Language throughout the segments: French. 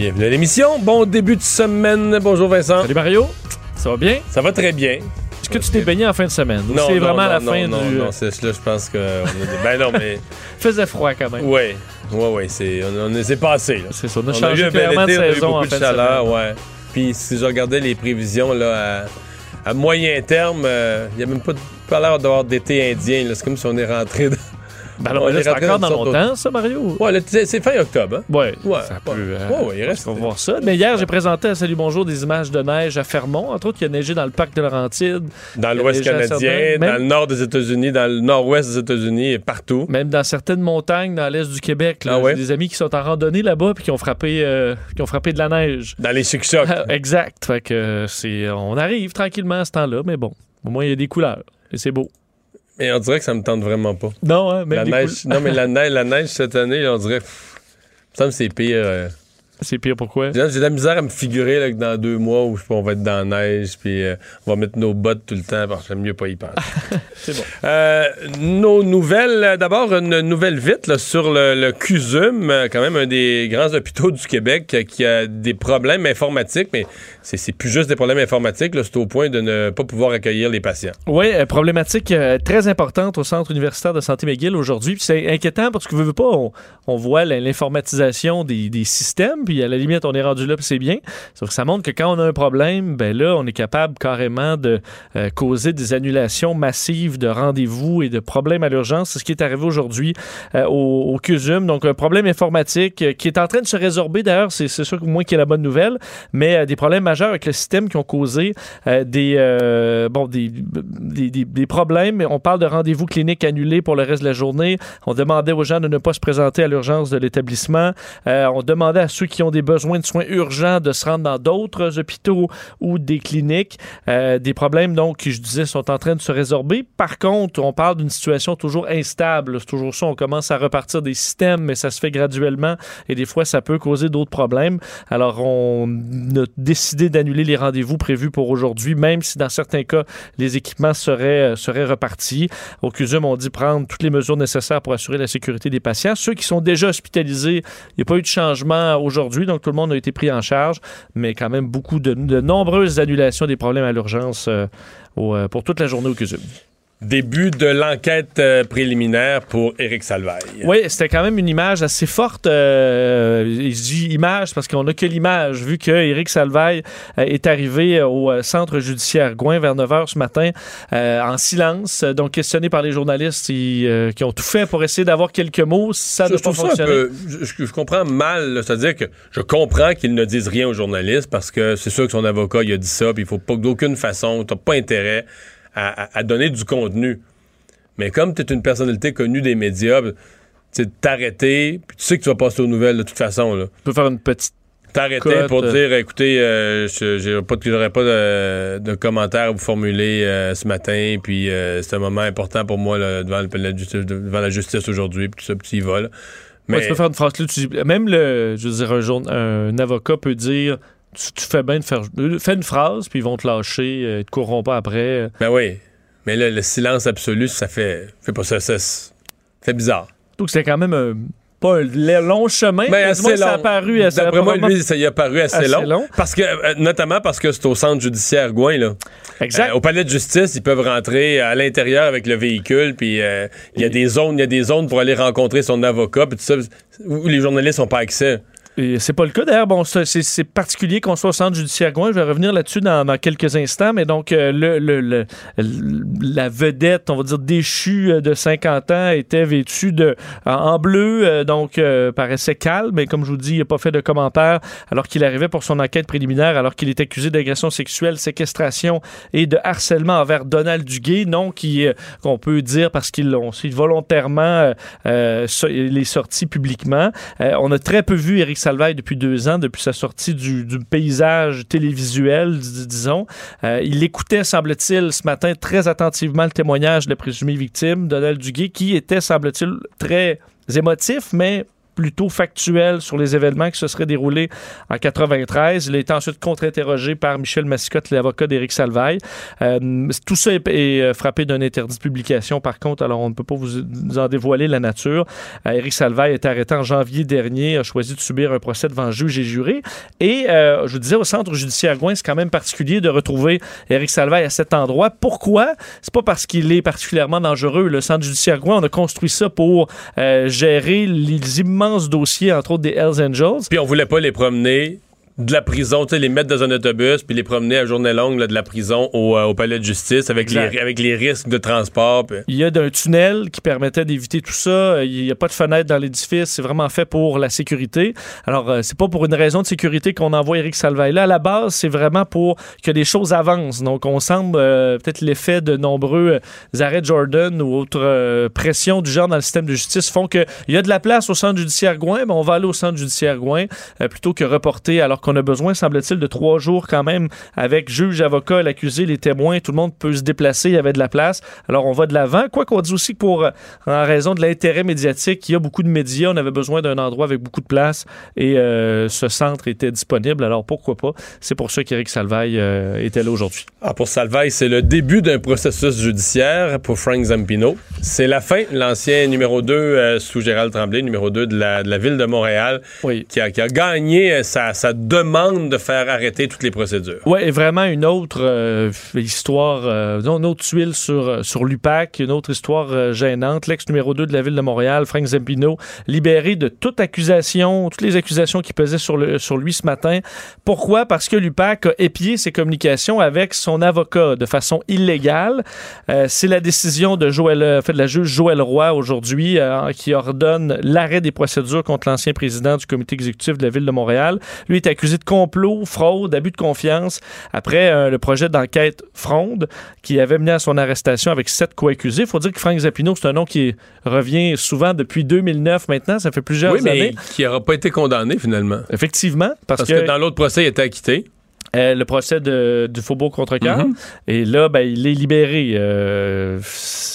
Bienvenue à l'émission. Bon début de semaine. Bonjour Vincent. Salut Mario, ça va bien? Ça va très bien. Est-ce que tu t'es baigné en fin de semaine? Non, c'est non, vraiment à la non, fin non, du. Non, c'est là, je pense que. on a des- Ben non, mais. faisait froid quand même. Ouais, ouais, c'est. On, on c'est passé, là. C'est ça, on a On a eu changé un bel clairement de été, on a eu saison en de fin de chaleur, semaine. ouais. Puis si je regardais les prévisions, là, à, à moyen terme, euh, il n'y a même pas, de- pas l'air d'avoir d'été indien, là. C'est comme si on est rentré dans. Ben non, On mais là, est encore dans longtemps, ça, Mario? Ouais, c'est fin octobre, hein? Ouais, Ouais, ça ouais. euh, Ouais, il reste- On va voir ça. Mais hier, j'ai présenté à Salut Bonjour des images de neige à Fermont. Entre autres, il y a neigé dans le parc de Laurentides, Dans l'ouest canadien, dans le nord des États-Unis, dans le nord-ouest des États-Unis et partout. même dans certaines montagnes dans l'est du Québec. là. Ah ouais? J'ai des amis qui sont en randonnée là-bas puis qui ont frappé, euh, qui ont frappé de la neige. Dans les chic-chocs. exact. Fait que euh, c'est, on arrive tranquillement à ce temps-là, mais bon, au moins il y a des couleurs et c'est beau. Et on dirait que ça me tente vraiment pas. Non, hein, même La les neige, couleurs- non, mais la neige, la neige cette année, on dirait. pff, ça me c'est pire. euh. C'est pire pourquoi? J'ai de la misère à me figurer là, que dans deux mois où je sais pas, on va être dans la neige, puis euh, on va mettre nos bottes tout le temps, parce que j'aime mieux pas y penser. C'est bon. Euh, nos nouvelles, euh, d'abord une nouvelle vite là, sur le, le CUSUM, quand même un des grands hôpitaux du Québec qui a des problèmes informatiques, mais c'est c'est plus juste des problèmes informatiques, là, c'est au point de ne pas pouvoir accueillir les patients. Oui, euh, problématique très importante au Centre universitaire de santé McGill aujourd'hui. Puis c'est inquiétant parce que, veux, veux pas, on, on voit l'informatisation des, des systèmes, puis à la limite, on est rendu là, puis c'est bien. Sauf ça montre que quand on a un problème, ben là, on est capable carrément de euh, causer des annulations massives de rendez-vous et de problèmes à l'urgence. C'est ce qui est arrivé aujourd'hui euh, au, au CUSUM. Donc, un problème informatique euh, qui est en train de se résorber. D'ailleurs, c'est sûr que moi qui est la bonne nouvelle, mais des problèmes majeurs avec le système qui ont causé des, bon, des, des, des- des problèmes. On parle de rendez-vous cliniques annulés pour le reste de la journée. On demandait aux gens de ne pas se présenter à l'urgence de l'établissement. On demandait à ceux qui ont des besoins de soins urgents de se rendre dans d'autres hôpitaux ou des cliniques. Euh, des problèmes, donc, qui, je disais, sont en train de se résorber. Par contre, on parle d'une situation toujours instable. C'est toujours ça. On commence à repartir des systèmes, mais ça se fait graduellement et des fois, ça peut causer d'autres problèmes. Alors, on a décidé d'annuler les rendez-vous prévus pour aujourd'hui, même si dans certains cas, les équipements seraient, euh, repartis. Au CUSUM, on dit prendre toutes les mesures nécessaires pour assurer la sécurité des patients. Ceux qui sont déjà hospitalisés, il n'y a pas eu de changement aujourd'hui, donc tout le monde a été pris en charge, mais quand même beaucoup de, nombreuses annulations des problèmes à l'urgence euh, euh, pour toute la journée au CUSUM. Début de l'enquête euh, préliminaire pour Éric Salvaille. Oui, c'était quand même une image assez forte. Euh, je dis image parce qu'on n'a que l'image, vu que Éric Salvaille euh, est arrivé au euh, centre judiciaire Gouin vers 9 h ce matin euh, en silence. Donc, questionné par les journalistes qui, euh, qui ont tout fait pour essayer d'avoir quelques mots. Ça je, n'a je pas trouve ça un fonctionné. peu. Je, je- comprends mal, c'est-à-dire que je comprends qu'ils ne disent rien aux journalistes parce que c'est sûr que son avocat il a dit ça, puis il faut pas que d'aucune façon, t'as pas intérêt à, à- à donner du contenu. Mais comme tu es une personnalité connue des médias, tu sais, t'arrêter, puis tu sais que tu vas passer aux nouvelles de toute façon. Là. On peut faire une petite. T'arrêter pour euh. dire, écoutez, euh, pas, j'aurais pas de, de commentaires à vous formuler euh, ce matin, puis euh, c'est un moment important pour moi là, devant, le- la justice, devant la justice aujourd'hui, puis tout ça, tu vas, là. Mais Ouais, tu peux faire une phrase là. tu même le, je veux dire, un, jour- un avocat peut dire. Tu, tu fais bien de faire. Fais une phrase, puis ils vont te lâcher. euh, Ils te courront pas après. Ben oui. Mais là, le silence absolu, ça fait. fait pas ça. Ça fait bizarre. Donc, c'était quand même un- pas un long chemin. Ben, mais assez moins, ça a long. paru assez D'après moi, lui, ça y a paru assez, assez long. long. Parce que, euh, notamment parce que c'est au centre judiciaire Gouin, là. Exact. Euh, au palais de justice, ils peuvent rentrer à l'intérieur avec le véhicule, puis euh, il y a des zones, il y a des zones pour aller rencontrer son avocat, puis tout ça, où les journalistes n'ont pas accès. C'est pas le cas. D'ailleurs, bon, c'est- particulier qu'on soit au centre judiciaire Gouin. Je vais revenir là-dessus dans, quelques instants. Mais donc, euh, le, la vedette, on va dire déchue euh, de 50 ans, était vêtue de, en, bleu, euh, donc paraissait calme. Mais comme je vous dis, il n'a pas fait de commentaires alors qu'il arrivait pour son enquête préliminaire, alors qu'il est accusé d'agression sexuelle, séquestration et de harcèlement envers Donald Duguay. Non, qui qu'on peut dire parce qu'ils l'ont volontairement les sorties publiquement. On a très peu vu Éric Depuis deux ans, depuis sa sortie du, paysage télévisuel, dis- disons. Euh, il écoutait, semble-t-il, ce matin très attentivement le témoignage de la présumée victime, Donald Duguay, qui était, semble-t-il, très émotif, mais plutôt factuel sur les événements qui se seraient déroulés en 93. Il a été ensuite contre-interrogé par Michel Massicotte, l'avocat d'Éric Salvaille. Euh, tout ça est, est, euh, frappé d'un interdit de publication, par contre, alors on ne peut pas vous, en dévoiler la nature. Euh, Éric Salvaille été arrêté en janvier dernier, a choisi de subir un procès devant juge et juré. Et euh, je vous disais, au centre judiciaire Gouin, c'est quand même particulier de retrouver Éric Salvaille à cet endroit. Pourquoi? C'est pas parce qu'il est particulièrement dangereux. Le centre judiciaire Gouin, on a construit ça pour gérer les immenses dossiers, entre autres des Hells Angels. Puis on voulait pas les promener de la prison, tu sais, les mettre dans un autobus puis les promener à journée longue là, de la prison au, euh, au palais de justice avec les, avec les risques de transport. Il y a d'un tunnel qui permettait d'éviter tout ça. Il n'y a pas de fenêtre dans l'édifice. C'est vraiment fait pour la sécurité. Alors, euh, c'est pas pour une raison de sécurité qu'on envoie Eric Salvaille là. À la base, c'est vraiment pour que les choses avancent. Donc, on semble euh, peut-être l'effet de nombreux euh, arrêts Jordan ou autres euh, pressions du genre dans le système de justice font qu'il y a de la place au centre judiciaire Gouin, mais on va aller au centre judiciaire Gouin euh, plutôt que reporter alors qu'on a besoin, semble-t-il, de trois jours quand même avec juge, avocat, l'accusé, les témoins. Tout le monde peut se déplacer. Il y avait de la place. Alors, on va de l'avant. Quoi qu'on dise aussi que pour, euh, en raison de l'intérêt médiatique, il y a beaucoup de médias. On avait besoin d'un endroit avec beaucoup de place et euh, ce centre était disponible. Alors, pourquoi pas? C'est pour ça qu'Éric Salvaille euh, était là aujourd'hui. Ah, pour Salvaille, c'est le début d'un processus judiciaire pour Frank Zampino. C'est la fin. L'ancien numéro 2 sous Gérald Tremblay, numéro 2 de la, de la ville de Montréal, Oui. qui a, qui a gagné euh, sa, sa demande de faire arrêter toutes les procédures. Oui, et vraiment une autre euh, histoire, euh, une autre tuile sur, euh, sur l'UPAC, une autre histoire gênante. L'ex numéro 2 de la ville de Montréal, Frank Zampino, libéré de toute accusation, toutes les accusations qui pesaient sur, lui ce matin. Pourquoi? Parce que l'UPAC a épié ses communications avec son avocat de façon illégale. C'est la décision de, Joël, de la juge Joël Roy aujourd'hui qui ordonne l'arrêt des procédures contre l'ancien président du comité exécutif de la ville de Montréal. Lui est accusé de complot, fraude, abus de confiance après euh, le projet d'enquête Fronde qui avait mené à son arrestation avec sept co-accusés. Il faut dire que Frank Zapino, c'est un nom qui revient souvent depuis 2009 maintenant. Ça fait plusieurs Oui, mais années. qui n'aura pas été condamné finalement. Effectivement, parce, Parce que, dans l'autre procès, il était acquitté. Euh, le procès de, du Faubourg contre cœur. Mhm. Et là, ben, il est libéré. euh,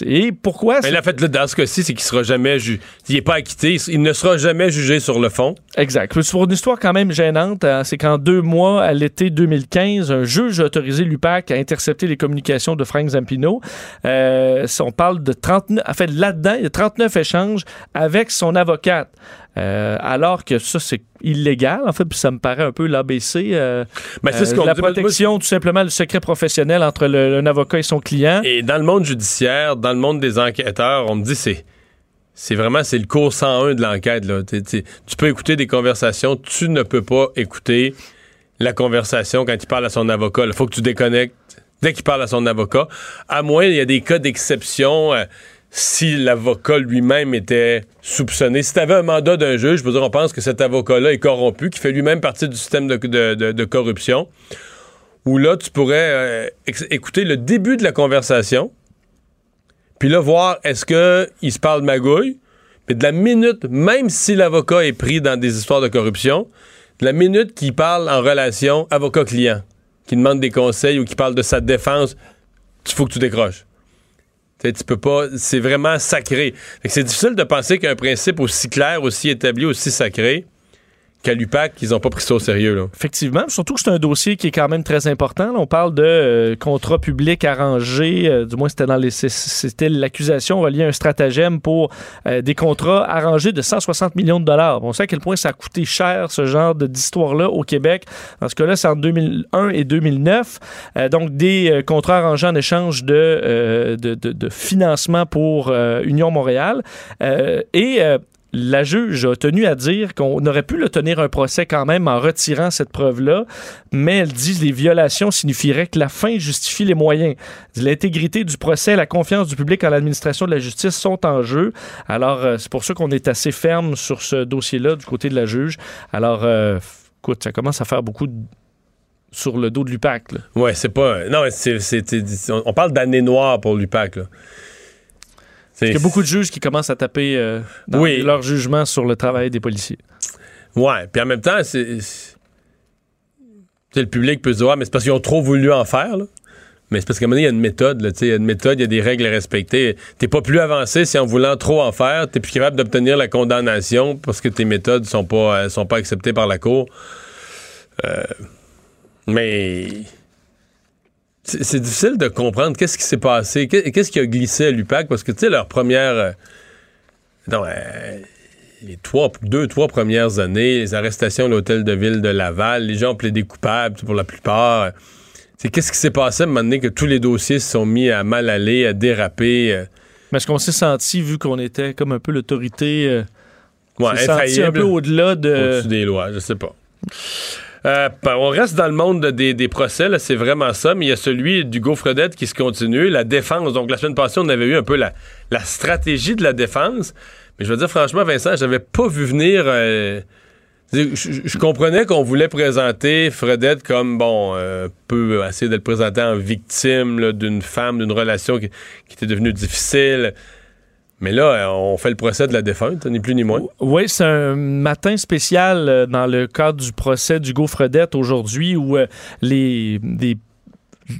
et pourquoi? Mais en fait, là, dans ce cas-ci, c'est qu'il sera jamais ju- Il n'est pas acquitté. Il ne sera jamais jugé sur le fond. Exact. C'est pour une histoire quand même gênante. hein, C'est qu'en deux mois, à l'été 2015, un juge a autorisé l'UPAC à intercepter les communications de Frank Zampino. Euh, on parle de 39... En fait, là-dedans, il y a 39 échanges avec son avocate. Euh, alors que ça, c'est illégal, en fait, puis ça me paraît un peu l'ABC. Euh, Ben, c'est ce euh, qu'on la dit. Moi, protection, tout simplement, le secret professionnel entre le- un avocat et son client. Et dans le monde judiciaire, dans le monde des enquêteurs, on me dit c'est c'est vraiment c'est le cours 101 de l'enquête là. Tu peux écouter des conversations, tu ne peux pas écouter la conversation quand il parle à son avocat. Il faut que tu déconnectes dès qu'il parle à son avocat. À moins il y a des cas d'exception. Si l'avocat lui-même était soupçonné. Si tu avais un mandat d'un juge, je veux dire, on pense que cet avocat-là est corrompu, qui fait lui-même partie du système de, de- corruption, où là, tu pourrais euh, écouter le début de la conversation, puis là, voir est-ce qu'il se parle magouille, puis de la minute, même si l'avocat est pris dans des histoires de corruption, de la minute qu'il parle en relation avocat-client, qui demande des conseils ou qui parle de sa défense, il faut que tu décroches. Tu peux pas. C'est vraiment sacré. C'est difficile de penser qu'un principe aussi clair, aussi établi, aussi sacré, qu'à l'UPAC, ils ont pas pris ça au sérieux. Effectivement, surtout que c'est un dossier qui est quand même très important. On parle de euh, contrat public arrangé, euh, du moins c'était dans les c'était l'accusation reliée à un stratagème pour euh, des contrats arrangés de 160 millions de dollars. On sait à quel point ça a coûté cher ce genre d'histoire-là au Québec. Dans ce cas-là, c'est en 2001 et 2009. Euh, donc des contrats arrangés en échange de, de, financement pour Union Montréal. Et la juge a tenu à dire qu'on aurait pu le tenir un procès quand même en retirant cette preuve-là, mais elle dit que les violations signifieraient que la fin justifie les moyens. L'intégrité du procès la confiance du public en l'administration de la justice sont en jeu. Alors, euh, c'est pour ça qu'on est assez ferme sur ce dossier-là du côté de la juge. Alors, euh, écoute, ça commence à faire beaucoup sur le dos de l'UPAC. Ouais, c'est pas. Non, on parle d'année noire pour l'UPAC. Il y a beaucoup de juges qui commencent à taper euh, dans Oui. leur jugement sur le travail des policiers. Ouais, puis en même temps, c'est. le public peut se dire, ouais, mais c'est parce qu'ils ont trop voulu en faire, là. Mais c'est parce qu'à un moment donné, il y a une méthode, là, tu sais, il y a une méthode, il y a des règles à respecter. T'es pas plus avancé si en voulant trop en faire, t'es plus capable d'obtenir la condamnation parce que tes méthodes sont pas, euh, sont pas acceptées par la Cour. Euh, mais c'est difficile de comprendre qu'est-ce qui s'est passé, qu'est- qu'est-ce qui a glissé à l'UPAC, parce que, tu sais, leur première... euh, non, euh, les trois, deux, trois premières années, les arrestations à l'hôtel de ville de Laval, les gens ont plaidé coupables pour la plupart. C'est qu'est-ce qui s'est passé à un moment donné que tous les dossiers se sont mis à mal aller, à déraper. euh, Mais est-ce qu'on s'est senti, vu qu'on était comme un peu l'autorité, euh, ouais, un peu au-delà de... au-dessus des lois, je sais pas. Euh, on reste dans le monde de- des, procès, c'est vraiment ça, mais il y a celui d'Hugo Fredette qui se continue, la défense. Donc, la semaine passée, on avait eu un peu la, stratégie de la défense. Mais je veux dire, franchement, Vincent, j'avais pas vu venir. euh, je, comprenais qu'on voulait présenter Fredette comme, bon, euh, peut essayer de le présenter en victime d'une femme, d'une relation qui était devenue difficile. Mais là, euh, on fait le procès de la défunte, ni plus ni moins. Oui, c'est un matin spécial euh, dans le cadre du procès d'Hugo Fredette aujourd'hui où euh, les,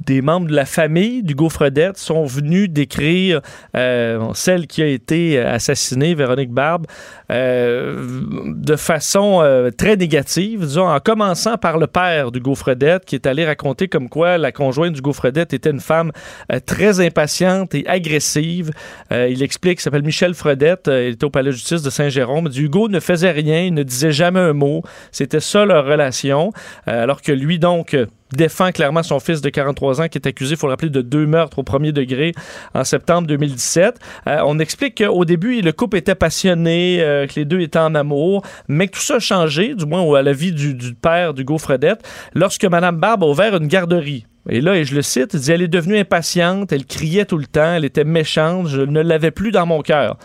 des membres de la famille d'Hugo Fredette sont venus décrire euh, celle qui a été assassinée, Véronique Barbe, euh, de façon euh, très négative, disons, en commençant par le père d'Hugo Fredette qui est allé raconter comme quoi la conjointe d'Hugo Fredette était une femme euh, très impatiente et agressive. Euh, il explique, il s'appelle Michel Fredette, euh, il était au palais de justice de Saint-Jérôme. Dit, Hugo ne faisait rien, il ne disait jamais un mot. C'était ça leur relation. Euh, alors que lui, donc, euh, défend clairement son fils de 43 ans qui est accusé, il faut le rappeler, de deux meurtres au premier degré en septembre 2017. Euh, on explique qu'au début, le couple était passionné, euh, que les deux étaient en amour, mais que tout ça a changé, du moins à la vie du, du père d'Hugo Fredette, lorsque Mme Barbe a ouvert une garderie. Et là, et je le cite, Elle est devenue impatiente, elle criait tout le temps, elle était méchante, je ne l'avais plus dans mon cœur.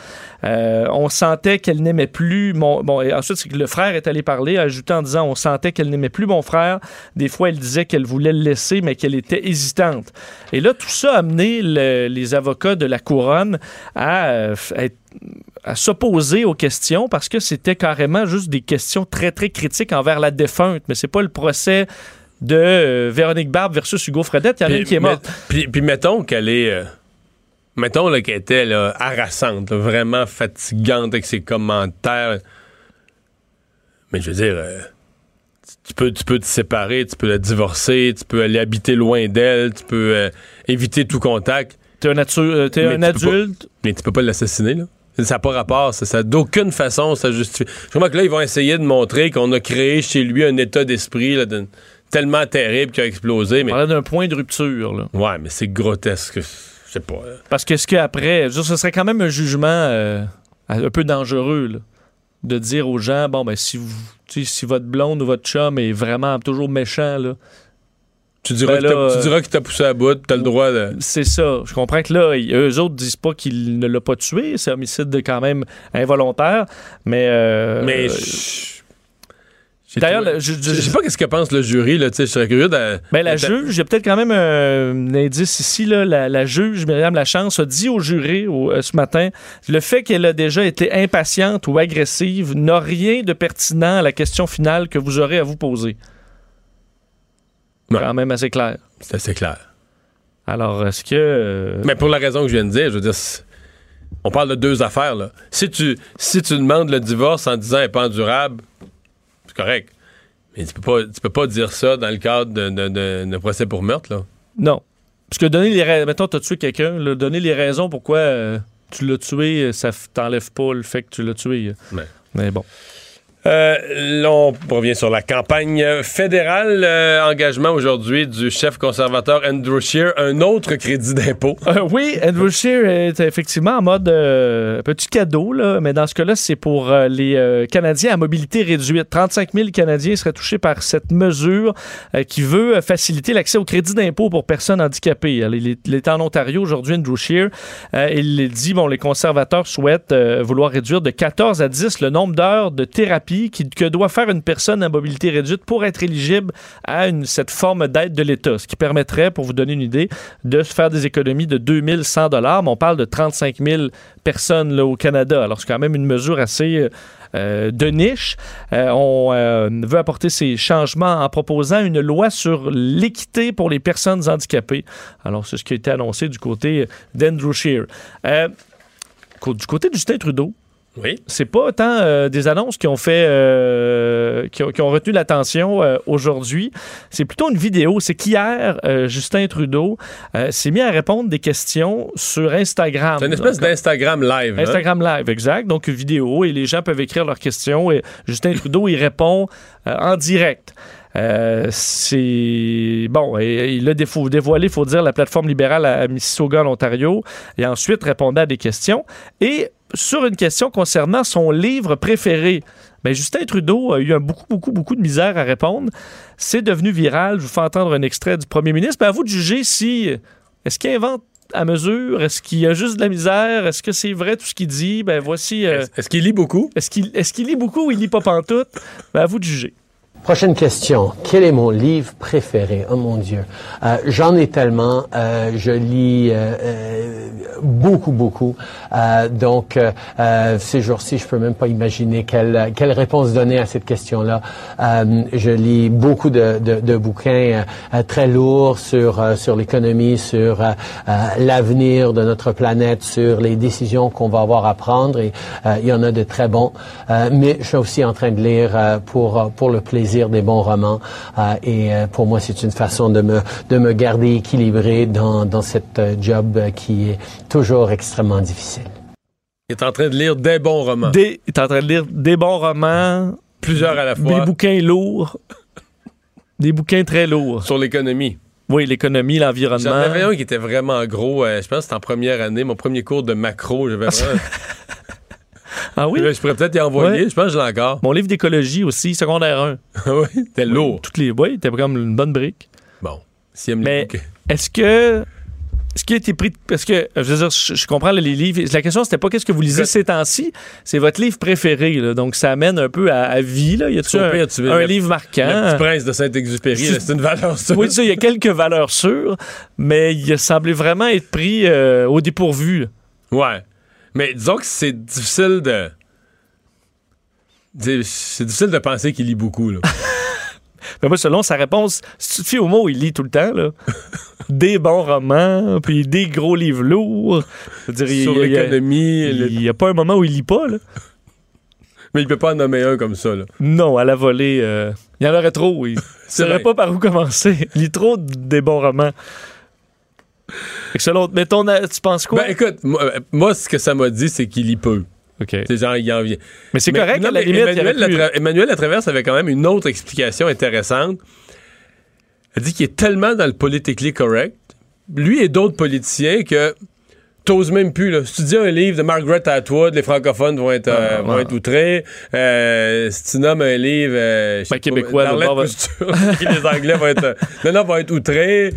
Euh, on sentait qu'elle n'aimait plus mon. Bon, et ensuite, que le frère est allé parler, ajoutant en disant On sentait qu'elle n'aimait plus mon frère. Des fois, elle disait qu'elle voulait le laisser, mais qu'elle était hésitante. Et là, tout ça a amené le- les avocats de la couronne à, euh, être à s'opposer aux questions parce que c'était carrément juste des questions très, très critiques envers la défunte. Mais c'est pas le procès de euh, Véronique Barbe versus Hugo Fredette. Il y en a une qui est morte. Puis, puis mettons qu'elle est. euh, mettons là, qu'elle était là, harassante, là, vraiment fatigante avec ses commentaires. Mais je veux dire, euh, tu- peux, tu peux te séparer, tu peux la divorcer, tu peux aller habiter loin d'elle, tu peux éviter tout contact, T'es un, natu- t'es Mais un tu pas- adulte? mais tu peux pas l'assassiner, là. Ça n'a pas rapport, ça, ça d'aucune façon ça justifie. Je crois que là, ils vont essayer de montrer qu'on a créé chez lui un état d'esprit là, d'un- tellement terrible qu'il a explosé. Mais On d'un point de rupture. Là. ouais, mais c'est grotesque. Je sais pas. là. Parce que ce qu'après, ce serait quand même un jugement euh, un peu dangereux là, de dire aux gens bon, ben, si, vous, si votre blonde ou votre chum est vraiment toujours méchant, là, Tu diras, Ben que tu diras qu'il t'a poussé à bout, t'as le droit de. c'est ça. Je comprends que là, eux autres disent pas qu'il ne l'a pas tué. C'est homicide de quand même involontaire. Mais. euh, Mais. je- D'ailleurs, je, je sais pas qu'est-ce que pense le jury, là, je serais curieux de. Ben, la juge, j'ai peut-être quand même un, indice ici. Là, la, la juge, Myriam Lachance, a dit au jury au- euh, ce matin le fait qu'elle a déjà été impatiente ou agressive n'a rien de pertinent à la question finale que vous aurez à vous poser. Ouais. Quand même assez clair. C'est assez clair. Alors, est-ce que. euh, Mais pour la raison que je viens de dire, je veux dire, on parle de deux affaires, là. Si tu, si tu demandes le divorce en disant elle n'est pas endurable, c'est correct. Mais tu peux pas, tu peux pas dire ça dans le cadre d'un procès pour meurtre, là. Non. Parce que donner les raisons. Mettons, tu as tué quelqu'un, donner les raisons pourquoi euh, tu l'as tué, ça t'enlève pas le fait que tu l'as tué. Mais bon. Euh, on revient sur la campagne fédérale. Euh, engagement aujourd'hui du chef conservateur Andrew Scheer, un autre crédit d'impôt. Euh, oui, Andrew Scheer est effectivement en mode euh, petit cadeau, là, mais dans ce cas-là, c'est pour euh, les euh, Canadiens à mobilité réduite. 35 000 Canadiens seraient touchés par cette mesure qui veut faciliter l'accès au crédit d'impôt pour personnes handicapées. Alors, il, est, en Ontario aujourd'hui, Andrew Scheer. Il dit, bon, les conservateurs souhaitent vouloir réduire de 14 à 10 le nombre d'heures de thérapie que doit faire une personne à mobilité réduite pour être éligible à cette forme d'aide de l'État, ce qui permettrait, pour vous donner une idée, de faire des économies de 2100 dollars, mais on parle de 35 000 personnes au Canada. Alors, c'est quand même une mesure assez, euh, euh, de niche. Euh, on veut apporter ces changements en proposant une loi sur l'équité pour les personnes handicapées. Alors, c'est ce qui a été annoncé du côté d'Andrew Scheer. Du côté de Justin Trudeau, Oui. c'est pas tant euh, des annonces qui ont fait euh, qui, ont, qui ont retenu l'attention euh, aujourd'hui. C'est plutôt une vidéo. C'est qu'hier, Justin Trudeau s'est mis à répondre des questions sur Instagram. C'est une espèce d'Instagram live. hein? Instagram Live, exact. Donc, une vidéo et les gens peuvent écrire leurs questions et Justin Trudeau y répond en direct. Euh, c'est bon, et, il a dévoilé, il faut dire, la plateforme libérale à, à Mississauga, en Ontario, et ensuite répondait à des questions. Et sur une question concernant son livre préféré, ben Justin Trudeau a eu un beaucoup, beaucoup, beaucoup de misère à répondre. C'est devenu viral. Je vous fais entendre un extrait du premier ministre. Ben, à vous de juger si. Est-ce qu'il invente à mesure? Est-ce qu'il y a juste de la misère? Est-ce que c'est vrai tout ce qu'il dit? Ben voici. euh, Est-ce qu'il lit beaucoup? est-ce qu'il est lit beaucoup ou il lit pas pantoute? Ben à vous de juger. Prochaine question. Quel est mon livre préféré? Oh mon Dieu. Euh, J'en ai tellement. Euh, je lis euh, beaucoup, beaucoup. Donc, ces jours-ci, je peux même pas imaginer quelle, quelle réponse donner à cette question-là. Je lis beaucoup de, de, de bouquins très lourds sur, sur l'économie, sur l'avenir de notre planète, sur les décisions qu'on va avoir à prendre. Et il y en a de très bons. Mais je suis aussi en train de lire pour, pour le plaisir des bons romans. Euh, et euh, pour moi, c'est une façon de me, de me garder équilibré dans, dans cette euh, job qui est toujours extrêmement difficile. Il est en train de lire des bons romans. Des, il est en train de lire des bons romans, Plusieurs à la des fois. bouquins lourds, des bouquins très lourds. Sur l'économie. Oui, l'économie, J'en l'environnement. avais un qui était vraiment gros. euh, je pense que c'était en première année, mon premier cours de macro. J'avais vraiment- Ah oui? Je pourrais peut-être y envoyer. Ouais. Je pense que je l'ai encore. Mon livre d'écologie aussi, secondaire 1. oui, c'était lourd. Toutes les, oui, c'était comme une bonne brique. Bon. Si Mais est-ce que. Est-ce qu'il a été pris. Parce que, je veux dire, je, je comprends les livres. La question, c'était pas qu'est-ce que vous lisez ces temps-ci. C'est votre livre préféré. là. donc, ça amène un peu à, à vie. Là. Y Au un, pire, tu un le- livre Le marquant? petit prince de Saint-Exupéry, c'est une valeur sûre. Oui, ça, il y a quelques valeurs sûres, mais il a semblé vraiment être pris euh, au dépourvu. là. Ouais. Mais disons que c'est difficile de. C'est difficile de penser qu'il lit beaucoup. Là. Mais moi, selon sa réponse, si tu fies au mot, il lit tout le temps. Là. des bons romans, puis des gros livres lourds. Dire, Sur l'économie. Il n'y a pas un moment où il lit pas. Là. Mais il peut pas en nommer un comme ça. Là. Non, à la volée, euh, il y en aurait trop. Il ne saurait pas par où commencer. Il lit trop des bons romans. Selon, mais ton, tu penses quoi? Ben écoute, moi, euh, moi, ce que ça m'a dit, c'est qu'il lit peu. OK. C'est genre, il en vient. Mais c'est correct, non, à la limite. y Emmanuel, pu- Latra- Emmanuel Latraverse avait quand même une autre explication intéressante. Elle dit qu'il est tellement dans le politically correct, lui et d'autres politiciens, que t'oses même plus. Là. Si tu dis un livre de Margaret Atwood, les francophones vont être, euh, Ah, vont être outrés. Euh, si tu nommes un livre euh, Ben, pas, québécois, d'Arlette d'abord, va- Couture, les Anglais vont être, non, non, vont être outrés.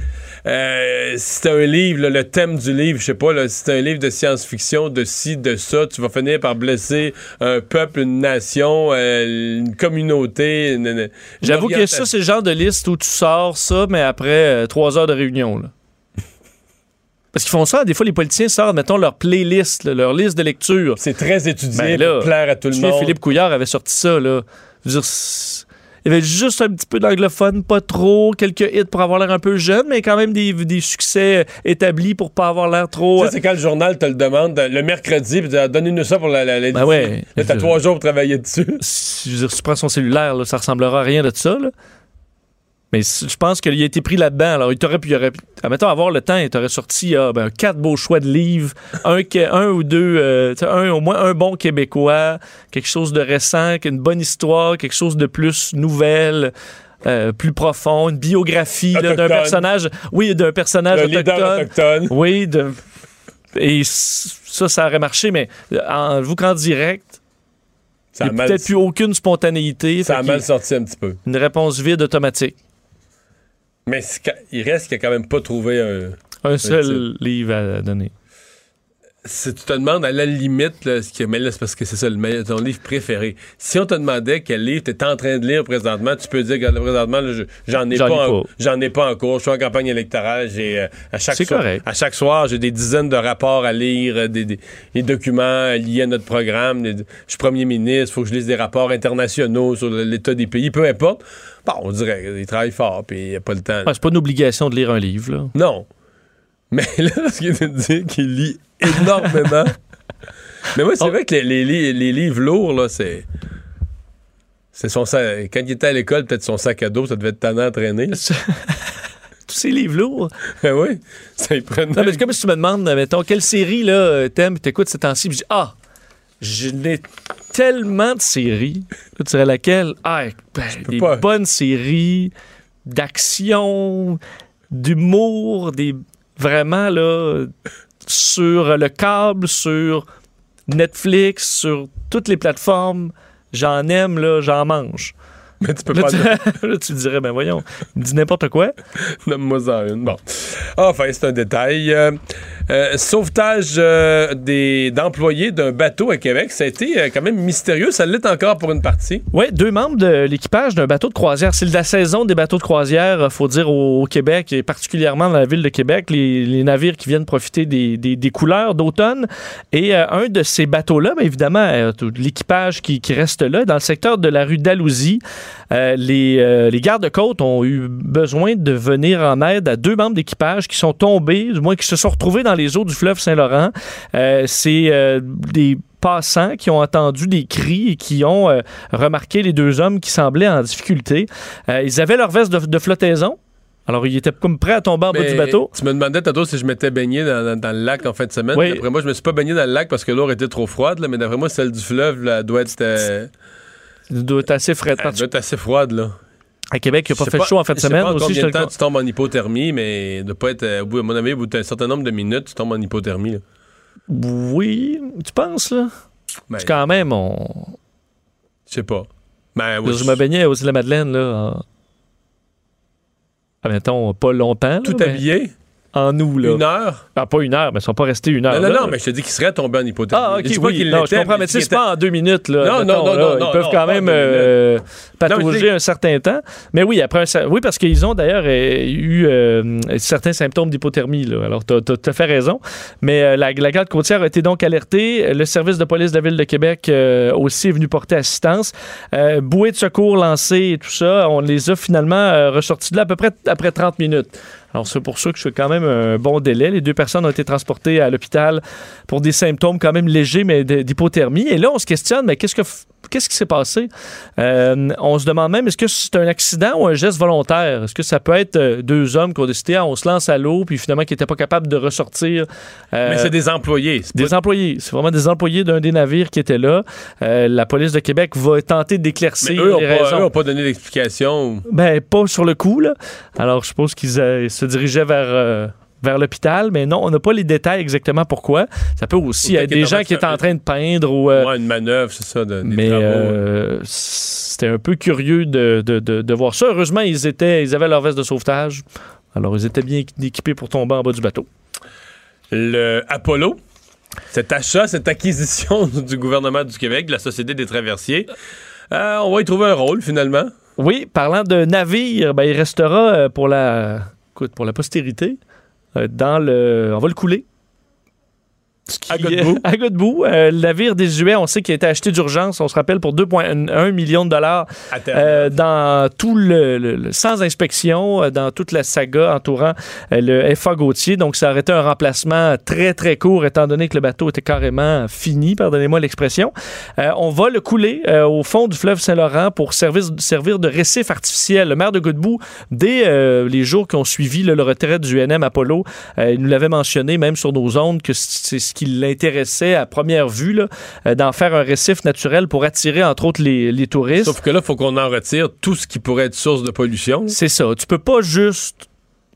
Euh, si c'est un livre, là, le thème du livre, je sais pas, là, si c'est un livre de science-fiction, de ci, de ça, tu vas finir par blesser un peuple, une nation, euh, une communauté. J'avoue que ça, c'est le genre de liste où tu sors ça, mais après euh, trois heures de réunion. Là. Parce qu'ils font ça, des fois, les politiciens sortent, mettons, leur playlist, là, leur liste de lecture. C'est très étudié Ben là, pour plaire à tout le monde. Philippe Couillard avait sorti ça, là. Je veux dire, il y avait juste un petit peu d'anglophone, pas trop, quelques hits pour avoir l'air un peu jeune, mais quand même des, des succès établis pour pas avoir l'air trop. Ça, c'est quand le journal te le demande le mercredi, puis dis, donnez-nous ça pour la, la, la- Ben ouais. Là, t'as trois jours pour travailler dessus. si, je veux dire, si tu prends son cellulaire, là, ça ressemblera à rien de ça. Là. Mais je pense qu'il a été pris là-dedans. Alors, il t'aurait pu, il aurait admettons, avoir le temps, il t'aurait sorti ah, ben, quatre beaux choix de livres, un, ou deux, euh, un, au moins un bon québécois, quelque chose de récent, une bonne histoire, quelque chose de plus nouvelle. euh, plus profond, une biographie d'un personnage, oui, d'un personnage autochtone, autochtone. oui, de, et ça, ça aurait marché, mais en, vous qu'en direct, Ça il a n'y a mal, peut-être plus aucune spontanéité. ça a mal sorti un petit peu. une réponse vide automatique. Mais il reste qu'il a quand même pas trouvé un. Un seul livre à donner. Si tu te demandes à la limite, là, ce qui, mais là, c'est parce que c'est ça le ton livre préféré. Si on te demandait quel livre tu es en train de lire présentement, tu peux dire que présentement, là, j'en ai, J'en pas en- j'en ai pas en cours. Je suis en campagne électorale. J'ai, euh, à, chaque C'est soir, correct. à chaque soir, j'ai des dizaines de rapports à lire, euh, des, des- des documents liés à notre programme. des- je suis premier ministre, il faut que je lise des rapports internationaux sur l'état des pays, peu importe. Bon, on dirait qu'il travaille fort, puis il n'y a pas le temps. Ouais, c'est pas une obligation de lire un livre. Là? Non. Mais là, ce qu'il de dire qu'il lit énormément. Mais moi, c'est Oh. vrai que les, les li- les livres lourds, là, c'est. C'est son sac. Quand il était à l'école, peut-être son sac à dos, ça devait être tannant à traîner. Tous ces livres lourds. Ben oui. Ça y prenait. Non, mais c'est comme si tu me demandes, mettons, quelle série là, euh, t'aimes, t'écoutes ces temps-ci, puis je dis, ah, je n'ai tellement de séries. Là, tu dirais laquelle? Ah, ben, des pas. bonnes séries d'action, d'humour, des vraiment là sur le câble, sur Netflix, sur toutes les plateformes. J'en aime, là, j'en mange. Mais tu peux Là, pas. tu, là, tu dirais, ben voyons, dit n'importe quoi. Nomme-moi ça une. Bon. Enfin, c'est un détail. Euh, euh, sauvetage euh, d'employés d'un bateau à Québec, ça a été euh, quand même mystérieux. Ça l'est encore pour une partie. Oui, deux membres de l'équipage d'un bateau de croisière. C'est la saison des bateaux de croisière, faut dire, au, Québec, et particulièrement dans la ville de Québec, les, navires qui viennent profiter des, couleurs d'automne. Et un de ces bateaux-là, bien évidemment, l'équipage qui, qui reste là, dans le secteur de la rue Dalhousie, euh, les, euh, les gardes-côtes ont eu besoin de venir en aide à deux membres d'équipage qui sont tombés, du moins qui se sont retrouvés dans les eaux du fleuve Saint-Laurent. Euh, C'est des passants qui ont entendu des cris et qui ont remarqué les deux hommes qui semblaient en difficulté. Ils avaient leur veste de, de flottaison. Alors, ils étaient comme prêts à tomber en bas du bateau. Tu me demandais tantôt si je m'étais baigné dans, dans- dans le lac en fin de semaine. Oui. D'après moi, je me suis pas baigné dans le lac parce que l'eau était trop froide, là, mais d'après moi, celle du fleuve là, doit, être, euh, doit être assez elle doit être assez froide. Là. À Québec, il n'a Je pas fait chaud en fin de semaine. pas en Aussi, combien de temps tu tombes en hypothermie, mais de pas être, euh, au bout, à mon avis, au bout d'un certain nombre de minutes, tu tombes en hypothermie. là. Oui, tu penses, là? Ben, quand même, on... Je sais pas. Ben, oui, je me baignais aux Îles-de-la-Madeleine, là, en... Ah, mettons, pas longtemps. Tout là, habillé, En nous, là. une heure? Ah, pas une heure, mais ils sont pas restés une heure. Non, non, là. non, mais je te dis qu'il serait tombé en hypothermie. Ah, Je ok, pas oui. Non, je comprends, mais tu sais, pas en deux minutes, là. Non, mettons, non, non, là. non, Ils peuvent non, quand même euh, je patauger un certain temps. Mais oui, après, un oui, parce qu'ils ont d'ailleurs euh, eu euh, certains symptômes d'hypothermie. Alors, tu as, fait raison. Mais euh, la, la garde côtière a été donc alertée. Le service de police de la Ville de Québec aussi est venu porter assistance. Bouée de secours lancée et tout ça, on les a finalement ressortis de là à peu près après 30 minutes. Alors, c'est pour ça que je fais quand même un bon délai. Les deux personnes ont été transportées à l'hôpital pour des symptômes quand même légers, mais d'hypothermie. Et là, on se questionne, mais qu'est-ce que qu'est-ce qui s'est passé? Euh, on se demande même, est-ce que c'est un accident ou un geste volontaire? Est-ce que ça peut être euh, deux hommes qui ont décidé, ah, on se lance à l'eau, puis finalement qui n'étaient pas capables de ressortir? Euh, Mais c'est des employés. c'est pas- des employés. C'est vraiment des employés d'un des navires qui étaient là. Euh, la police de Québec va tenter d'éclaircir eux les n'ont pas, raisons. eux ont pas donné d'explication. Ben, pas sur le coup, là. Alors, je suppose qu'ils se dirigeaient vers, vers l'hôpital, mais non, on n'a pas les détails exactement pourquoi. Ça peut aussi être des gens qui en étaient en train de peindre ou... euh, Ouais, une manœuvre, c'est ça, de, des mais travaux. euh, c'était un peu curieux de, de- de- de voir ça. Heureusement, ils, étaient, ils avaient leur veste de sauvetage. Alors, ils étaient bien équipés pour tomber en bas du bateau. Le Apollo, cet achat, cette acquisition du gouvernement du Québec, de la Société des traversiers, euh, on va y trouver un rôle finalement. Oui, parlant de navire, ben, il restera euh, pour la, écoute, pour la postérité. Euh, dans le, on va le couler. Qui- À Godbout. à Godbout. Euh, le navire désuet, on sait qu'il a été acheté d'urgence, on se rappelle, pour 2,1 millions de dollars euh, dans tout le, le- le- sans inspection, euh, dans toute la saga entourant euh, le FA Gauthier. Donc, ça aurait été un remplacement très, très court, étant donné que le bateau était carrément fini, pardonnez-moi l'expression. On va le couler au fond du fleuve Saint-Laurent pour servir, servir de récif artificiel. Le maire de Godbout, dès les jours qui ont suivi là, le retrait du UNM Apollo, il nous l'avait mentionné même sur nos ondes que c'est ce qui l'intéressait à première vue, là, euh, d'en faire un récif naturel pour attirer entre autres les, les touristes. Sauf que là, il faut qu'on en retire tout ce qui pourrait être source de pollution. C'est ça. Tu peux pas juste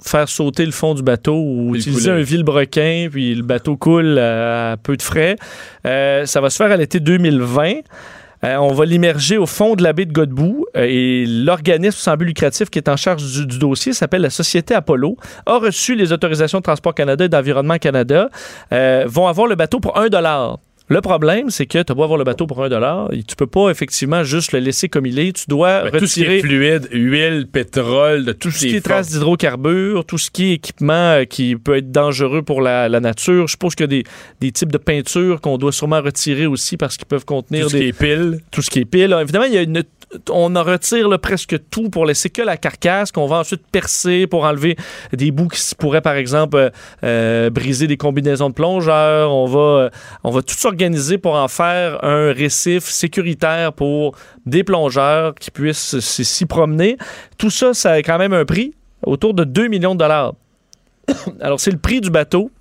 faire sauter le fond du bateau ou utiliser couler. un vilebrequin, puis le bateau coule à, à peu de frais. Euh, ça va se faire à l'été 2020. Euh, on va l'immerger au fond de la baie de Godbout euh, et l'organisme sans but lucratif qui est en charge du, dossier s'appelle la Société Apollo, a reçu les autorisations de Transport Canada et d'Environnement Canada, euh, vont avoir le bateau pour un dollar. Le problème, c'est que tu beau avoir le bateau pour un dollar, et tu peux pas effectivement juste le laisser comme il est. Tu dois Ben, tout ce qui est retirer fluide, huile, pétrole, de tout tout ce qui est traces d'hydrocarbures, tout ce qui est équipement euh, qui peut être dangereux pour la, la nature. Je suppose qu'il y a des, des types de peintures qu'on doit sûrement retirer aussi parce qu'ils peuvent contenir tout ce des, qui est pile. tout ce qui est pile. Alors, évidemment, il y a une- on en retire là, presque tout pour laisser que la carcasse qu'on va ensuite percer pour enlever des bouts qui pourraient, par exemple, euh, euh, briser des combinaisons de plongeurs. On va, on va tout s'organiser pour en faire un récif sécuritaire pour des plongeurs qui puissent s'y promener. Tout ça, ça a quand même un prix autour de 2 millions de dollars. Alors, c'est le prix du bateau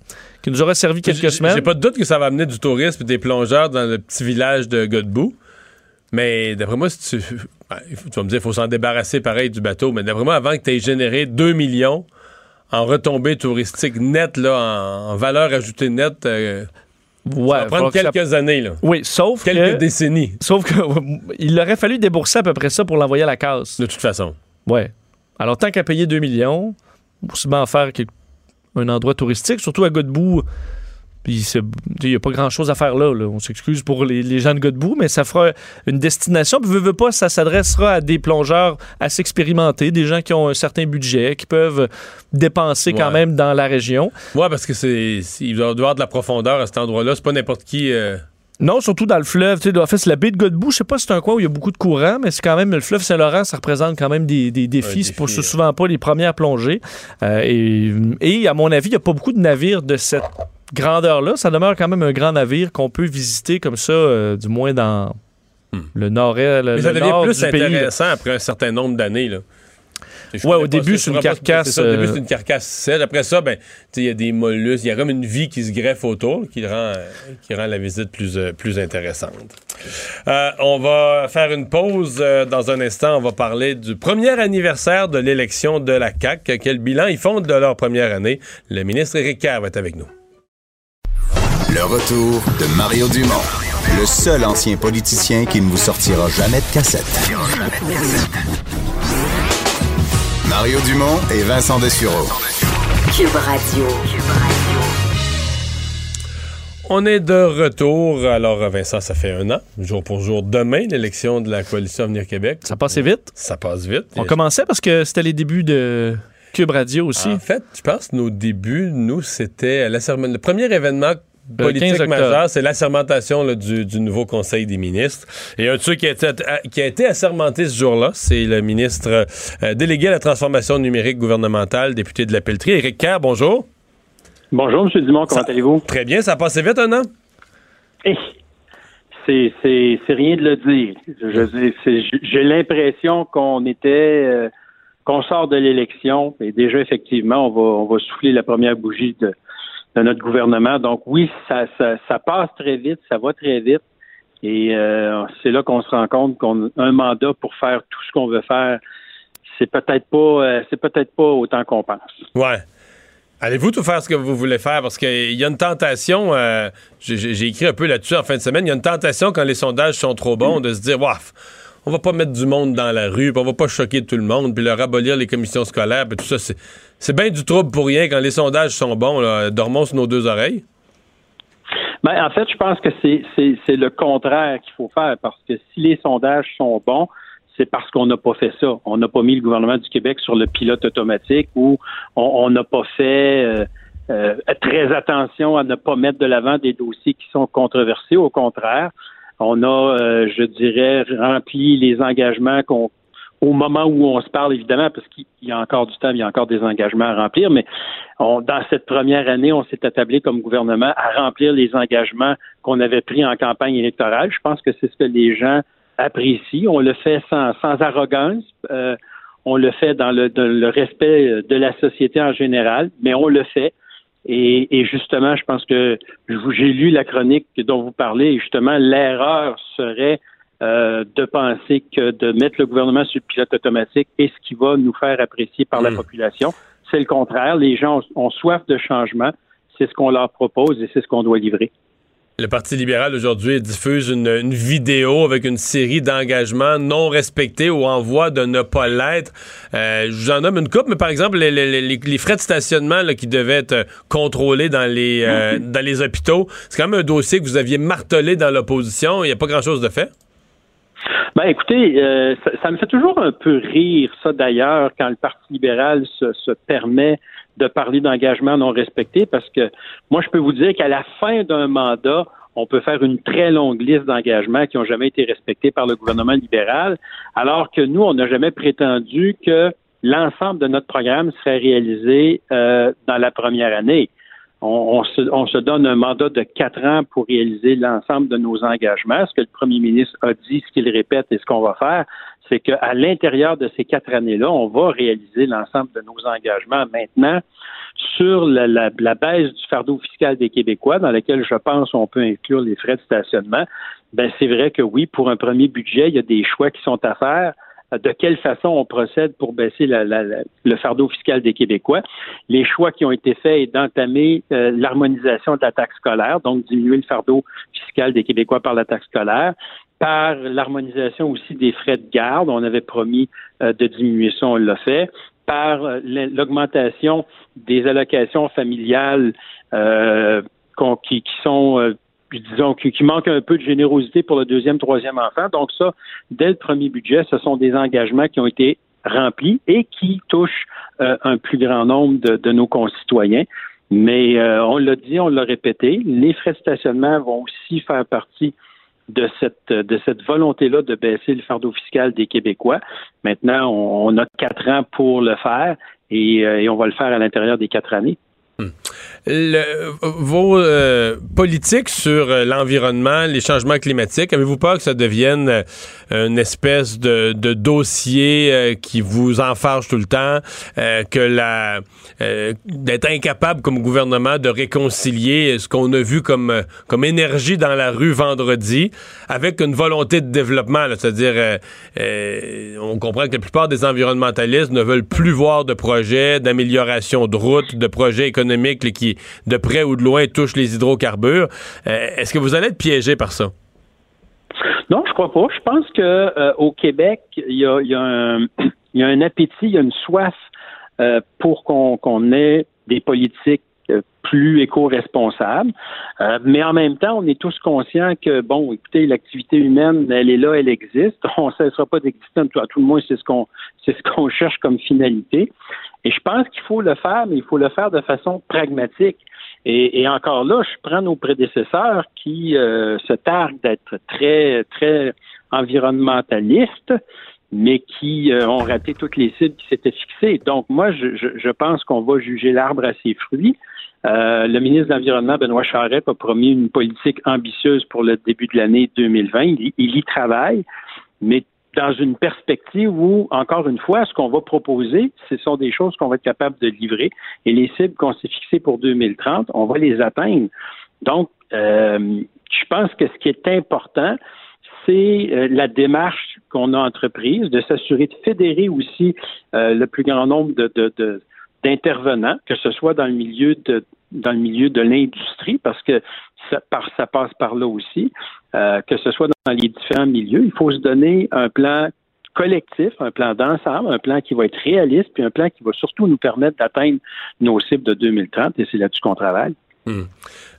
qui nous aura servi quelques semaines. J'ai pas de doute que ça va amener du tourisme et des plongeurs dans le petit village de Godbout. Mais d'après moi, si tu, ben, tu vas me dire, il faut s'en débarrasser pareil du bateau. Mais d'après moi, avant que tu aies généré 2 millions en retombées touristiques nettes, là, en valeur ajoutée nette, euh, Ouais, ça va prendre ça- quelques années. Là. Oui, sauf Quelques que... décennies, Sauf qu'il aurait fallu débourser à peu près ça pour l'envoyer à la casse. de toute façon. Ouais. Alors, tant qu'à payer 2 millions, aussi bien en faire quel- un endroit touristique, surtout à Godbout. Puis il n'y a pas grand-chose à faire là, là. On s'excuse pour les, les gens de Godbout, mais ça fera une destination. Puis, veux, veux pas, ça s'adressera à des plongeurs assez expérimentés, des gens qui ont un certain budget, qui peuvent dépenser quand même dans la région. Ouais, parce que c'est, il doit y avoir de la profondeur à cet endroit-là. C'est pas n'importe qui. euh, Non, surtout dans le fleuve. Tu sais, en fait, c'est la baie de Godbout. Je sais pas si c'est un coin où il y a beaucoup de courant, mais c'est quand même le fleuve Saint-Laurent, ça représente quand même des, des défis. Un c'est pas- défi, c'est ouais. souvent pas les premières plongées. Euh, et, et à mon avis, il n'y a pas beaucoup de navires de cette grandeur-là. Ça demeure quand même un grand navire qu'on peut visiter comme ça, euh, du moins dans le nord-est. le- Hmm. Mais ça le devient nord plus du pays, là. intéressant après un certain nombre d'années. Là. Ouais, au début, c'est je une carcasse, c'est ça, au début, euh, c'est une carcasse sèche. Après ça, ben, il y a des mollusques, il y a comme une vie qui se greffe autour, qui rend, euh, qui rend la visite plus, euh, plus intéressante. Euh, on va faire une pause euh, dans un instant. On va parler du premier anniversaire de l'élection de la CAQ. Quel bilan ils font de leur première année? Le ministre Éric Kerr va être avec nous. Le retour de Mario Dumont, le seul ancien politicien qui ne vous sortira jamais de cassette. Mario Dumont et Vincent Dessureau. Cube Radio. On est de retour. Alors, Vincent, ça fait un an, jour pour jour. Demain, l'élection de la coalition Avenir Québec. Ça passait vite. Ça passe vite. On commençait parce que c'était les débuts de Cube Radio aussi. En fait, je pense que nos débuts, nous, c'était l'asserment- le premier événement Le 15 politique octobre. majeur, c'est l'assermentation du, du nouveau Conseil des ministres. Et un de ceux qui a été, qui a été assermenté ce jour-là, c'est le ministre euh, délégué à la transformation numérique gouvernementale, député de la Pelletrie, Éric Kerr. Bonjour. Bonjour, M. Dumont, comment allez-vous? Très bien, ça a passé vite un an? Eh, C'est, c'est, c'est rien de le dire. Je, je- c'est- j'ai l'impression qu'on était, euh, qu'on sort de l'élection, et déjà, effectivement, on va, on va souffler la première bougie de, de notre gouvernement. Donc, oui, ça, ça, ça passe très vite, ça va très vite. Et euh, c'est là qu'on se rend compte qu'on a un mandat pour faire tout ce qu'on veut faire. C'est peut-être pas, euh, c'est peut-être pas autant qu'on pense. Ouais. Allez-vous tout faire ce que vous voulez faire? Parce qu'il y a une tentation, euh, j'ai- écrit un peu là-dessus en fin de semaine, il y a une tentation quand les sondages sont trop bons de se dire, waf, on va pas mettre du monde dans la rue, puis on va pas choquer tout le monde, puis leur abolir les commissions scolaires, puis tout ça. C'est, bien du trouble pour rien quand les sondages sont bons. Dormons sur nos deux oreilles. Ben, en fait, je pense que c'est, le contraire qu'il faut faire parce que si les sondages sont bons, c'est parce qu'on n'a pas fait ça. On n'a pas mis le gouvernement du Québec sur le pilote automatique ou on on n'a pas fait euh, euh, très attention à ne pas mettre de l'avant des dossiers qui sont controversés. Au contraire, on a, euh, je dirais, rempli les engagements qu'on au moment où on se parle, évidemment, parce qu'il y a encore du temps, il y a encore des engagements à remplir, mais on, dans cette première année, on s'est attablé comme gouvernement à remplir les engagements qu'on avait pris en campagne électorale. Je pense que c'est ce que les gens apprécient. On le fait sans, sans arrogance. Euh, on le fait dans le, dans le respect de la société en général, mais on le fait. Et, et justement, je pense que j'ai lu la chronique dont vous parlez, et justement, l'erreur serait euh, de penser que de mettre le gouvernement sur le pilote automatique est ce qui va nous faire apprécier par la Mm. population. C'est le contraire. Les gens ont, ont soif de changement. C'est ce qu'on leur propose et c'est ce qu'on doit livrer. Le Parti libéral aujourd'hui diffuse une, une, vidéo avec une série d'engagements non respectés ou en voie de ne pas l'être. Euh, je vous en nomme une coupe, mais par exemple, les, les, les frais de stationnement là, qui devaient être contrôlés dans les, euh, dans les hôpitaux, c'est quand même un dossier que vous aviez martelé dans l'opposition. Il n'y a pas grand-chose de fait? Ben écoutez, euh, ça, ça, me fait toujours un peu rire, ça d'ailleurs, quand le Parti libéral se, se permet de parler d'engagement non respecté parce que moi, je peux vous dire qu'à la fin d'un mandat, on peut faire une très longue liste d'engagements qui n'ont jamais été respectés par le gouvernement libéral, alors que nous, on n'a jamais prétendu que l'ensemble de notre programme serait réalisé euh, dans la première année. On, on, se, on, se, donne un mandat de quatre ans pour réaliser l'ensemble de nos engagements. Ce que le premier ministre a dit, ce qu'il répète et ce qu'on va faire, c'est qu'à l'intérieur de ces quatre années-là, on va réaliser l'ensemble de nos engagements. Maintenant, sur la, la, la, baisse du fardeau fiscal des Québécois, dans lequel je pense on peut inclure les frais de stationnement, ben c'est vrai que oui, pour un premier budget, il y a des choix qui sont à faire de quelle façon on procède pour baisser la, la, le fardeau fiscal des Québécois? Les choix qui ont été faits est d'entamer euh, l'harmonisation de la taxe scolaire, donc diminuer le fardeau fiscal des Québécois par la taxe scolaire, par l'harmonisation aussi des frais de garde. On avait promis euh, de diminuer ça, on l'a fait par euh, l'augmentation des allocations familiales euh, qui, qui, sont euh, disons, qui, qui manquent un peu de générosité pour le deuxième, troisième enfant. Donc ça, dès le premier budget, ce sont des engagements qui ont été remplis et qui touchent euh, un plus grand nombre de, de nos concitoyens. Mais on l'a dit, on l'a répété, les frais de stationnement vont aussi faire partie de cette de cette volonté-là de baisser le fardeau fiscal des Québécois. Maintenant, on, on a quatre ans pour le faire et, euh, on va le faire à l'intérieur des quatre années. Hmm. Le, vos euh, politiques sur euh, l'environnement, les changements climatiques, avez-vous peur que ça devienne euh, une espèce de, dossier qui vous enfarge tout le temps, que d'être incapable comme gouvernement de réconcilier ce qu'on a vu comme comme énergie dans la rue vendredi avec une volonté de développement, c'est-à-dire on comprend que la plupart des environnementalistes ne veulent plus voir de projets d'amélioration de routes, de projets économiques qui de près ou de loin touchent les hydrocarbures. Est-ce que vous allez être piégé par ça? Non, je crois pas. Je pense que euh, au Québec, il y a, un, appétit, il y a une soif euh, pour qu'on ait des politiques euh, plus éco-responsables. Euh, mais en même temps, on est tous conscients que, bon, écoutez, l'activité humaine, elle est là, elle existe. On ne cessera pas d'exister. À tout le moins, c'est ce qu'on c'est ce qu'on cherche comme finalité. Et je pense qu'il faut le faire, mais il faut le faire de façon pragmatique. Et, et, encore là, je prends nos prédécesseurs qui euh, se targuent d'être très, très environnementalistes, mais qui euh, ont raté toutes les cibles qui s'étaient fixées. Donc, moi, je, je pense qu'on va juger l'arbre à ses fruits. Euh, le ministre de l'Environnement, Benoît Charette, a promis une politique ambitieuse pour le début de l'année 2020. Il, il y travaille, mais dans une perspective où, encore une fois, ce qu'on va proposer, ce sont des choses qu'on va être capable de livrer et les cibles qu'on s'est fixées pour 2030, on va les atteindre. Donc, euh, je pense que ce qui est important, c'est euh, la démarche qu'on a entreprise de s'assurer de fédérer aussi euh, le plus grand nombre de, de, de d'intervenants, que ce soit dans le milieu de dans le milieu de l'industrie, parce que ça, par, ça passe par là aussi, euh, que ce soit dans les différents milieux, il faut se donner un plan collectif, un plan d'ensemble, un plan qui va être réaliste, puis un plan qui va surtout nous permettre d'atteindre nos cibles de 2030, et c'est là-dessus qu'on travaille. Mmh.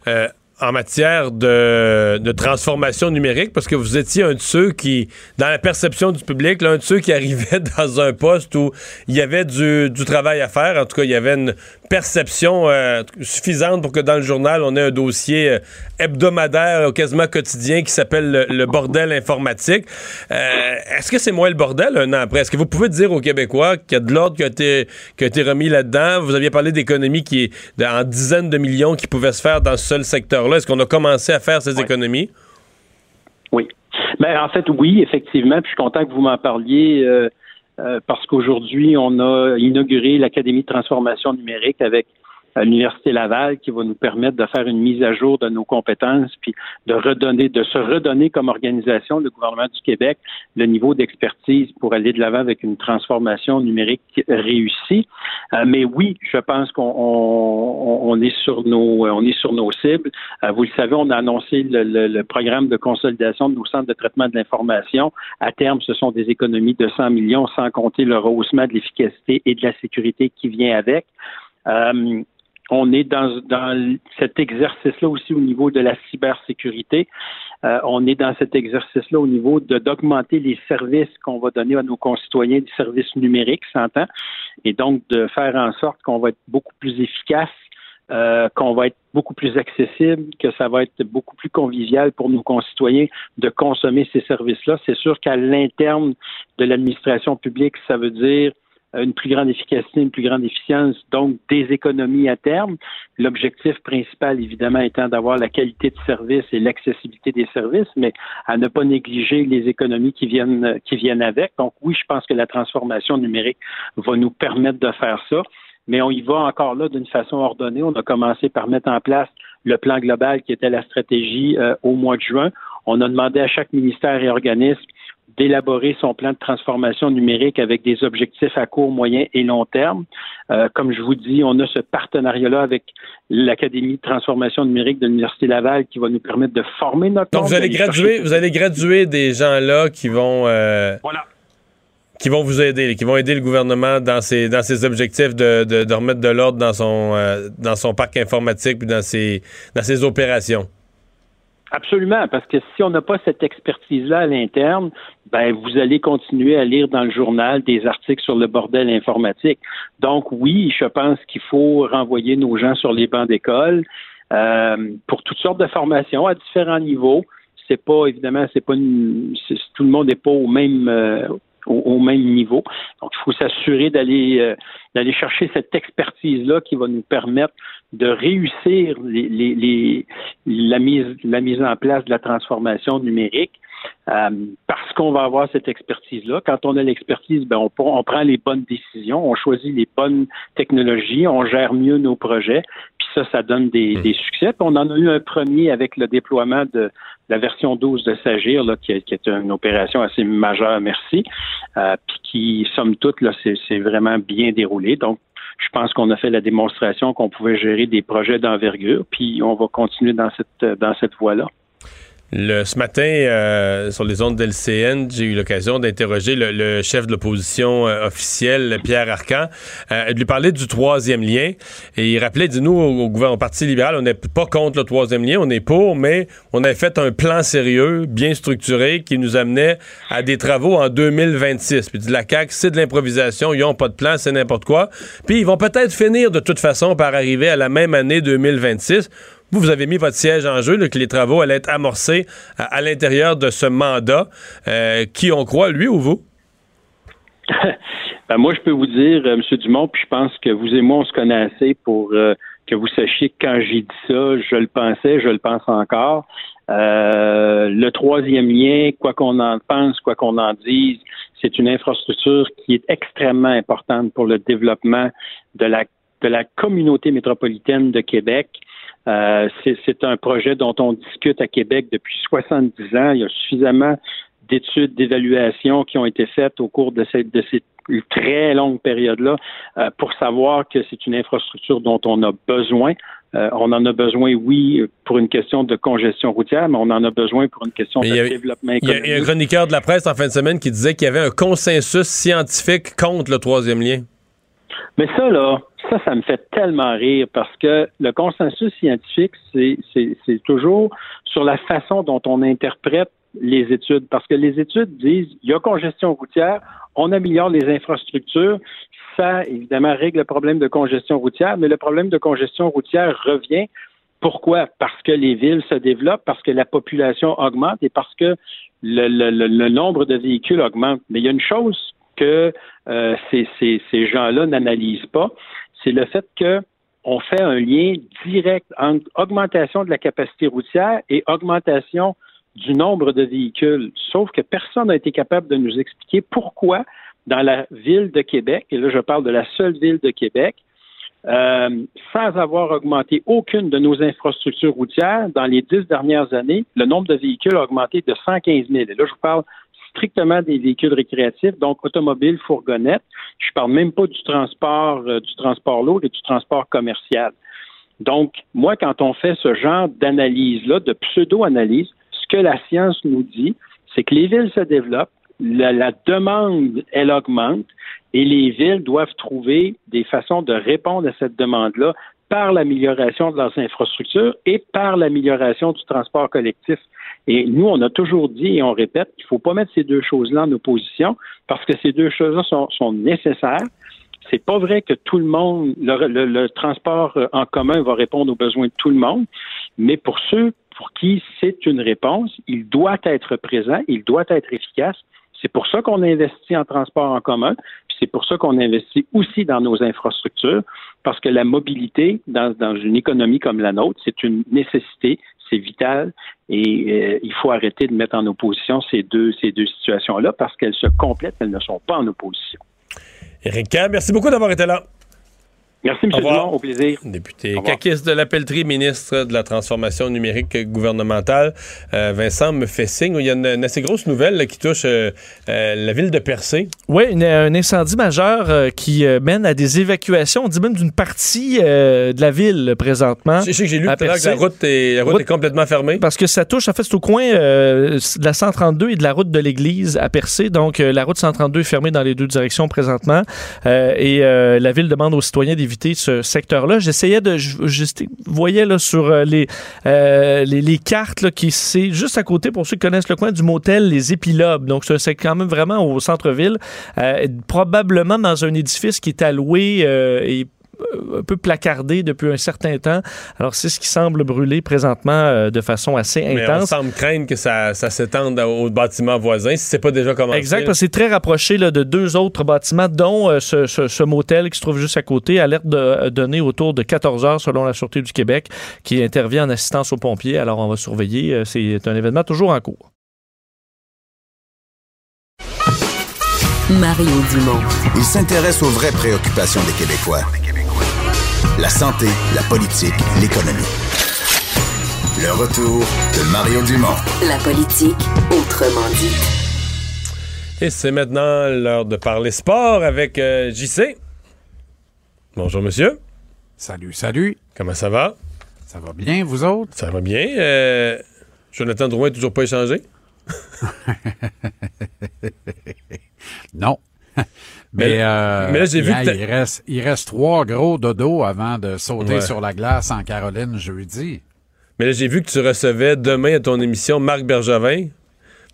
Euh, en matière de, de, transformation numérique, parce que vous étiez un de ceux qui, dans la perception du public, l'un de ceux qui arrivait dans un poste où il y avait du, du, travail à faire. En tout cas, il y avait une perception euh, suffisante pour que dans le journal, on ait un dossier euh, hebdomadaire, quasiment quotidien, qui s'appelle le, le, bordel informatique. Euh, Est-ce que c'est moins le bordel un an après? Est-ce que vous pouvez dire aux Québécois qu'il y a de l'ordre qui a été, qui a été remis là-dedans? Vous aviez parlé d'économie qui est en dizaines de millions qui pouvaient se faire dans ce seul secteur-là. Est-ce qu'on a commencé à faire ces oui. économies? Oui. Ben, en fait, oui, effectivement. Puis je suis content que vous m'en parliez. Euh, parce qu'aujourd'hui, on a inauguré l'Académie de transformation numérique avec à l'Université Laval qui va nous permettre de faire une mise à jour de nos compétences puis de redonner, de se redonner comme organisation, le gouvernement du Québec, le niveau d'expertise pour aller de l'avant avec une transformation numérique réussie. Euh, mais oui, je pense qu'on on, est sur nos on est sur nos cibles. Euh, vous le savez, on a annoncé le, le, programme de consolidation de nos centres de traitement de l'information. À terme, ce sont des économies de 100 millions, sans compter le rehaussement de l'efficacité et de la sécurité qui vient avec. Euh, on est dans, cet exercice-là aussi au niveau de la cybersécurité. Euh, on est dans cet exercice-là au niveau de d'augmenter les services qu'on va donner à nos concitoyens, des services numériques, s'entend, et donc de faire en sorte qu'on va être beaucoup plus efficace, euh, qu'on va être beaucoup plus accessible, que ça va être beaucoup plus convivial pour nos concitoyens de consommer ces services-là. C'est sûr qu'à l'interne de l'administration publique, ça veut dire une plus grande efficacité, une plus grande efficience, donc des économies à terme. L'objectif principal, évidemment, étant d'avoir la qualité de service et l'accessibilité des services, mais à ne pas négliger les économies qui viennent, qui viennent avec. Donc oui, je pense que la transformation numérique va nous permettre de faire ça, mais on y va encore là d'une façon ordonnée. On a commencé par mettre en place le plan global qui était la stratégie euh, au mois de juin. On a demandé à chaque ministère et organisme d'élaborer son plan de transformation numérique avec des objectifs à court, moyen et long terme. Euh, comme je vous dis, on a ce partenariat-là avec l'Académie de transformation numérique de l'Université Laval qui va nous permettre de former notre Donc, vous allez graduer, vous allez graduer des gens-là qui vont... Euh, qui vont vous aider, qui vont aider le gouvernement dans ses, dans ses objectifs de, de, remettre de l'ordre dans son, euh, dans son parc informatique puis dans ses, dans ses opérations. Absolument, parce que si on n'a pas cette expertise-là à l'interne, ben vous allez continuer à lire dans le journal des articles sur le bordel informatique. Donc oui, je pense qu'il faut renvoyer nos gens sur les bancs d'école euh, pour toutes sortes de formations à différents niveaux. C'est pas évidemment, c'est pas tout le monde n'est pas au même euh, au, même niveau. Donc, il faut s'assurer d'aller euh, d'aller chercher cette expertise-là qui va nous permettre de réussir les, les, la, mise, la mise en place de la transformation numérique. Euh, parce qu'on va avoir cette expertise-là. Quand on a l'expertise, ben on, on, prend les bonnes décisions, on choisit les bonnes technologies, on gère mieux nos projets, puis ça, ça donne des, hmm. des succès. Puis on en a eu un premier avec le déploiement de la version 12 de Sagir, là, qui, est une opération assez majeure, merci, euh, puis qui, somme toute, là, c'est vraiment bien déroulé. Donc, je pense qu'on a fait la démonstration qu'on pouvait gérer des projets d'envergure, puis on va continuer dans cette dans cette voie-là. Le, ce matin, euh, sur les ondes d'LCN, j'ai eu l'occasion d'interroger le, chef de l'opposition euh, officielle, Pierre Arcan, euh, de lui parler du troisième lien. Et il rappelait, dit nous, au, gouvernement, au Parti libéral, on n'est pas contre le troisième lien, on est pour, mais on avait fait un plan sérieux, bien structuré, qui nous amenait à des travaux en 2026. Puis dit la CAQ, c'est de l'improvisation, ils n'ont pas de plan, c'est n'importe quoi. Puis ils vont peut-être finir de toute façon par arriver à la même année 2026 vous, vous avez mis votre siège en jeu, que les travaux allaient être amorcés à, l'intérieur de ce mandat. Euh, qui on croit, lui ou vous? ben moi, je peux vous dire, euh, M. Dumont, puis je pense que vous et moi, on se connaît assez pour euh, que vous sachiez que quand j'ai dit ça, je le pensais, je le pense encore. le troisième lien, quoi qu'on en pense, quoi qu'on en dise, c'est une infrastructure qui est extrêmement importante pour le développement de la communauté métropolitaine de Québec. Euh, c'est un projet dont on discute à Québec depuis 70 ans. Il y a suffisamment d'études, d'évaluations qui ont été faites au cours de, cette, de très longues périodes-là euh, pour savoir que c'est une infrastructure dont on a besoin. Euh, on en a besoin, oui, pour une question de congestion routière, mais on en a besoin pour une question de développement économique. Il y a un chroniqueur de la presse en fin de semaine qui disait qu'il y avait un consensus scientifique contre le troisième lien. Mais ça, là, ça, ça me fait tellement rire parce que le consensus scientifique, c'est toujours sur la façon dont on interprète les études. Parce que les études disent, il y a congestion routière, on améliore les infrastructures, ça, évidemment, règle le problème de congestion routière, mais le problème de congestion routière revient. Pourquoi? Parce que les villes se développent, parce que la population augmente et parce que le, le, le nombre de véhicules augmente. Mais il y a une chose que euh, ces, ces, ces gens-là n'analysent pas, c'est le fait que on fait un lien direct entre augmentation de la capacité routière et augmentation du nombre de véhicules. Sauf que personne n'a été capable de nous expliquer pourquoi, dans la ville de Québec, et là je parle de la seule ville de Québec, euh, sans avoir augmenté aucune de nos infrastructures routières, dans les dix dernières années, le nombre de véhicules a augmenté de 115 000. Et là, je vous parle strictement des véhicules récréatifs, donc automobiles, fourgonnettes. Je parle même pas du transport, euh, du transport lourd et du transport commercial. Donc, moi, quand on fait ce genre d'analyse-là, de pseudo-analyse, ce que la science nous dit, c'est que les villes se développent, la, demande, elle augmente, et les villes doivent trouver des façons de répondre à cette demande-là par l'amélioration de leurs infrastructures et par l'amélioration du transport collectif. Et nous, on a toujours dit et on répète qu'il ne faut pas mettre ces deux choses-là en opposition parce que ces deux choses-là sont, sont nécessaires. C'est pas vrai que tout le monde, le, transport en commun va répondre aux besoins de tout le monde, mais pour ceux pour qui c'est une réponse, il doit être présent, il doit être efficace. C'est pour ça qu'on investit en transport en commun, puis c'est pour ça qu'on investit aussi dans nos infrastructures, parce que la mobilité dans une économie comme la nôtre, c'est une nécessité, c'est vital, et euh, il faut arrêter de mettre en opposition ces deux, ces deux situations-là, parce qu'elles se complètent, elles ne sont pas en opposition. Éric merci beaucoup d'avoir été là. Merci, M. Dumont. Au plaisir. Député caquiste de la Pelletrie, ministre de la Transformation numérique gouvernementale. Euh, Vincent me fait signe. Il y a une, une assez grosse nouvelle là, qui touche euh, euh, la ville de Percé. Oui, un incendie majeur euh, qui euh, mène à des évacuations, on dit même d'une partie euh, de la ville présentement. Je sais que j'ai lu que la route, est, la route, route, est complètement fermée. Parce que ça touche, en fait, c'est au coin de la 132 et de la route de l'église à Percé. Donc, la route 132 est fermée dans les deux directions présentement. et la ville demande aux citoyens ce secteur-là. J'essayais de, je, je, voyais là sur les, euh, les, les cartes là, qui c'est juste à côté pour ceux qui connaissent le coin du motel Les Épilobes. Donc c'est quand même vraiment au centre-ville, euh, probablement dans un édifice qui est alloué euh, et un peu placardé depuis un certain temps. Alors, c'est ce qui semble brûler présentement euh, de façon assez intense. Mais on semble craindre que ça, ça s'étende aux bâtiments voisins, si c'est pas déjà commencé. Exact, parce que c'est très rapproché là, de deux autres bâtiments, dont euh, ce, ce, ce, motel qui se trouve juste à côté. Alerte de, euh, donnée autour de 14 heures selon la Sûreté du Québec, qui intervient en assistance aux pompiers. Alors, on va surveiller. C'est un événement toujours en cours. Mario Dumont. Il s'intéresse aux vraies préoccupations des Québécois. La santé, la politique, l'économie. Le retour de Mario Dumont. La politique, autrement dit. Et c'est maintenant l'heure de parler sport avec euh, JC. Bonjour, monsieur. Salut, salut. Comment ça va? Ça va bien, vous autres? Ça va bien. Euh, Jonathan Drouin, toujours pas échangé? non. Mais, euh, mais là, j'ai vu que il reste, il reste trois gros dodos avant de sauter ouais. sur la glace en Caroline jeudi. Mais là, j'ai vu que tu recevais demain à ton émission Marc Bergevin.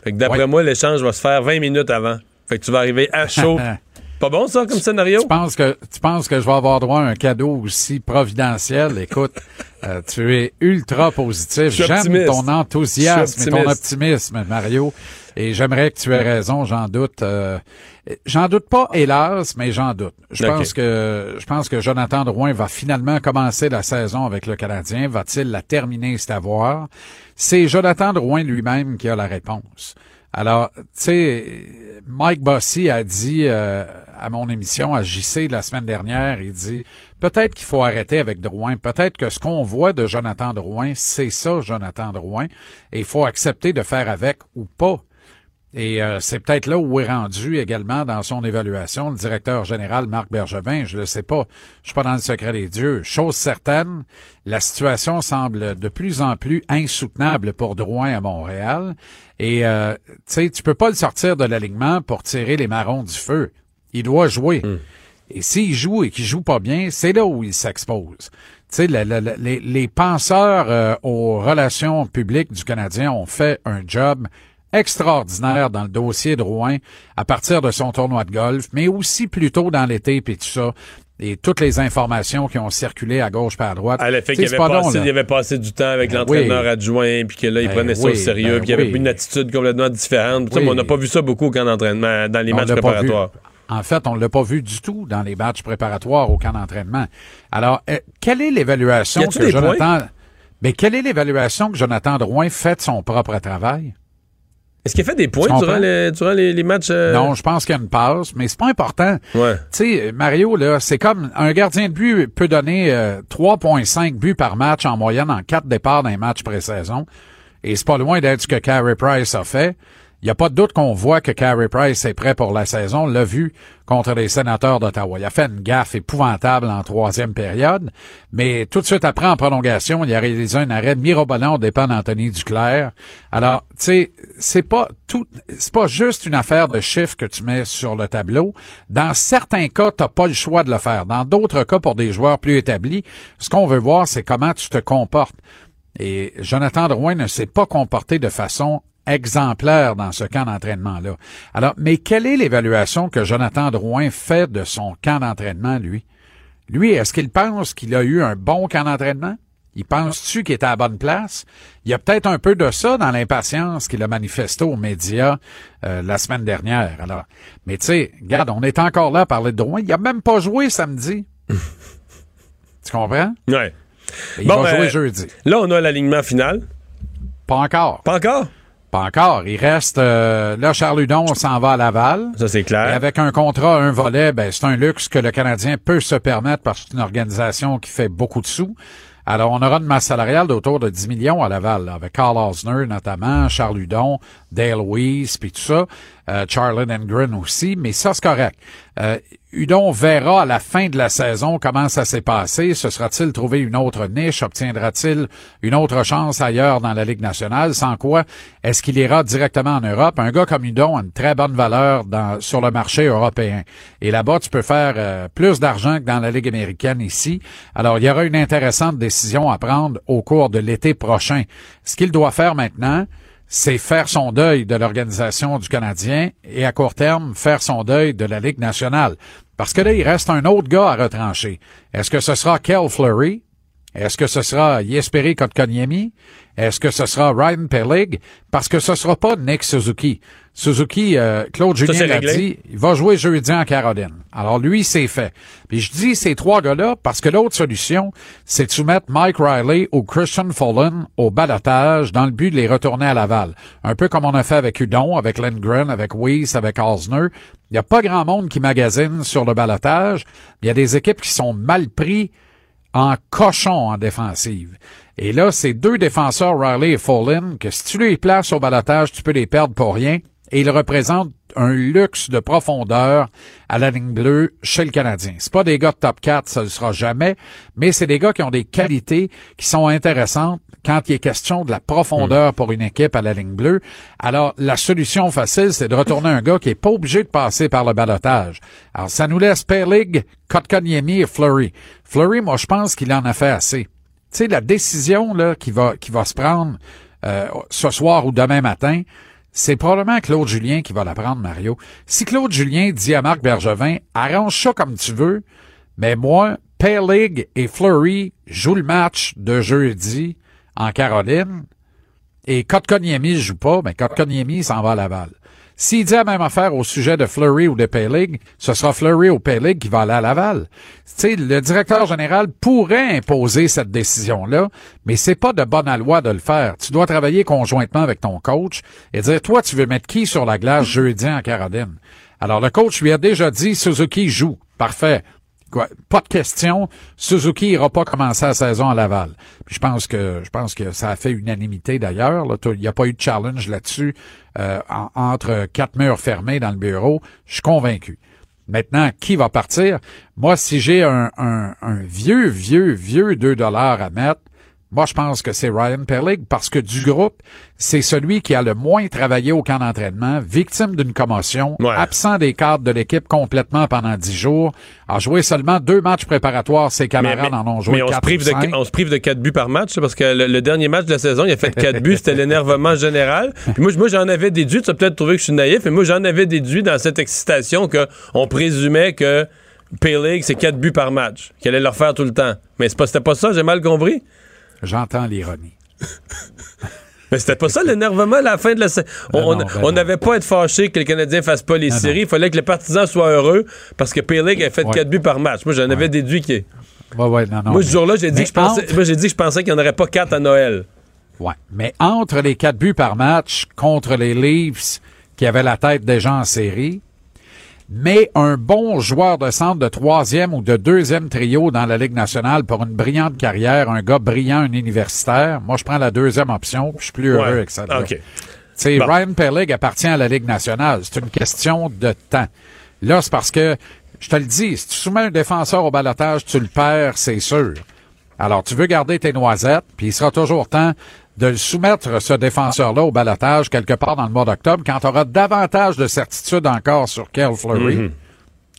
Fait que d'après ouais. moi, l'échange va se faire 20 minutes avant. Fait que tu vas arriver à chaud. Pas bon, ça, comme scénario? Tu penses que, tu penses que je vais avoir droit à un cadeau aussi providentiel? Écoute, euh, tu es ultra positif. J'aime ton enthousiasme et ton optimisme, Mario. Et j'aimerais que tu aies raison, j'en doute. Euh, j'en doute pas, hélas, mais j'en doute. Je okay. pense que je pense que Jonathan Drouin va finalement commencer la saison avec le Canadien. Va-t-il la terminer, c'est à voir. C'est Jonathan Drouin lui-même qui a la réponse. Alors, tu sais, Mike Bossy a dit euh, à mon émission, à JC la semaine dernière, il dit peut-être qu'il faut arrêter avec Drouin. Peut-être que ce qu'on voit de Jonathan Drouin, c'est ça, Jonathan Drouin, et il faut accepter de faire avec ou pas. Et euh, c'est peut-être là où est rendu également dans son évaluation le directeur général Marc Bergevin. Je ne sais pas. Je suis pas dans le secret des dieux. Chose certaine, la situation semble de plus en plus insoutenable pour Drouin à Montréal. Et euh, tu sais, tu peux pas le sortir de l'alignement pour tirer les marrons du feu. Il doit jouer. Mm. Et s'il joue et qu'il joue pas bien, c'est là où il s'expose. Tu sais, les, les, penseurs euh, aux relations publiques du Canadien ont fait un job extraordinaire dans le dossier de Rouen à partir de son tournoi de golf, mais aussi plus tôt dans l'été puis tout ça. Et toutes les informations qui ont circulé à gauche par à droite. À l'effet qu'il avait, passé, il avait passé du temps avec ben l'entraîneur oui. adjoint, puis que là, il ben prenait ça au sérieux, ben puis il avait oui. une attitude complètement différente. Oui. on n'a pas vu ça beaucoup au camp d'entraînement, dans les on matchs préparatoires. En fait, on ne l'a pas vu du tout dans les matchs préparatoires au camp d'entraînement. Alors, euh, quelle est l'évaluation que Jonathan... Mais quelle est l'évaluation que Jonathan Drouin fait de son propre travail? Est-ce qu'il a fait des points durant les, durant les, matchs? Euh? Non, je pense qu'il y a une passe, mais c'est pas important. Ouais. Tu sais, Mario, là, c'est comme un gardien de but peut donner 3,5 euh, buts par match en moyenne en quatre départs d'un match pré-saison. Et c'est pas loin d'être ce que Carey Price a fait. Il n'y a pas de doute qu'on voit que Carey Price est prêt pour la saison. On l'a vu contre les sénateurs d'Ottawa. Il a fait une gaffe épouvantable en troisième période, mais tout de suite après, en prolongation, il a réalisé un arrêt mirobolant au dépend d'Anthony Duclair. Alors, tu sais, c'est pas tout, c'est pas juste une affaire de chiffres que tu mets sur le tableau. Dans certains cas, t'as pas le choix de le faire. Dans d'autres cas, pour des joueurs plus établis, ce qu'on veut voir, c'est comment tu te comportes. Et Jonathan Drouin ne s'est pas comporté de façon exemplaire dans ce camp d'entraînement-là. Alors, mais quelle est l'évaluation que Jonathan Drouin fait de son camp d'entraînement, lui? Lui, est-ce qu'il pense qu'il a eu un bon camp d'entraînement? Il pense-tu qu'il était à la bonne place? Il y a peut-être un peu de ça dans l'impatience qu'il a manifesté aux médias euh, la semaine dernière. Alors, mais tu sais, regarde, on est encore là à parler de Drouin. Il a même pas joué samedi. tu comprends? Ouais. il va jouer euh, jeudi. Là, on a l'alignement final. Pas encore. Pas encore? Pas encore. Il reste euh, là, Charles Hudon s'en va à Laval. Ça, c'est clair. Et avec un contrat, un volet, ben, c'est un luxe que le Canadien peut se permettre parce que c'est une organisation qui fait beaucoup de sous. Alors, on aura une masse salariale d'autour de 10 millions à Laval, avec Carl Osner notamment, Charles Hudon, Dale Weiss, puis tout ça, euh, Charlie Engren aussi, mais ça, c'est correct. Euh, Hudon verra à la fin de la saison comment ça s'est passé. Ce sera-t-il trouvé une autre niche? Obtiendra-t-il une autre chance ailleurs dans la Ligue nationale? Sans quoi, est-ce qu'il ira directement en Europe? Un gars comme Hudon a une très bonne valeur dans, sur le marché européen. Et là-bas, tu peux faire euh, plus d'argent que dans la Ligue américaine ici. Alors, il y aura une intéressante décision à prendre au cours de l'été prochain. Ce qu'il doit faire maintenant, c'est faire son deuil de l'organisation du Canadien et à court terme, faire son deuil de la Ligue nationale. Parce que là, il reste un autre gars à retrancher. Est-ce que ce sera Kel Fleury? Est-ce que ce sera Yesperi Kotkaniemi? Est-ce que ce sera Ryan Pellig? Parce que ce sera pas Nick Suzuki. Suzuki, euh, Claude Julien l'a dit, il va jouer jeudi en Caroline. Alors lui, c'est fait. Puis je dis ces trois gars-là parce que l'autre solution, c'est de soumettre Mike Riley ou Christian Fullen au balotage dans le but de les retourner à Laval. Un peu comme on a fait avec Udon, avec Lindgren, avec Weiss, avec Osner. Il n'y a pas grand monde qui magasine sur le balotage. Il y a des équipes qui sont mal pris en cochon en défensive. Et là, ces deux défenseurs, Riley et Fullen, que si tu les places au balotage, tu peux les perdre pour rien et il représente un luxe de profondeur à la ligne bleue chez le Canadien. C'est pas des gars de top 4, ça ne sera jamais, mais c'est des gars qui ont des qualités qui sont intéressantes quand il est question de la profondeur pour une équipe à la ligne bleue. Alors, la solution facile, c'est de retourner un gars qui est pas obligé de passer par le balotage. Alors, ça nous laisse Perlig, Kotkaniemi et Flurry. Flurry, moi, je pense qu'il en a fait assez. Tu sais, la décision là qui va qui va se prendre euh, ce soir ou demain matin, c'est probablement Claude Julien qui va la prendre, Mario. Si Claude Julien dit à Marc Bergevin, arrange ça comme tu veux, mais moi, Pale et Fleury jouent le match de jeudi en Caroline, et Kotkaniemi joue pas, mais Kotkaniemi s'en va à Laval. S'il dit la même affaire au sujet de Fleury ou de Paylig, ce sera Fleury ou Paylig qui va aller à Laval. le directeur général pourrait imposer cette décision-là, mais c'est pas de bonne loi de le faire. Tu dois travailler conjointement avec ton coach et dire, toi, tu veux mettre qui sur la glace jeudi en Caroline? Alors, le coach lui a déjà dit, Suzuki joue. Parfait pas de question. Suzuki ira pas commencer la saison à Laval. je pense que je pense que ça a fait unanimité d'ailleurs. Il n'y a pas eu de challenge là-dessus euh, entre quatre murs fermés dans le bureau. Je suis convaincu. Maintenant, qui va partir? Moi, si j'ai un, un, un, vieux, vieux, vieux 2 dollars à mettre, moi, je pense que c'est Ryan Perlig parce que du groupe, c'est celui qui a le moins travaillé au camp d'entraînement, victime d'une commotion, absent des cadres de l'équipe complètement pendant dix jours, a joué seulement deux matchs préparatoires. Ses camarades en ont joué mais on se prive de on se prive de quatre buts par match parce que le, dernier match de la saison, il a fait quatre buts, c'était l'énervement général. moi, moi j'en avais déduit, tu as peut-être trouvé que je suis naïf, mais moi j'en avais déduit dans cette excitation que on présumait que P-League, c'est quatre buts par match, qu'elle allait leur faire tout le temps. Mais c'était pas ça, j'ai mal compris? J'entends l'ironie. Mais c'était pas ça l'énervement à la fin de la saison. On ben n'avait pas à être fâché que les Canadiens fassent pas les séries. Il fallait que les partisans soient heureux parce que P-League a fait 4 buts par match. Moi, j'en avais déduit qu'il. Ouais, ouais, non, moi, ce jour-là, j'ai dit, que je pensais, moi, dit que je pensais qu'il n'y en aurait pas 4 à Noël. Ouais. Mais entre les quatre buts par match contre les Leafs, qui avaient la tête déjà en série, mais un bon joueur de centre de troisième ou de deuxième trio dans la Ligue nationale pour une brillante carrière, un gars brillant, un universitaire, moi je prends la deuxième option, je suis plus heureux avec ça. OK. sais, Ryan Perlig appartient à la Ligue nationale. C'est une question de temps. Là, c'est parce que, je te le dis, si tu soumets un défenseur au balotage, tu le perds, c'est sûr. Alors, tu veux garder tes noisettes, puis il sera toujours temps de le soumettre, ce défenseur-là, au balotage quelque part dans le mois d'octobre, quand tu auras davantage de certitude encore sur Kel Fleury, Mhm.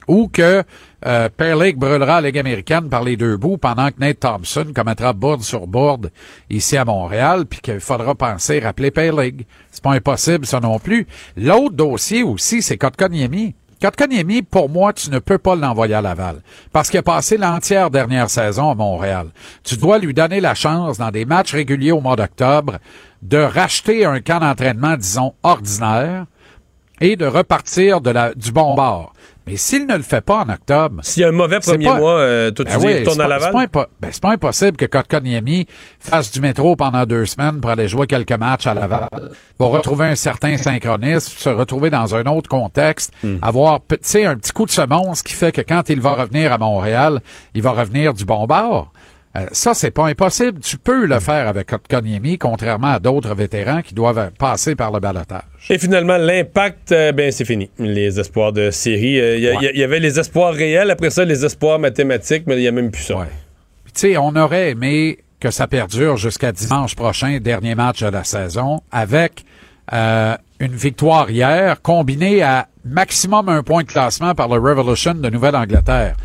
ou que euh, brûlera la Ligue américaine par les deux bouts pendant que Nate Thompson commettra bourde sur bourde ici à Montréal, puis qu'il faudra penser rappeler Perlig. C'est pas impossible, ça non plus. L'autre dossier aussi, c'est Kotkaniemi. Kotkaniemi, pour moi, tu ne peux pas l'envoyer à Laval parce qu'il a passé l'entière dernière saison à Montréal. Tu dois lui donner la chance, dans des matchs réguliers au mois d'octobre, de racheter un camp d'entraînement, disons, ordinaire et de repartir du bon bord. Mais s'il ne le fait pas en octobre... S'il y a un mauvais premier pas- mois, euh, toi, tu Ben oui, retourne c'est à Laval? C'est pas, ben, pas impossible que Kotkaniemi fasse du métro pendant deux semaines pour aller jouer quelques matchs à Laval, pour retrouver un certain synchronisme, se retrouver dans un autre contexte, Hmm. avoir, tu sais, un petit coup de semonce qui fait que quand il va revenir à Montréal, il va revenir du bon bord. Euh, ça, c'est pas impossible. Tu peux le faire avec Kotkaniemi, contrairement à d'autres vétérans qui doivent passer par le balotage. Et finalement, l'impact, euh, ben c'est fini. Les espoirs de série. Euh, Il y, Ouais. avait les espoirs réels, après ça, les espoirs mathématiques, mais il n'y a même plus ça. Ouais. Puis, Tu sais, on aurait aimé que ça perdure jusqu'à dimanche prochain, dernier match de la saison, avec euh, une victoire hier, combinée à maximum un point de classement par le Revolution de Nouvelle-Angleterre.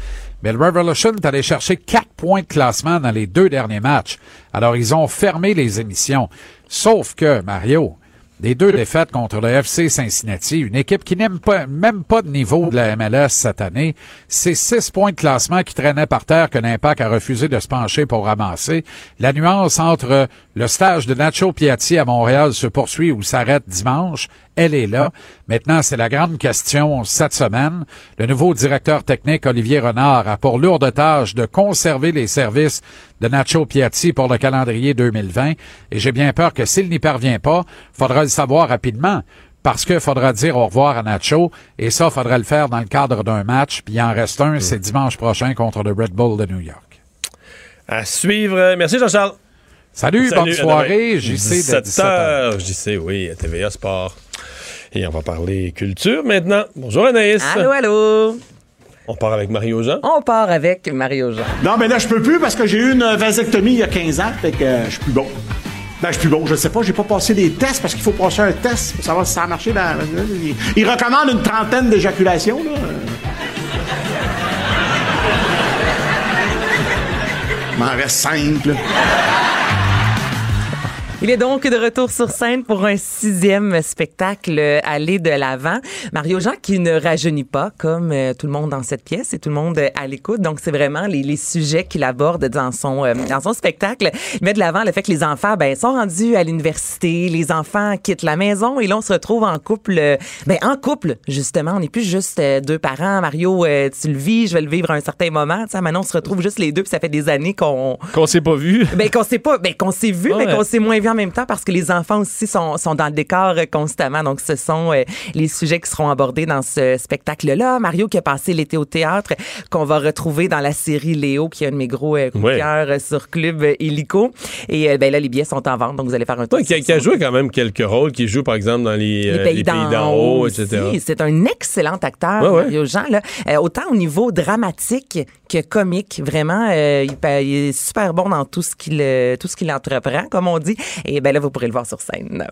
Mais le Revolution est allé chercher quatre points de classement dans les deux derniers matchs. Alors, ils ont fermé les émissions. Sauf que, Mario, des deux défaites contre le FC Cincinnati, une équipe qui n'aime pas, même pas de niveau de la MLS cette année, c'est six points de classement qui traînaient par terre que l'Impact a refusé de se pencher pour ramasser. La nuance entre le stage de Nacho Piatti à Montréal se poursuit ou s'arrête dimanche, elle est là. Maintenant, c'est la grande question cette semaine. Le nouveau directeur technique, Olivier Renard, a pour lourde tâche de conserver les services de Nacho Piatti pour le calendrier 2020. Et j'ai bien peur que s'il n'y parvient pas, faudra le savoir rapidement. Parce qu'il faudra dire au revoir à Nacho, et ça, faudra le faire dans le cadre d'un match, puis il en reste un, c'est dimanche prochain contre le Red Bull de New York. À suivre. Merci, Jean-Charles. Salut, bonne soirée. JC de 17 17 heures. JC, oui, à TVA Sport. Et on va parler culture maintenant. Bonjour Anaïs. Allô, allô. On part avec Mario Jean. On part avec Mario Jean. Non, mais là, je peux plus parce que j'ai eu une vasectomie il y a 15 ans, fait que euh, je suis plus bon. Ben, je suis plus bon, je sais pas, j'ai pas passé des tests parce qu'il faut passer un test pour savoir si ça a marché dans. Il, il recommande une trentaine d'éjaculations, là. Il m'en reste cinq, là. Il est donc de retour sur scène pour un sixième spectacle euh, Aller de l'avant. Mario Jean qui ne rajeunit pas comme euh, tout le monde dans cette pièce et tout le monde euh, à l'écoute. Donc c'est vraiment les, les sujets qu'il aborde dans son dans son spectacle. Il met de l'avant le fait que les enfants ben sont rendus à l'université, les enfants quittent la maison et là on se retrouve en couple ben en couple justement, on n'est plus juste deux parents. Mario tu le vis, je vais le vivre à un certain moment, tu maintenant on se retrouve juste les deux puis ça fait des années qu'on Qu'on s'est pas vu. ben qu'on s'est pas, ben qu'on s'est vu, Ouais. mais qu'on s'est moins vu en même temps parce que les enfants aussi sont, sont dans le décor euh, constamment. Donc ce sont euh, les sujets qui seront abordés dans ce spectacle-là. Mario qui a passé l'été au théâtre, qu'on va retrouver dans la série Léo, qui est un de mes gros euh, coups de Ouais. cœur euh, sur Club Illico. Et euh, ben là les billets sont en vente, donc vous allez faire un tour. Ouais, qui, qui a joué quand même quelques rôles, qui joue par exemple dans les, les pays d'en haut, etc. aussi. C'est un excellent acteur, Ouais. Mario Jean. Là. Autant au niveau dramatique que comique. Vraiment, il, il est super bon dans tout ce qu'il tout ce qu'il entreprend, comme on dit. Et ben là, vous pourrez le voir sur scène.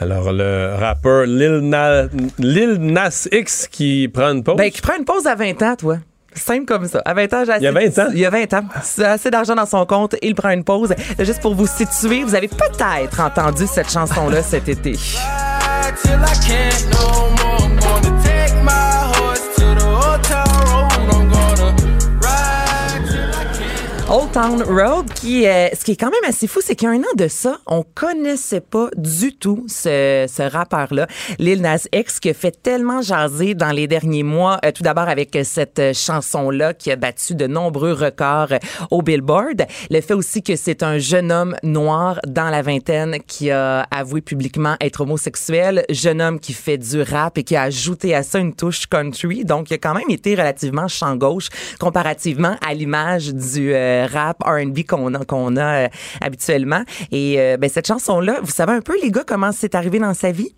Alors le rappeur Lil Nas, Lil Nas X qui prend une pause. Ben, qui prend une pause à 20 ans, toi. Simple comme ça. À 20 ans, j'ai assez- Il y a 20 ans? Il y a 20 ans. C'est assez d'argent dans son compte. Il prend une pause. Juste pour vous situer, vous avez peut-être entendu cette chanson-là cet été. Town Road, qui, euh, ce qui est quand même assez fou, c'est qu'il y a un an de ça, on connaissait pas du tout ce, ce rappeur-là, Lil Nas X, qui a fait tellement jaser dans les derniers mois, euh, tout d'abord avec cette euh, chanson-là qui a battu de nombreux records au Billboard. Le fait aussi que c'est un jeune homme noir dans la vingtaine qui a avoué publiquement être homosexuel, jeune homme qui fait du rap et qui a ajouté à ça une touche country. Donc, il a quand même été relativement champ gauche comparativement à l'image du rap R&B qu'on a, qu'on a euh, habituellement. Et euh, ben, cette chanson-là, vous savez un peu, les gars, comment c'est arrivé dans sa vie?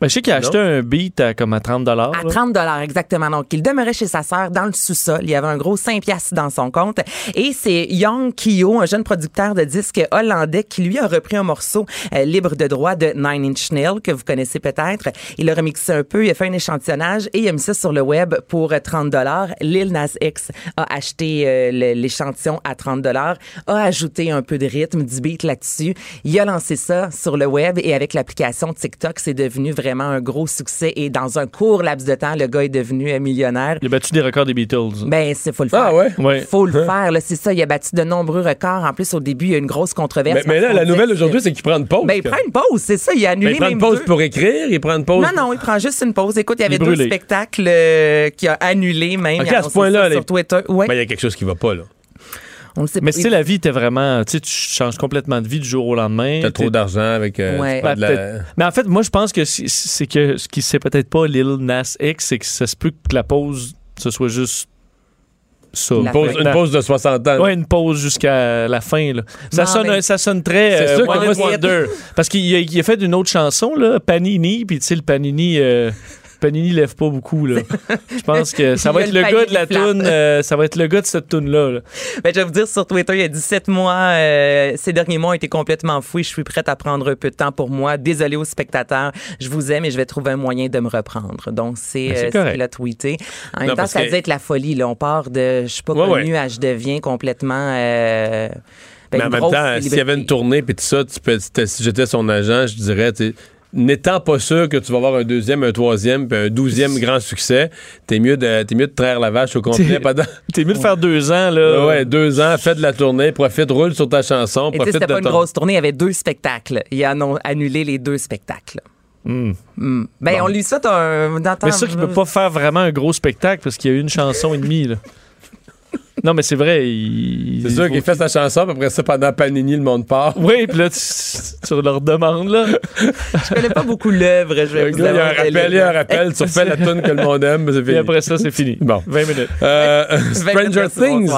Ben, je sais qu'il a acheté un beat à, comme à 30 À 30 dollars exactement. Donc, il demeurait chez sa sœur dans le sous-sol. Il y avait un gros 5 piastres dans son compte. Et c'est Young Kyo, un jeune producteur de disques hollandais, qui lui a repris un morceau euh, libre de droit de Nine Inch Nails, que vous connaissez peut-être. Il l'a remixé un peu, il a fait un échantillonnage et il a mis ça sur le web pour euh, 30 dollars. Lil Nas X a acheté euh, l'échantillon à 30 dollars, a ajouté un peu de rythme, du beat là-dessus. Il a lancé ça sur le web et avec l'application TikTok, c'est devenu vraiment un gros succès et dans un court laps de temps, le gars est devenu euh, millionnaire. Il a battu des records des Beatles. Ben, c'est faut le faire. Ah ouais? Ouais. Faut le faire, là. C'est ça. Il a battu de nombreux records. En plus, au début, il y a eu une grosse controverse. Mais, mais là, la nouvelle aujourd'hui, c'est qu'il prend une pause. Ben, il prend une pause, c'est ça. Il a Ben, annulé il prend une pause deux- pour écrire, il prend une pause. Non, non, il prend juste une pause. Écoute, il y avait deux spectacles euh, qu'il a annulés même. Ok, Il a à ce point-là, les- sur Twitter. Ouais. Ben, il y a quelque chose qui va pas, là. On le sait Mais pas. sais, la vie était vraiment. Tu sais, tu changes complètement de vie du jour au lendemain. T'as trop d'argent avec. euh, Ouais. de la- Ben, Mais en fait, moi, je pense que c'est- que ce qui sait peut-être pas Lil Nas X, c'est que ça se peut que la pause, ce soit juste ça. Une pause, fin. une pause de 60 ans. Ouais, une pause jusqu'à la fin. Là. Ça, Non, sonne, mais- ça sonne très C'est euh, One Wonder. Parce qu'il a, a fait une autre chanson, là, Panini, puis tu sais, le Panini... euh, Panini lève pas beaucoup, là. Je pense que ça va être le le gars de la toune, euh, ça va être le gars de cette toune-là. là. Ben, je vais vous dire, sur Twitter, il y a 17 mois, euh, ces derniers mois ont été complètement fouillés. Je suis prête à prendre un peu de temps pour moi. Désolé aux spectateurs. Je vous aime et je vais trouver un moyen de me reprendre. Donc, c'est Ben, euh, ce qu'il a tweeté. En même temps, ça que- devait être la folie. Là. On part de, je suis pas Ouais, connue ouais. à je deviens complètement... euh, ben, Mais en même temps, s'il y avait une tournée puis tout ça, tu peux, j'étais son agent, je dirais, n'étant pas sûr que tu vas avoir un deuxième, un troisième, puis un douzième grand succès, t'es mieux de t'es mieux de traire la vache au complet T'es- pendant T'es mieux de faire deux ans, là. ouais, deux ans, fais de la tournée, profite, roule sur ta chanson, Et c'était de pas une ton... grosse tournée, il y avait deux spectacles. Il a annon- annulé les deux spectacles. Hmm. Hmm. Ben, on lui souhaite un... Mais c'est sûr qu'il peut pas faire vraiment un gros spectacle parce qu'il y a eu une chanson et demie, là. Non, mais c'est vrai. il- C'est il sûr faut- qu'il fait sa chanson, puis après ça, pendant Panini, le monde part. Oui, puis là, tu, tu leur demandes, là. Je connais pas beaucoup l'œuvre, je vais Le vous gars, il y a un rappel, il y a un rappel, tu refais la tune que le monde aime, mais c'est Et fini. après ça, c'est fini. Bon. 20 minutes. Euh, 20 Stranger minutes, Things.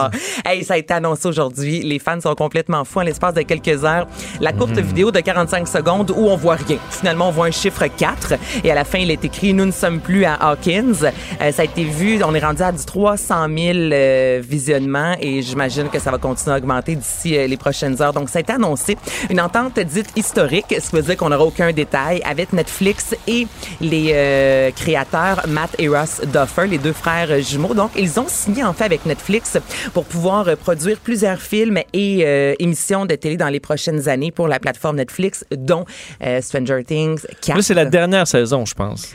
Hey, ça a été annoncé aujourd'hui. Les fans sont complètement fous en l'espace de quelques heures. La courte Mhm. vidéo de 45 secondes où on voit rien. Finalement, on voit un chiffre 4 et à la fin, il est écrit Nous ne sommes plus à Hawkins. Euh, ça a été vu, on est rendu à du 300 000 euh, et j'imagine que ça va continuer à augmenter d'ici euh, les prochaines heures. Donc, ça a été annoncé. Une entente dite historique, ce qui veut dire qu'on n'aura aucun détail avec Netflix et les euh, créateurs Matt et Ross Duffer, les deux frères jumeaux. Donc, ils ont signé en fait avec Netflix pour pouvoir euh, produire plusieurs films et émissions de télé dans les prochaines années pour la plateforme Netflix, dont Stranger Things 4. Là, c'est la dernière saison, je pense.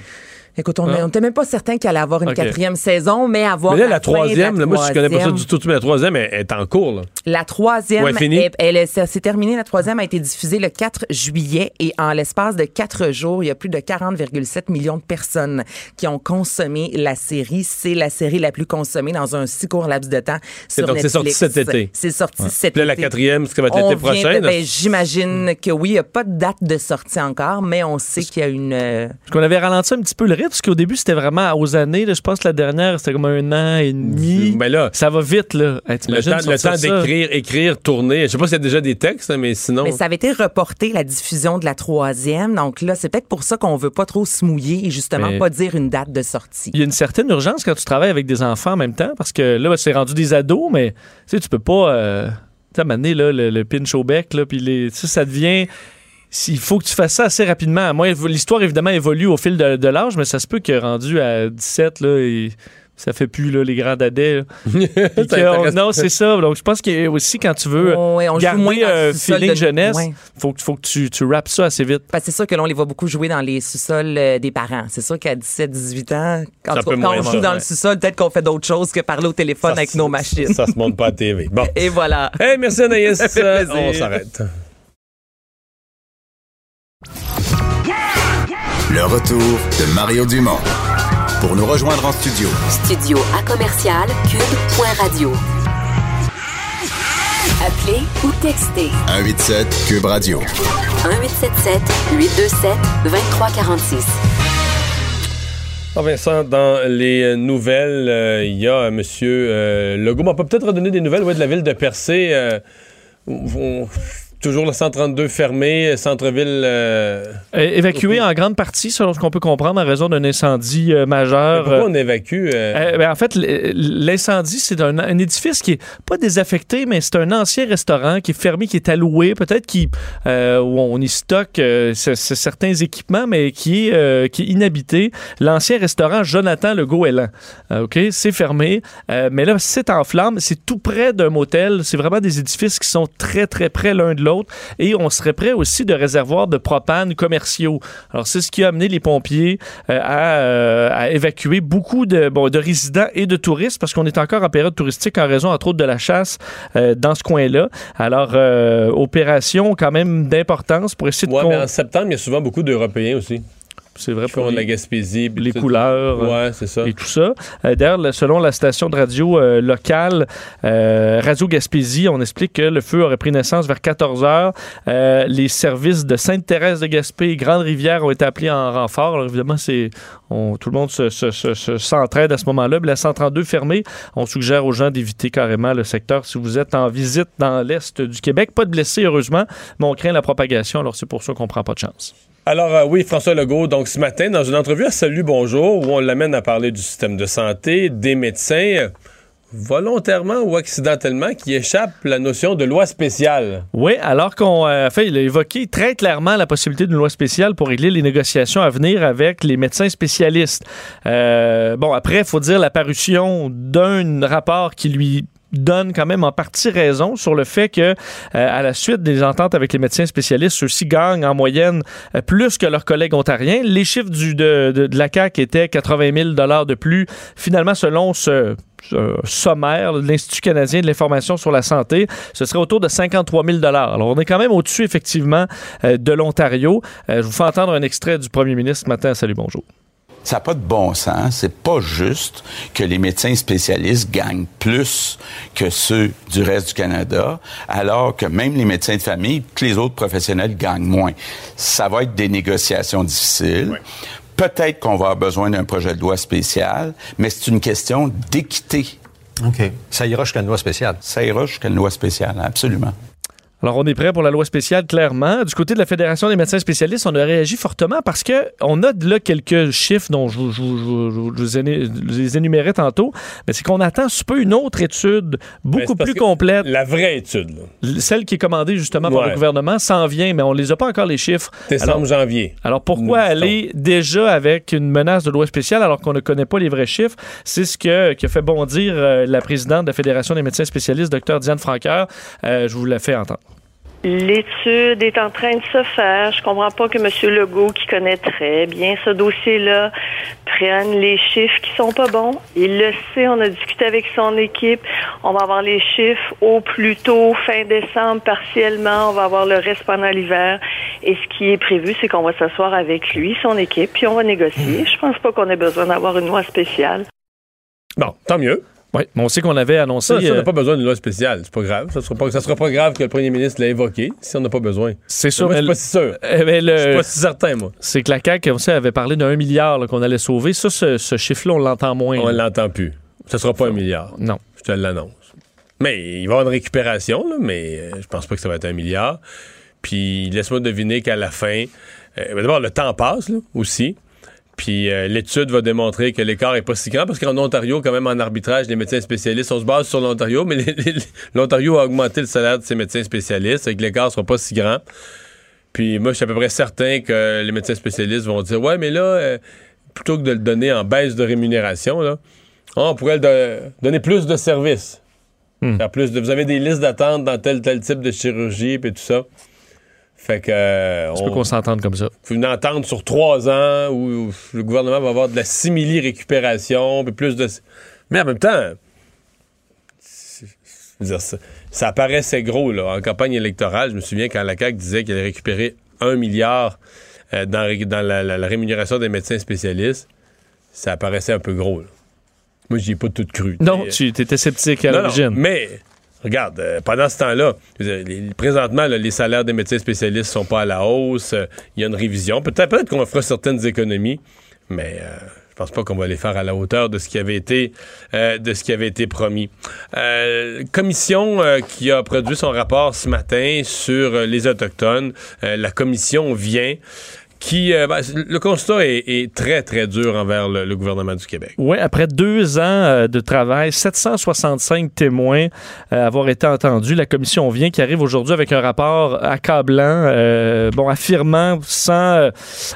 Écoute, on Ah. n'était même pas certain qu'il allait avoir une quatrième saison, mais avoir Mais là, la troisième, là, moi, je connais pas ça du tout, mais la troisième elle est en cours, là. La troisième, Ouais, est- elle, est- s'est terminé. La troisième a été diffusée le 4 juillet et en l'espace de quatre jours, il y a plus de 40,7 millions de personnes qui ont consommé la série. C'est la série la plus consommée dans un si court laps de temps sur donc, c'est sorti cet été. C'est sorti cet Puis là, la été. quatrième, ce qui va être l'été prochain. ben, J'imagine que oui, il n'y a pas de date de sortie encore, mais on sait qu'il y a une... euh, Parce qu'on avait ralenti un petit peu le rythme, parce qu'au début, c'était vraiment aux années. là, je pense que la dernière, c'était comme un an et demi. Ben là, Ça va vite, là. Hey, le temps, le d'écrire, écrire, tourner. Je sais pas s'il y a déjà des textes, mais sinon. Mais ça avait été reporté, la diffusion de la troisième. Donc là, c'est peut-être pour ça qu'on veut pas trop se mouiller et justement Mais- pas dire une date de sortie. Il y a une certaine urgence quand tu travailles avec des enfants en même temps, parce que là, c'est rendu des ados, mais tu sais, tu peux pas. euh, tu sais, à un moment donné, là, le, le pinch au bec, là, puis les, tu sais, ça devient. Il faut que tu fasses ça assez rapidement. Moi, l'histoire, évidemment, évolue au fil de, de l'âge, mais ça se peut que rendu à 17, là, et ça fait plus là, les grands dadais. non, c'est ça. Donc, je pense que aussi, quand tu veux ouais, on joue garder moins sous-sol feeling de- jeunesse, Ouais. faut, que- faut que tu, tu rappes ça assez vite. Parce que c'est sûr que l'on les voit beaucoup jouer dans les sous-sols euh, des parents. C'est sûr qu'à 17, 18 ans, quand, on joue dans ouais. le sous-sol, peut-être qu'on fait d'autres choses que parler au téléphone Ça, avec nos machines. Ça se montre pas à TV. Bon. Et voilà. Hey, merci Anaïs. On s'arrête. Le retour de Mario Dumont. Pour nous rejoindre en studio, Studio à commercial cube.radio. Appelez ou textez 187 Cube Radio. 1877 827 2346. Ah, Vincent, dans les nouvelles, euh, il y a Monsieur euh, Legault. On peut peut-être redonner des nouvelles ouais, de la ville de Percé. euh, on- toujours le 132 fermé, centre-ville. euh, É- évacué en grande partie, selon ce qu'on peut comprendre, en raison d'un incendie euh, majeur. pourquoi Euh, on évacue? euh, Euh, ben, en fait, l'incendie, c'est un, un édifice qui est pas désaffecté, mais c'est un ancien restaurant qui est fermé, qui est alloué, peut-être qui euh, où on y stocke euh, c- certains équipements, mais qui est, euh, qui est inhabité. L'ancien restaurant Jonathan Le Goéland. Euh, OK, c'est fermé, euh, mais là, c'est en flammes. C'est tout près d'un motel. C'est vraiment des édifices qui sont très, très près l'un de l'autre. Et on serait près aussi de réservoirs de propane commerciaux. Alors, c'est ce qui a amené les pompiers euh, à, euh, à évacuer beaucoup de, bon, de résidents et de touristes parce qu'on est encore en période touristique en raison, entre autres, de la chasse euh, dans ce coin-là. Alors, opération quand même d'importance pour essayer de... con- mais en septembre, il y a souvent beaucoup d'Européens aussi. C'est vrai pour de la les, Gaspésie. les tout- couleurs. Ouais, c'est ça. et tout ça. Euh, D'ailleurs, le- selon la station de radio euh, locale euh, Radio Gaspésie, on explique que le feu aurait pris naissance vers 14 heures. Euh, les services de Sainte-Thérèse de Gaspé et Grande-Rivière ont été appelés en renfort. Alors, évidemment, c'est on- tout le monde se- se- se- se- s'entraide à ce moment-là. Mais La 132 fermée, on suggère aux gens d'éviter carrément le secteur si vous êtes en visite dans l'est du Québec. Pas de blessés, heureusement, mais on craint la propagation. Alors, c'est pour ça qu'on prend pas de chance. Alors euh, oui, François Legault, donc ce matin, dans une entrevue à Salut Bonjour, où on l'amène à parler du système de santé, des médecins, volontairement ou accidentellement, qui échappent la notion de loi spéciale. Oui, alors qu'on euh, fait, il a évoqué très clairement la possibilité d'une loi spéciale pour régler les négociations à venir avec les médecins spécialistes. Euh, bon, après, il faut dire la parution d'un rapport qui lui donne quand même en partie raison sur le fait que euh, à la suite des ententes avec les médecins spécialistes, ceux-ci gagnent en moyenne euh, plus que leurs collègues ontariens. Les chiffres du, de, de, la CAQ étaient 80 000 dollars de plus. Finalement, selon ce sommaire de l'Institut canadien de l'information sur la santé, ce serait autour de 53 000 Alors, on est quand même au-dessus, effectivement, euh, de l'Ontario. Je vous fais entendre un extrait du premier ministre ce matin. Salut, bonjour. Ça n'a pas de bon sens. C'est pas juste que les médecins spécialistes gagnent plus que ceux du reste du Canada, alors que même les médecins de famille, tous les autres professionnels gagnent moins. Ça va être des négociations difficiles. Peut-être qu'on va avoir besoin d'un projet de loi spécial, mais c'est une question d'équité. OK. Ça ira jusqu'à une loi spéciale. Ça ira jusqu'à une loi spéciale, absolument. Alors, on est prêt pour la loi spéciale, clairement. Du côté de la Fédération des médecins spécialistes, on a réagi fortement parce que on a là quelques chiffres dont je, vous- je je je les énumérais tantôt, mais c'est qu'on attend sous peu une autre étude beaucoup plus complète. La vraie étude, là. Celle qui est commandée justement par le gouvernement s'en vient, mais on les a pas encore les chiffres. Décembre, janvier. Alors pourquoi Nous aller déjà avec une menace de loi spéciale alors qu'on ne connaît pas les vrais chiffres? C'est ce que, qui a fait bondir euh, la présidente de la Fédération des médecins spécialistes, Dr Diane Franqueur. Euh, je vous la fais entendre. L'étude est en train de se faire. Je comprends pas que M. Legault, qui connaît très bien ce dossier-là, prenne les chiffres qui sont pas bons. Il le sait, on a discuté avec son équipe. On va avoir les chiffres au plus tôt, fin décembre, partiellement. On va avoir le reste pendant l'hiver. Et ce qui est prévu, c'est qu'on va s'asseoir avec lui, son équipe, puis on va négocier. Je pense pas qu'on ait besoin d'avoir une loi spéciale. Bon, tant mieux. Oui, mais on sait qu'on avait annoncé. Ça, ça, on euh, n'a pas besoin d'une loi spéciale. C'est pas grave. Ça sera pas, ça sera pas grave que le premier ministre l'ait évoqué si on n'a pas besoin. C'est sûr. Moi, je suis pas si sûr. euh, mais le- Je suis pas si certain, moi. C'est que la CAQ aussi avait parlé d'un milliard qu'on allait sauver. Ça, ce, ce chiffre-là, on l'entend moins. On l'entend plus. Ce sera pas un milliard. Non. Je te l'annonce. Mais il va y avoir une récupération, là, mais euh, je pense pas que ça va être un milliard. Puis laisse-moi deviner qu'à la fin, euh, d'abord, le temps passe là, aussi. Puis euh, l'étude va démontrer que l'écart est pas si grand parce qu'en Ontario, quand même, en arbitrage, les médecins spécialistes, on se base sur l'Ontario, mais l'Ontario a augmenté le salaire de ses médecins spécialistes et que l'écart sera pas si grand. Puis moi, je suis à peu près certain que les médecins spécialistes vont dire Ouais, mais là, euh, plutôt que de le donner en baisse de rémunération, là, on pourrait de- donner plus de services. Hmm. Faire plus de, vous avez des listes d'attente dans tel tel type de chirurgie puis tout ça. Fait que euh, Tu peux qu'on s'entende comme ça. faut une entente sur trois ans où, où le gouvernement va avoir de la simili-récupération, puis plus de... Mais en même temps, je dire, ça, ça paraissait gros là, en campagne électorale. Je me souviens quand la CAQ disait qu'elle allait récupérer un milliard euh, dans, dans la, la- la rémunération des médecins spécialistes. Ça apparaissait un peu gros. là. Moi, j'y ai pas tout cru. Non, tu étais sceptique à l'origine. mais regarde, euh, pendant ce temps-là, présentement, les salaires des médecins spécialistes sont pas à la hausse. euh, Il y a une révision. Peut-être peut qu'on fera certaines économies, mais euh, je pense pas qu'on va les faire à la hauteur de ce qui avait été, euh, de ce qui avait été promis. Commission qui a produit son rapport ce matin sur les Autochtones. La commission vient qui... euh, ben, le constat est, très, très dur envers le- gouvernement du Québec. Oui, après deux ans euh, de travail, 765 témoins euh, avoir été entendus. La commission vient qui arrive aujourd'hui avec un rapport accablant, euh, bon, affirmant sans,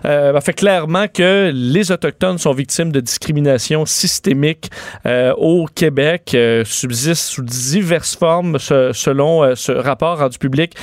fait clairement que les autochtones sont victimes de discrimination systémique au Québec, subsistent sous diverses formes selon ce rapport rendu public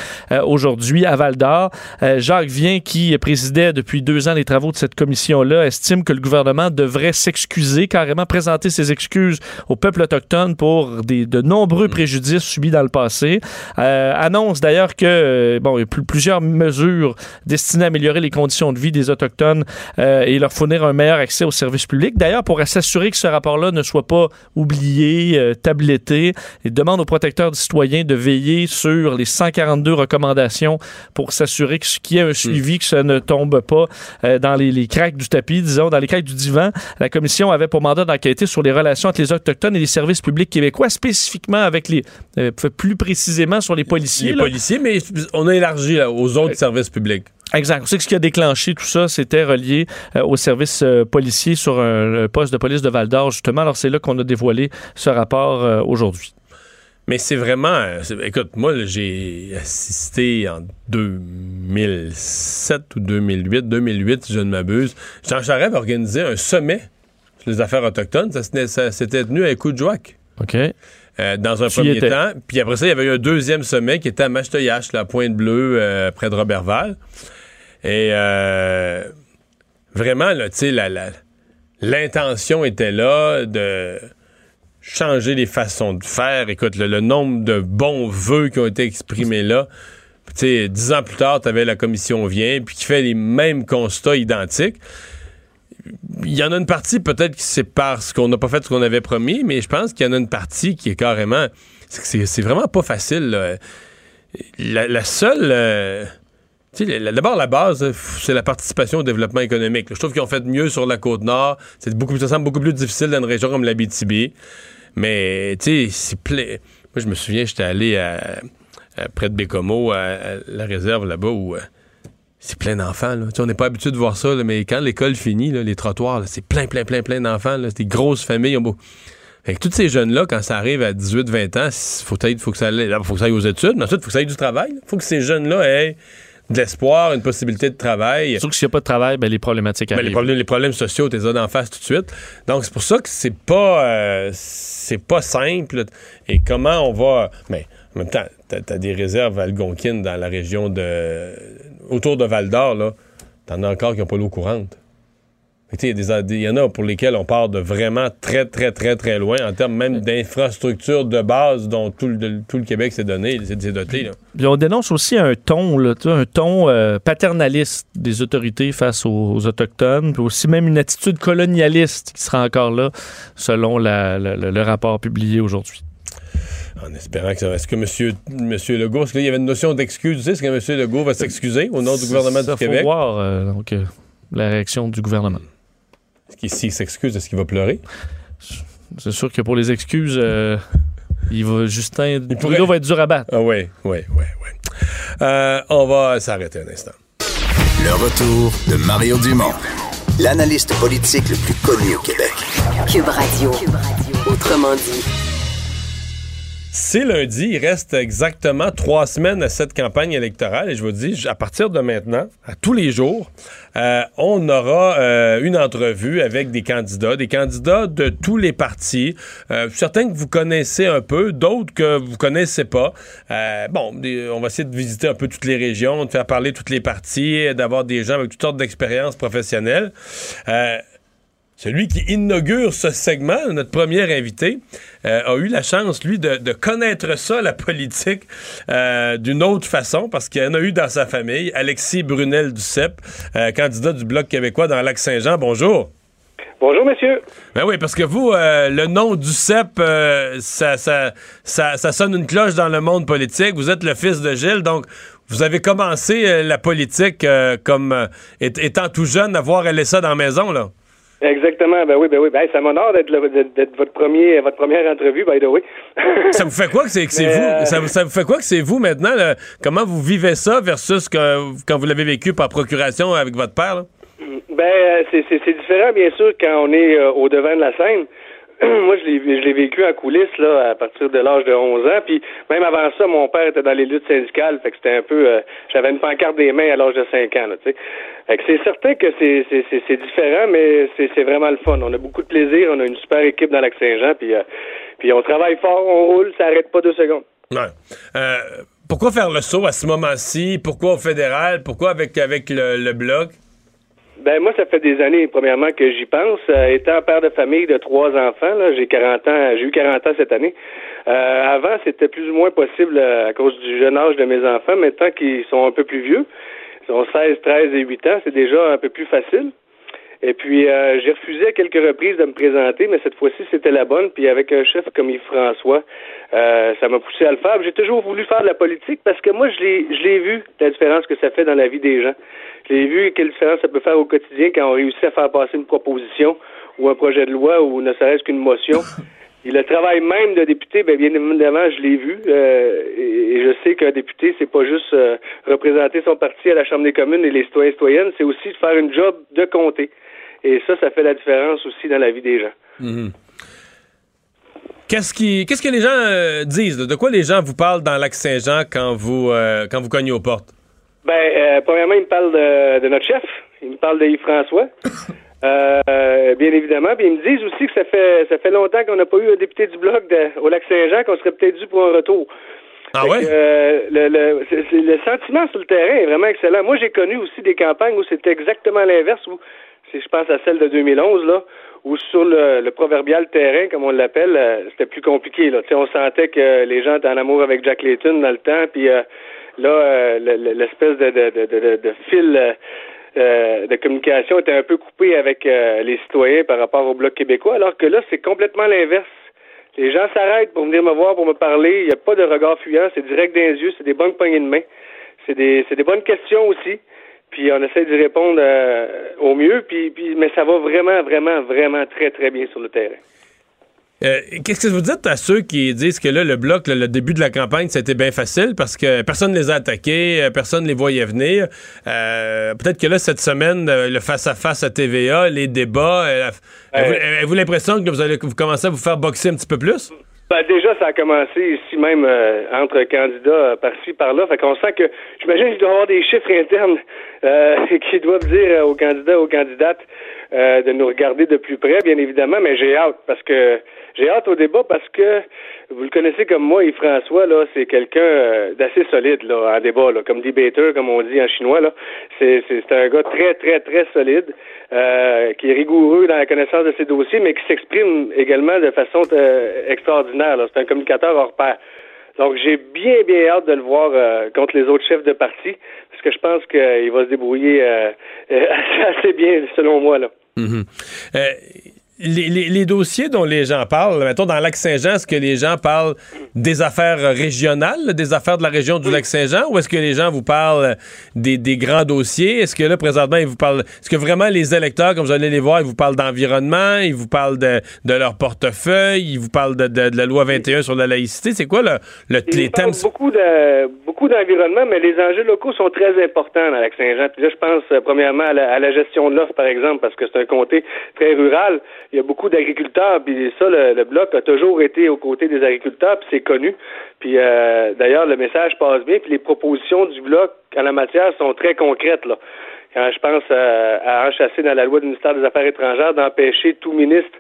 aujourd'hui à Val d'Or. Euh, Jacques Vien, qui présidait depuis deux ans les travaux de cette commission-là, estime que le gouvernement devrait s'excuser, carrément présenter ses excuses au peuple autochtone pour des, de nombreux préjudices subis dans le passé. Euh, annonce d'ailleurs que euh, bon, il y a plus- plusieurs mesures destinées à améliorer les conditions de vie des autochtones euh, et leur fournir un meilleur accès aux services publics. D'ailleurs, pour s'assurer que ce rapport-là ne soit pas oublié, euh, tabletté, il demande aux protecteurs du citoyen de veiller sur les 142 recommandations pour s'assurer qu'il y ait un suivi, que ça ne tombe pas euh, dans les, les craques du tapis, disons, dans les craques du divan. La commission avait pour mandat d'enquêter sur les relations entre les Autochtones et les services publics québécois, spécifiquement avec les, euh, plus précisément sur les policiers. Les là. policiers, mais on a élargi là, aux autres services publics. Exact. On sait que ce qui a déclenché tout ça, c'était relié euh, au service euh, policier sur un, un poste de police de Val d'Or, justement. Alors, c'est là qu'on a dévoilé ce rapport euh, aujourd'hui. Mais c'est vraiment. euh, écoute, moi, j'ai assisté en 2007 ou 2008, 2008, si je ne m'abuse. Jean Charest avait organisé un sommet sur les affaires autochtones. Ça, s'était- tenu à Écoute-Joac. OK. Euh, dans un Tu premier temps. Puis après ça, il y avait eu un deuxième sommet qui était à Machetoyache, la Pointe-Bleue, euh, près de Robertval. Et euh, vraiment, là, tu sais, l'intention était là de changer les façons de faire. Écoute, le, nombre de bons vœux qui ont été exprimés là. Sais, dix ans plus tard, tu avais la commission vient, puis qui fait les mêmes constats identiques. Il y en a une partie peut-être qui c'est parce qu'on n'a pas fait ce qu'on avait promis, mais je pense qu'il y en a une partie qui est carrément. c'est vraiment pas facile. La, seule. euh, D'abord, la base, euh, c'est la participation au développement économique. Je trouve qu'ils ont fait mieux sur la côte nord. Beaucoup, ça semble beaucoup plus difficile dans une région comme l'Abitibi. Mais, tu sais, c'est plein. Moi, je me souviens, j'étais allé près de Bécomo, à, la réserve là-bas, où euh, c'est plein d'enfants. là. On n'est pas habitué de voir ça, mais quand l'école finit, les trottoirs, c'est plein, plein, plein, plein d'enfants. C'est des grosses familles. beau- que tous ces jeunes-là, quand ça arrive à 18-20 ans, il faut, que- ça aille, que ça aille aux études, mais ensuite, il faut que ça aille du travail. Il faut que ces jeunes-là aient de l'espoir, une possibilité de travail. Surtout que s'il n'y a pas de travail, ben, les problématiques Ben, les, problèmes, les problèmes sociaux, tu les as d'en face tout de suite. Donc, c'est pour ça que c'est pas, euh, c'est pas simple. Et comment on va. Mais en même temps, t'as as des réserves algonquines dans la région de. autour de Val d'Or, là. T'en as encore qui n'ont pas l'eau courante. Fait que, tu sais, Il y, en a pour lesquels on part de vraiment très, très, très, très loin en termes même d'infrastructures de base dont tout le, tout le Québec s'est donné, s'est s'est doté. Là. Puis on dénonce aussi un ton, là, un ton euh, paternaliste des autorités face aux, aux Autochtones, puis aussi même une attitude colonialiste qui sera encore là, selon la- la- le- le rapport publié aujourd'hui. En espérant que ça. Est-ce que M. Monsieur, Legault, est-ce qu'il y avait une notion d'excuse? Tu sais, Est-ce que M. Legault va s'excuser au nom du gouvernement Ça, du Québec? voir euh, donc, euh, la réaction du gouvernement. Est-ce qu'il s'il s'excuse, est-ce qu'il va pleurer? C'est sûr que pour les excuses, euh, il va, Justin pourrait- Trudeau va être dur à battre. Ah oui, oui, oui, oui. Euh, on va s'arrêter un instant. Le retour de Mario Dumont, l'analyste politique le plus connu au Québec. Cube Radio. Autrement dit. C'est lundi, il reste exactement trois semaines à cette campagne électorale et je vous dis, à partir de maintenant, à tous les jours, euh, on aura euh, une entrevue avec des candidats, des candidats de tous les partis, euh, certains que vous connaissez un peu, d'autres que vous connaissez pas. bon, on va essayer de visiter un peu toutes les régions, de faire parler toutes les parties, d'avoir des gens avec toutes sortes d'expériences professionnelles. Celui qui inaugure ce segment, notre premier invité, euh, a eu la chance, lui, de, connaître ça, la politique, euh, d'une autre façon, parce qu'il en a eu dans sa famille. Alexis Brunel Duceppe, euh, candidat du Bloc québécois dans Lac-Saint-Jean. Bonjour. Bonjour, monsieur. Ben oui, parce que vous, le nom du CEP, ça, ça, ça, sonne une cloche dans le monde politique. Vous êtes le fils de Gilles, donc vous avez commencé la politique comme étant tout jeune, à voir aller ça dans la maison, là. Exactement, ben oui, ben oui. Ben, ça m'honore d'être, d'être votre premier, votre première entrevue, by the way. ça vous fait quoi que c'est, que c'est vous? Euh, ça, ça, vous fait quoi que c'est vous maintenant? Comment vous vivez ça versus que, quand vous l'avez vécu par procuration avec votre père? Ben, euh, c'est, c'est, c'est différent, bien sûr, quand on est euh, au devant de la scène. moi, je l'ai, vécu en coulisses là, à partir de l'âge de 11 ans. Puis même avant ça, mon père était dans les luttes syndicales. Fait que c'était un peu... Euh, j'avais une pancarte des mains à l'âge de 5 ans. Là, fait que c'est certain que c'est, différent, mais c'est, vraiment le fun. On a beaucoup de plaisir. On a une super équipe dans Lac-Saint-Jean. Puis, euh, puis on travaille fort, on roule, ça arrête pas deux secondes. Euh, pourquoi faire le saut à ce moment-ci? Pourquoi au fédéral? Pourquoi avec, avec le, le bloc? Ben moi, ça fait des années, premièrement, que j'y pense. Euh, étant père de famille de trois enfants, j'ai 40 ans, j'ai eu 40 ans cette année. Euh, avant, c'était plus ou moins possible euh, à cause du jeune âge de mes enfants. Maintenant qu'ils sont un peu plus vieux, ils ont 16, 13 et 8 ans, c'est déjà un peu plus facile. Et puis, euh, j'ai refusé à quelques reprises de me présenter, mais cette fois-ci, c'était la bonne. Puis avec un chef comme Yves-François, euh, ça m'a poussé à le faire. J'ai toujours voulu faire de la politique parce que moi, je l'ai, je l'ai vu, la différence que ça fait dans la vie des gens. Je l'ai vu, quelle différence ça peut faire au quotidien quand on réussit à faire passer une proposition ou un projet de loi ou ne serait-ce qu'une motion. Et le travail même de député, bien, bien évidemment, je l'ai vu. Euh, et, je sais qu'un député, c'est pas juste représenter son parti à la Chambre des communes et les citoyens et citoyennes, c'est aussi de faire une job de compter. Et ça, ça fait la différence aussi dans la vie des gens. Mhm. Qu'est-ce, qui, qu'est-ce que les gens euh, disent? De quoi les gens vous parlent dans Lac-Saint-Jean quand vous, euh, quand vous cognez aux portes? Ben, euh, premièrement, ils me parlent de, notre chef. Ils me parlent de Yves-François. bien évidemment. Puis ils me disent aussi que ça fait ça fait longtemps qu'on n'a pas eu un député du Bloc au Lac-Saint-Jean, qu'on serait peut-être dû pour un retour. Ah ouais? le, le, le, sentiment sur le terrain est vraiment excellent. Moi, j'ai connu aussi des campagnes où c'était exactement l'inverse, où si je pense à celle de 2011, là, où sur le, proverbial terrain, comme on l'appelle, euh, c'était plus compliqué. Là. on sentait que les gens étaient en amour avec Jack Layton dans le temps, puis euh, là, euh, l'espèce de, de, de, de, fil de communication était un peu coupé avec les citoyens par rapport au Bloc québécois, alors que là, c'est complètement l'inverse. Les gens s'arrêtent pour venir me voir, pour me parler. Il n'y a pas de regard fuyant, c'est direct dans les yeux, c'est des bonnes poignées de main. C'est des, c'est des bonnes questions aussi puis on essaie d'y répondre euh, au mieux, puis, puis, mais ça va vraiment, vraiment, vraiment très, très bien sur le terrain. Euh, qu'est-ce que vous dites à ceux qui disent que là, le bloc, le début de la campagne, c'était bien facile parce que personne ne les a attaqués, euh, personne ne les voyait venir. Peut-être que là, cette semaine, le face-à-face -à, TVA, les débats, avez-vous l'impression que vous allez vous commencer à vous faire boxer un petit peu plus? Ben, déjà, ça a commencé ici même euh, entre candidats euh, par-ci, par-là. Fait qu'on sent que, j'imagine qu'il doit y avoir des chiffres internes euh, qui doivent dire aux candidats, aux candidates de nous regarder de plus près, bien évidemment, mais j'ai hâte parce que j'ai hâte au débat parce que vous le connaissez comme moi, Yves-François, là, c'est quelqu'un euh, d'assez solide là, en débat, là, comme debater, comme on dit en chinois. Là. C'est, c'est, un gars très, très, très solide, euh, qui est rigoureux dans la connaissance de ses dossiers, mais qui s'exprime également de façon euh, extraordinaire. Là. C'est un communicateur hors pair. Donc j'ai bien, bien hâte de le voir contre les autres chefs de parti, parce que je pense qu'il va se débrouiller assez bien, selon moi. Là. Mm-hmm les, dossiers dont les gens parlent, mettons dans Lac-Saint-Jean, est-ce que les gens parlent des affaires régionales, des affaires de la région du Lac-Saint-Jean, ou est-ce que les gens vous parlent des, grands dossiers? Est-ce que là, présentement, ils vous parlent. Est-ce que vraiment les électeurs, comme vous allez les voir, ils vous parlent d'environnement, ils vous parlent de, leur portefeuille, ils vous parlent de, la loi 21 sur la laïcité? C'est quoi le, le les thèmes? Beaucoup de beaucoup d'environnement, mais les enjeux locaux sont très importants dans Lac-Saint-Jean. Puis là, je pense euh, premièrement à la, à la gestion de l'offre, par exemple, parce que c'est un comté très rural il y a beaucoup d'agriculteurs, puis ça, le, Bloc a toujours été aux côtés des agriculteurs, puis c'est connu. Puis euh, d'ailleurs, le message passe bien, puis les propositions du bloc en la matière sont très concrètes. Là. Quand je pense à, enchasser dans la loi du ministère des Affaires étrangères d'empêcher tout ministre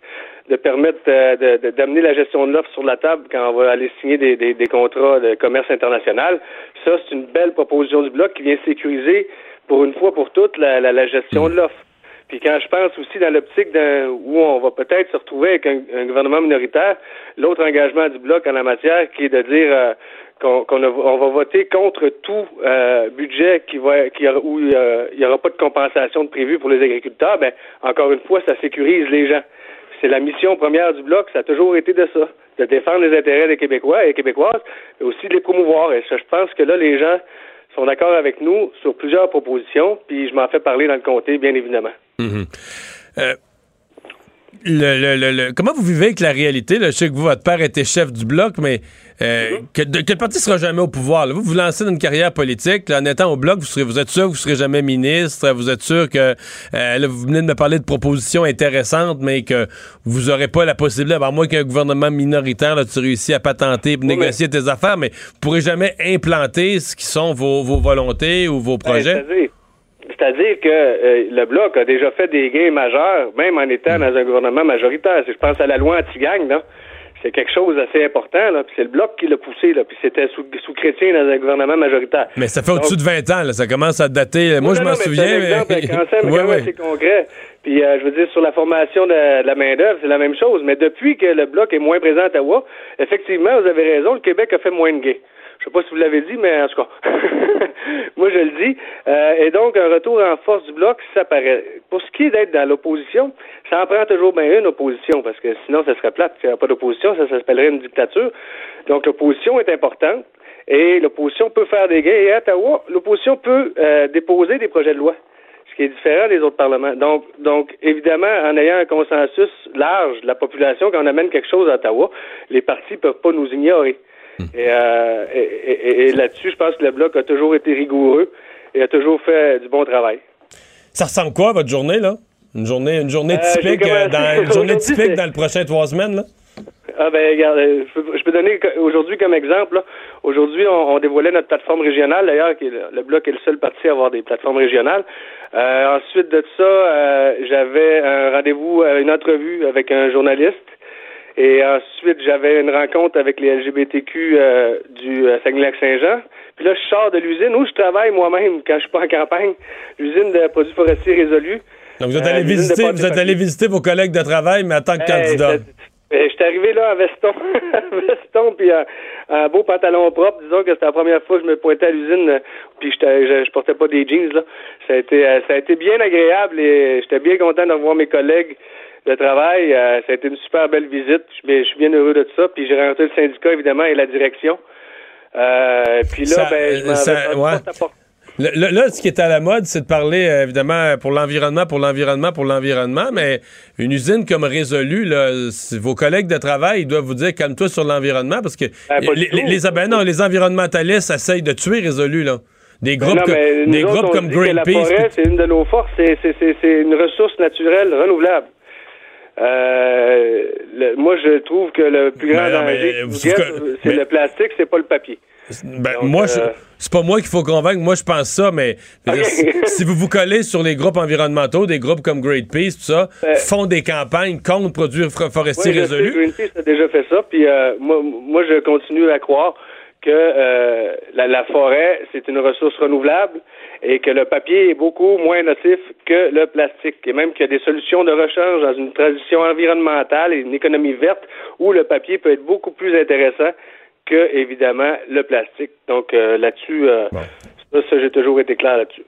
de permettre euh, d'amener la gestion de l'offre sur la table quand on va aller signer des, des contrats de commerce international. Ça, c'est une belle proposition du bloc qui vient sécuriser pour une fois pour toutes la, la, la gestion de l'offre. Puis quand je pense aussi dans l'optique où on va peut-être se retrouver avec un, gouvernement minoritaire, l'autre engagement du bloc en la matière qui est de dire euh, qu'on on va voter contre tout euh, budget qui va qui où euh, il n'y aura pas de compensation de prévu pour les agriculteurs, ben encore une fois, ça sécurise les gens. C'est la mission première du bloc, ça a toujours été de ça, de défendre les intérêts des Québécois et Québécoises, mais aussi de les promouvoir. Et ça, je pense que là, les gens sont d'accord avec nous sur plusieurs propositions, puis je m'en fais parler dans le comté, bien évidemment. Mhm. Euh, le, comment vous vivez avec la réalité? Je sais que vous, votre père était chef du bloc, mais euh, que, le parti sera jamais au pouvoir. Vous vous lancez dans une carrière politique. en étant au bloc, vous, serez, vous êtes sûr que vous ne serez jamais ministre. Vous êtes sûr que euh, vous venez de me parler de propositions intéressantes, mais que vous n'aurez pas la possibilité, à moins qu'un gouvernement minoritaire, là, tu réussis à patenter et négocier tes affaires, mais vous ne pourrez jamais implanter ce qui sont vos, volontés ou vos ben, projets. C'est-à-dire que euh, le Bloc a déjà fait des gains majeurs, même en étant dans un gouvernement majoritaire. Si je pense à la loi anti-gang, c'est quelque chose d'assez important, là. Puis c'est le Bloc qui l'a poussé, là. Puis c'était sous, sous, chrétien dans un gouvernement majoritaire. Mais ça fait au-dessus de 20 ans, là. Ça commence à dater. Moi, je m'en souviens. Mais... Exemple, quand ouais, ouais. c'est concret. Puis euh, je veux dire, sur la formation de, la main-d'œuvre, c'est la même chose. Mais depuis que le Bloc est moins présent à Ottawa, effectivement, vous avez raison, le Québec a fait moins de gains. Je sais pas si vous l'avez dit, mais en tout cas, moi je le dis. Euh, et donc, un retour en force du bloc, ça paraît. Pour ce qui est d'être dans l'opposition, ça en prend toujours bien une opposition, parce que sinon, ça serait plate. S'il n'y a pas d'opposition, ça s'appellerait une dictature. Donc, l'opposition est importante. Et l'opposition peut faire des gains. Et à Ottawa, l'opposition peut euh, déposer des projets de loi, ce qui est différent des autres parlements. Donc, donc, évidemment, en ayant un consensus large de la population, quand on amène quelque chose à Ottawa, les partis ne peuvent pas nous ignorer. Euh, et, là-dessus, je pense que le Bloc a toujours été rigoureux et a toujours fait du bon travail. Ça ressemble quoi à votre journée, là? Une journée, une journée euh, typique, euh, dans, une journée typique dans le prochain trois semaines, là? Ah ben regarde, je peux, donner aujourd'hui comme exemple. Aujourd'hui, on, dévoilait notre plateforme régionale. D'ailleurs, le Bloc est le seul parti à avoir des plateformes régionales. ensuite de ça, j'avais un rendez-vous, une entrevue avec un journaliste et ensuite, j'avais une rencontre avec les LGBTQ euh, du euh, Saguenay-Lac-Saint-Jean. Puis là, je sors de l'usine où je travaille moi-même quand je suis pas en campagne, l'usine de produits forestiers résolus. Donc, vous êtes allé, euh, visiter, vous êtes allé visiter vos collègues de travail, mais en tant que candidat. Je suis arrivé là en veston, veston puis un, beau pantalon propre. Disons que c'était la première fois que je me pointais à l'usine, puis je, je, portais pas des jeans là. Ça a été, ça a été bien agréable et j'étais bien content de revoir mes collègues le travail. Euh, ça a été une super belle visite. Je, suis bien heureux de tout ça. Puis j'ai rencontré le syndicat, évidemment, et la direction. Euh, puis là, ben, je m'en vais là, ce qui est à la mode, c'est de parler, euh, évidemment, pour l'environnement, pour l'environnement, pour l'environnement, mais une usine comme Résolu, là, vos collègues de travail, ils doivent vous dire calme-toi sur l'environnement parce que ben, les, les, ben non, les environnementalistes essayent de tuer Résolu, là. Des ben groupes, des groupes comme Greenpeace. La forêt, c'est une de nos forces, c'est une ressource naturelle renouvelable. Euh, moi, je trouve que le plus grand danger, c'est le plastique, c'est pas le papier. Ben, moi, euh, c'est pas moi qu'il faut convaincre. Moi, je pense ça, mais si, vous vous collez sur les groupes environnementaux, des groupes comme Greenpeace, tout ça, ben, font des campagnes contre produits forestiers résolus. Greenpeace a déjà fait ça, puis euh, moi, moi, je continue à croire que euh, la, forêt, c'est une ressource renouvelable et que le papier est beaucoup moins nocif que le plastique. Et même qu'il y a des solutions de rechange dans une transition environnementale et une économie verte où le papier peut être beaucoup plus intéressant que, évidemment, le plastique. Donc euh, là-dessus, euh, ça, j'ai toujours été clair là-dessus.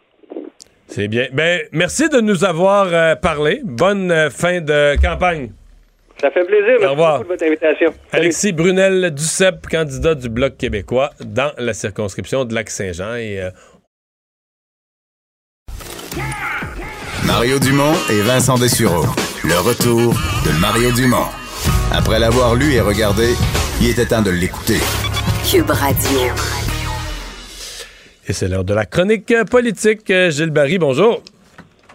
C'est bien. Ben, merci de nous avoir parlé. Bonne fin de campagne. Ça fait plaisir. Merci beaucoup de votre invitation. Alexis Brunel Duceppe, candidat du Bloc québécois dans la circonscription de Lac-Saint-Jean. Et, euh, Mario Dumont et Vincent Dessureau. Le retour de Mario Dumont. Après l'avoir lu et regardé, il était temps de l'écouter. Cube Radio. Et c'est l'heure de la chronique politique. Gilles Barry, bonjour.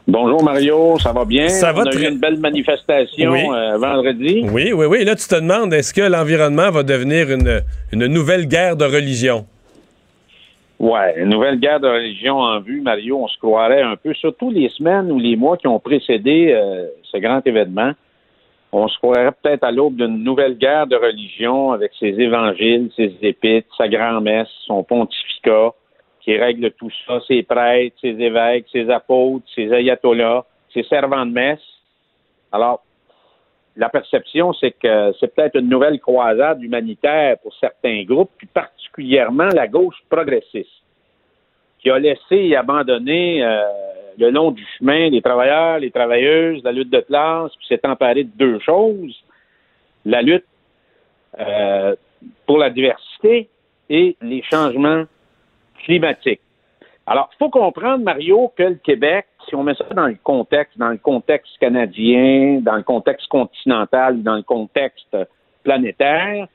Bonjour Mario, ça va bien? Ça va On a eu une belle manifestation Oui. euh, vendredi. Oui, oui, oui. Là, tu te demandes, est-ce que l'environnement va devenir une, une nouvelle guerre de religion? Ouais, une nouvelle guerre de religion en vue, Mario. On se croirait un peu, surtout les semaines ou les mois qui ont précédé euh, ce grand événement. On se croirait peut-être à l'aube d'une nouvelle guerre de religion avec ses évangiles, ses épîtres, sa grand-messe, son pontificat qui règle tout ça, ses prêtres, ses évêques, ses apôtres, ses ayatollahs, ses servants de messe. Alors, la perception, c'est que c'est peut-être une nouvelle croisade humanitaire pour certains groupes, puis particulièrement la gauche progressiste, qui a laissé et abandonné euh, le long du chemin les travailleurs, les travailleuses, la lutte de classe, puis s'est emparé de deux choses. La lutte euh, pour la diversité et les changements climatiques. Alors, il faut comprendre, Mario, que le Québec, si on met ça dans le contexte, dans le contexte canadien, dans le contexte continental, dans le contexte planétaire,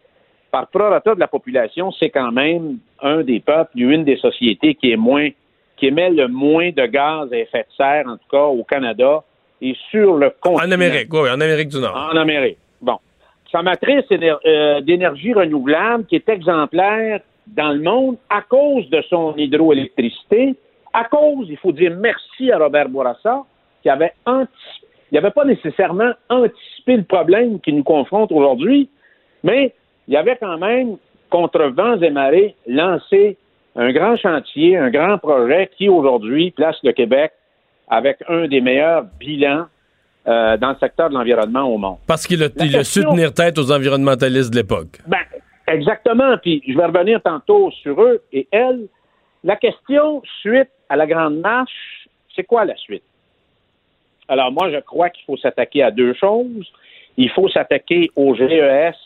par prorata de la population, c'est quand même un des peuples, une des sociétés qui est moins, qui émet le moins de gaz à effet de serre, en tout cas au Canada et sur le continent. En Amérique, oui, en Amérique du Nord. En Amérique. Bon. Sa matrice euh, d'énergie renouvelable qui est exemplaire dans le monde à cause de son hydroélectricité, à cause, il faut dire merci à Robert Bourassa, qui avait anticipé, il n'avait pas nécessairement anticipé le problème qui nous confronte aujourd'hui, mais il avait quand même, contre vents et marées, lancé un grand chantier, un grand projet qui aujourd'hui place le Québec avec un des meilleurs bilans euh, dans le secteur de l'environnement au monde. Parce qu'il a, a su tenir tête aux environnementalistes de l'époque. Ben, exactement. Puis je vais revenir tantôt sur eux et elles. La question suite à la grande marche, c'est quoi la suite? Alors moi, je crois qu'il faut s'attaquer à deux choses. Il faut s'attaquer au GES,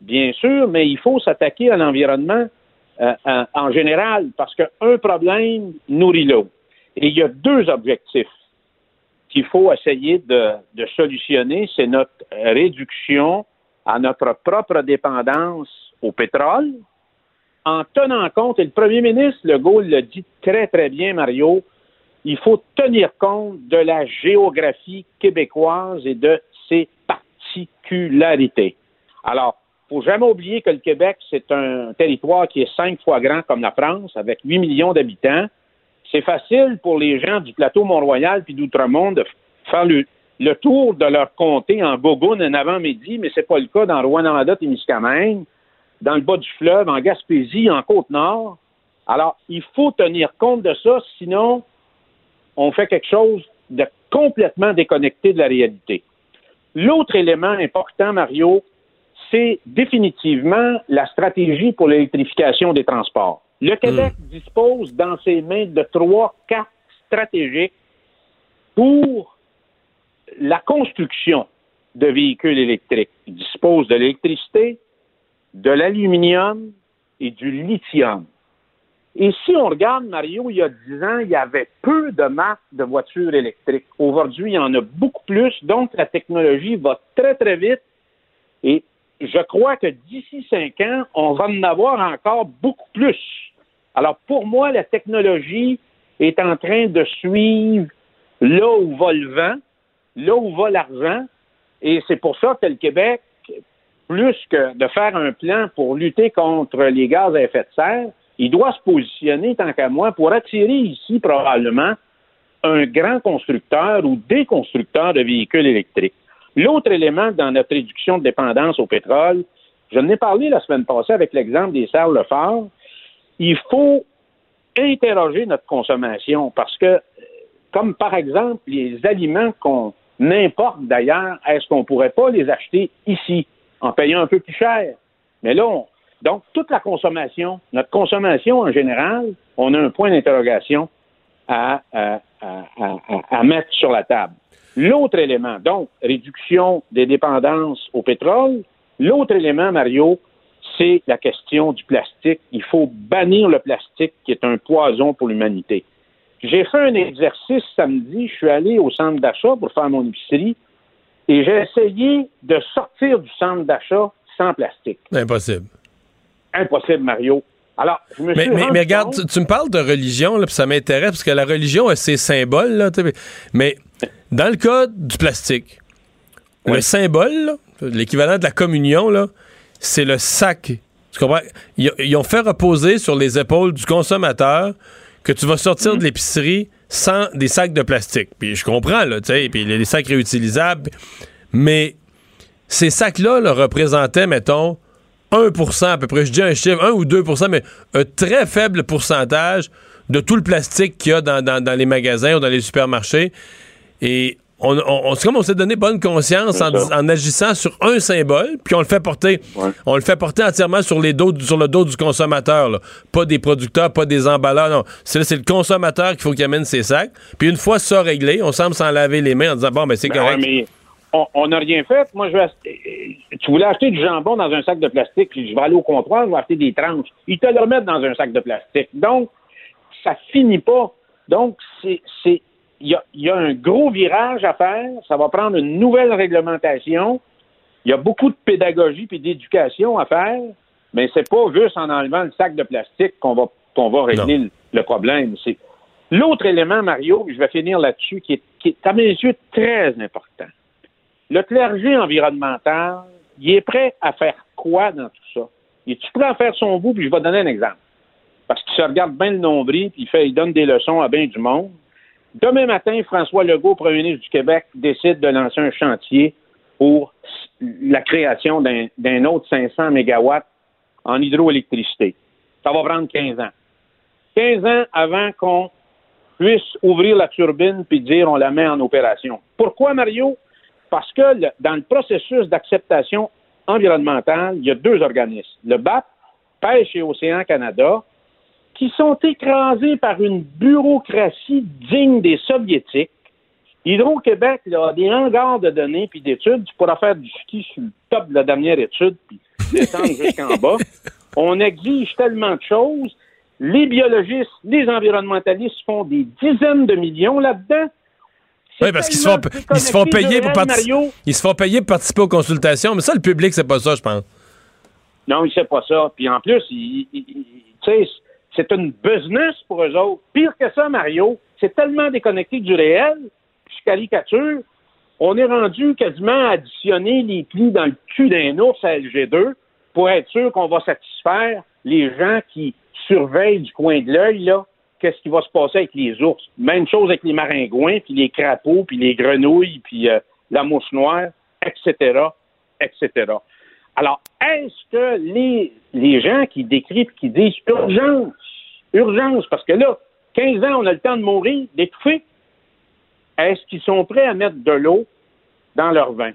bien sûr, mais il faut s'attaquer à l'environnement euh, en, général parce qu'un problème nourrit l'autre. Et il y a deux objectifs qu'il faut essayer de, de solutionner, c'est notre réduction à notre propre dépendance au pétrole, en tenant compte, et le premier ministre Legault l'a dit très, très bien, Mario, il faut tenir compte de la géographie québécoise et de ses particularités. Alors, il faut jamais oublier que le Québec, c'est un territoire qui est cinq fois grand comme la France, avec 8 millions d'habitants. C'est facile pour les gens du plateau Mont-Royal puis d'Outremont de faire le, le tour de leur comté en Bogoune un avant-midi, mais c'est pas le cas dans Rouen-Noranda-Témiscamingue, dans le bas du fleuve, en Gaspésie, en Côte-Nord. Alors, il faut tenir compte de ça, sinon, on fait quelque chose de complètement déconnecté de la réalité. L'autre élément important, Mario, c'est définitivement la stratégie pour l'électrification des transports. Le Québec dispose dans ses mains de trois cartes stratégiques pour la construction de véhicules électriques. Il dispose de l'électricité, de l'aluminium et du lithium. Et si on regarde, Mario, il y a 10 ans, il y avait peu de marques de voitures électriques. Aujourd'hui, il y en a beaucoup plus, donc la technologie va très, très vite. Et je crois que d'ici 5 ans, on va en avoir encore beaucoup plus. Alors, pour moi, la technologie est en train de suivre là où va le vent, là où va l'argent. Et c'est pour ça que le Québec, plus que de faire un plan pour lutter contre les gaz à effet de serre, il doit se positionner, tant qu'à moi, pour attirer ici probablement un grand constructeur ou des constructeurs de véhicules électriques. L'autre élément dans notre réduction de dépendance au pétrole, je n'ai parlé la semaine passée avec l'exemple des serres Lefort, il faut interroger notre consommation parce que, comme par exemple les aliments qu'on importe d'ailleurs, est-ce qu'on ne pourrait pas les acheter ici? En payant un peu plus cher? Mais là, on- donc toute la consommation, notre consommation en général, on a un point d'interrogation à- à mettre sur la table. L'autre élément, donc, réduction des dépendances au pétrole. L'autre élément, Mario, c'est la question du plastique. Il faut bannir le plastique qui est un poison pour l'humanité. J'ai fait un exercice samedi. Je suis allé au centre d'achat pour faire mon épicerie et j'ai essayé de sortir du centre d'achat sans plastique. Impossible. Impossible, Mario. Alors, je me mais, suis mais, mais regarde, tu, tu me parles de religion, là, puis ça m'intéresse, parce que la religion a ses symboles, là, mais dans le cas du plastique, le symbole, l'équivalent de la communion, là, c'est le sac. Tu comprends? Ils, ils ont fait reposer sur les épaules du consommateur que tu vas sortir Mhm. de l'épicerie sans des sacs de plastique. Puis je comprends, là, tu sais, puis les sacs réutilisables, mais ces sacs-là là, représentaient, mettons, 1% à peu près, je dis un chiffre, 1 ou 2% mais un très faible pourcentage de tout le plastique qu'il y a dans, dans- dans les magasins ou dans les supermarchés. Et on, c'est comme on s'est donné bonne conscience en, agissant sur un symbole, puis on le fait porter. On le fait porter entièrement sur, les dos, sur le dos du consommateur. là. Pas des producteurs, pas des emballeurs. Non. C'est, c'est le consommateur qu'il faut qu'il amène ses sacs. Puis une fois ça réglé, on semble s'en laver les mains en disant bon, ben c'est Ben correct. ouais, mais on- n'a rien fait. Moi, je vais ach- tu voulais acheter du jambon dans un sac de plastique, puis je vais aller au comptoir, je vais acheter des tranches. Ils te le remettent dans un sac de plastique. Donc, ça finit pas. Donc, c'est, c'est, il y a, il y a un gros virage à faire. Ça va prendre une nouvelle réglementation. Il y a beaucoup de pédagogie puis d'éducation à faire, mais c'est pas juste en enlevant le sac de plastique qu'on va, qu'on va régler le, le problème. C'est l'autre élément, Mario, je vais finir là-dessus, qui est, qui est, à mes yeux, très important. Le clergé environnemental, il est prêt à faire quoi dans tout ça? Il est-tu prêt à faire son bout? Puis je vais donner un exemple. Parce qu'il se regarde bien le nombril, puis il, fait, il donne des leçons à bien du monde. Demain matin, François Legault, premier ministre du Québec, décide de lancer un chantier pour la création d'un autre 500 mégawatts en hydroélectricité. Ça va prendre 15 ans. 15 ans avant qu'on puisse ouvrir la turbine puis dire on la met en opération. Pourquoi, Mario? Parce que dans le processus d'acceptation environnementale, il y a deux organismes. Le BAP, Pêche et Océan Canada, qui sont écrasés par une bureaucratie digne des soviétiques. Hydro-Québec a des hangars de données puis d'études. Tu pourras faire du ski sur le top de la dernière étude puis descendre jusqu'en bas. On exige tellement de choses. Les biologistes, les environnementalistes font des dizaines de millions là-dedans. Oui, parce qu'ils se font, ils se font payer pour participer. Ils se font payer pour participer aux consultations, mais ça, le public, c'est pas ça, je pense. Non, il sait pas ça. Puis en plus, tu sais, c'est une business pour eux autres. Pire que ça, Mario, c'est tellement déconnecté du réel, je caricature, on est rendu quasiment à additionner les plis dans le cul d'un ours à LG2 pour être sûr qu'on va satisfaire les gens qui surveillent du coin de l'œil, là, qu'est-ce qui va se passer avec les ours. Même chose avec les maringouins, puis les crapauds, puis les grenouilles, puis euh, la mouche noire, etc., etc. Alors, est-ce que les, les gens qui décrivent, qui disent urgence, urgence, parce que là, 15 ans, on a le temps de mourir, d'étouffer, est-ce qu'ils sont prêts à mettre de l'eau dans leur vin?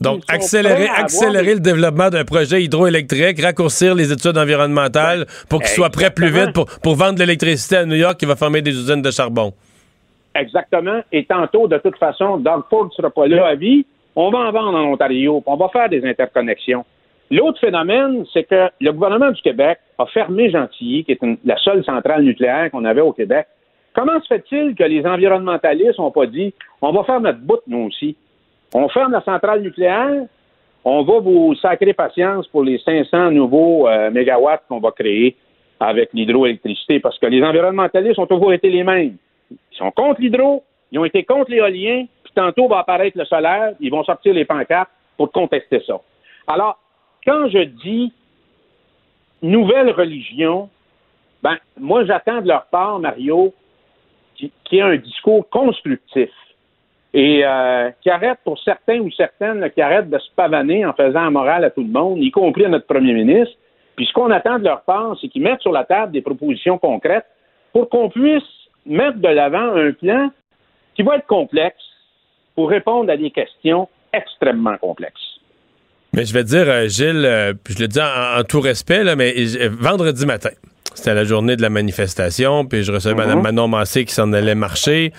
Donc, qu'ils accélérer, prêts accélérer des- le développement d'un projet hydroélectrique, raccourcir les études environnementales pour qu'il soit prêt plus vite pour, pour vendre de l'électricité à New York qui va former des usines de charbon. Exactement. Et tantôt, de toute façon, Doug Ford ne sera pas là à vie. On va en vendre en Ontario, on va faire des interconnexions. L'autre phénomène, c'est que le gouvernement du Québec a fermé Gentilly, qui est la seule centrale nucléaire qu'on avait au Québec. Comment se fait-il que les environnementalistes n'ont pas dit on va faire notre bout, nous aussi? On ferme la centrale nucléaire, on va vous sacrer patience pour les 500 nouveaux euh, mégawatts qu'on va créer avec l'hydroélectricité, parce que les environnementalistes ont toujours été les mêmes. Ils sont contre l'hydro, ils ont été contre l'éolien, puis tantôt va apparaître le solaire, ils vont sortir les pancartes pour contester ça. Alors, quand je dis nouvelle religion, ben, moi, j'attends de leur part, Mario, qui, qui ait un discours constructif et euh, qui arrête pour certains ou certaines, qui arrête de se pavaner en faisant la morale à tout le monde, y compris à notre premier ministre. Puis ce qu'on attend de leur part, c'est qu'ils mettent sur la table des propositions concrètes pour qu'on puisse mettre de l'avant un plan qui va être complexe pour répondre à des questions extrêmement complexes. Mais je vais te dire, euh, Gilles, euh, je le dis en, en tout respect, là, mais euh, vendredi matin, c'était la journée de la manifestation, puis je recevais Mhm. Mme Manon Massé qui s'en allait marcher.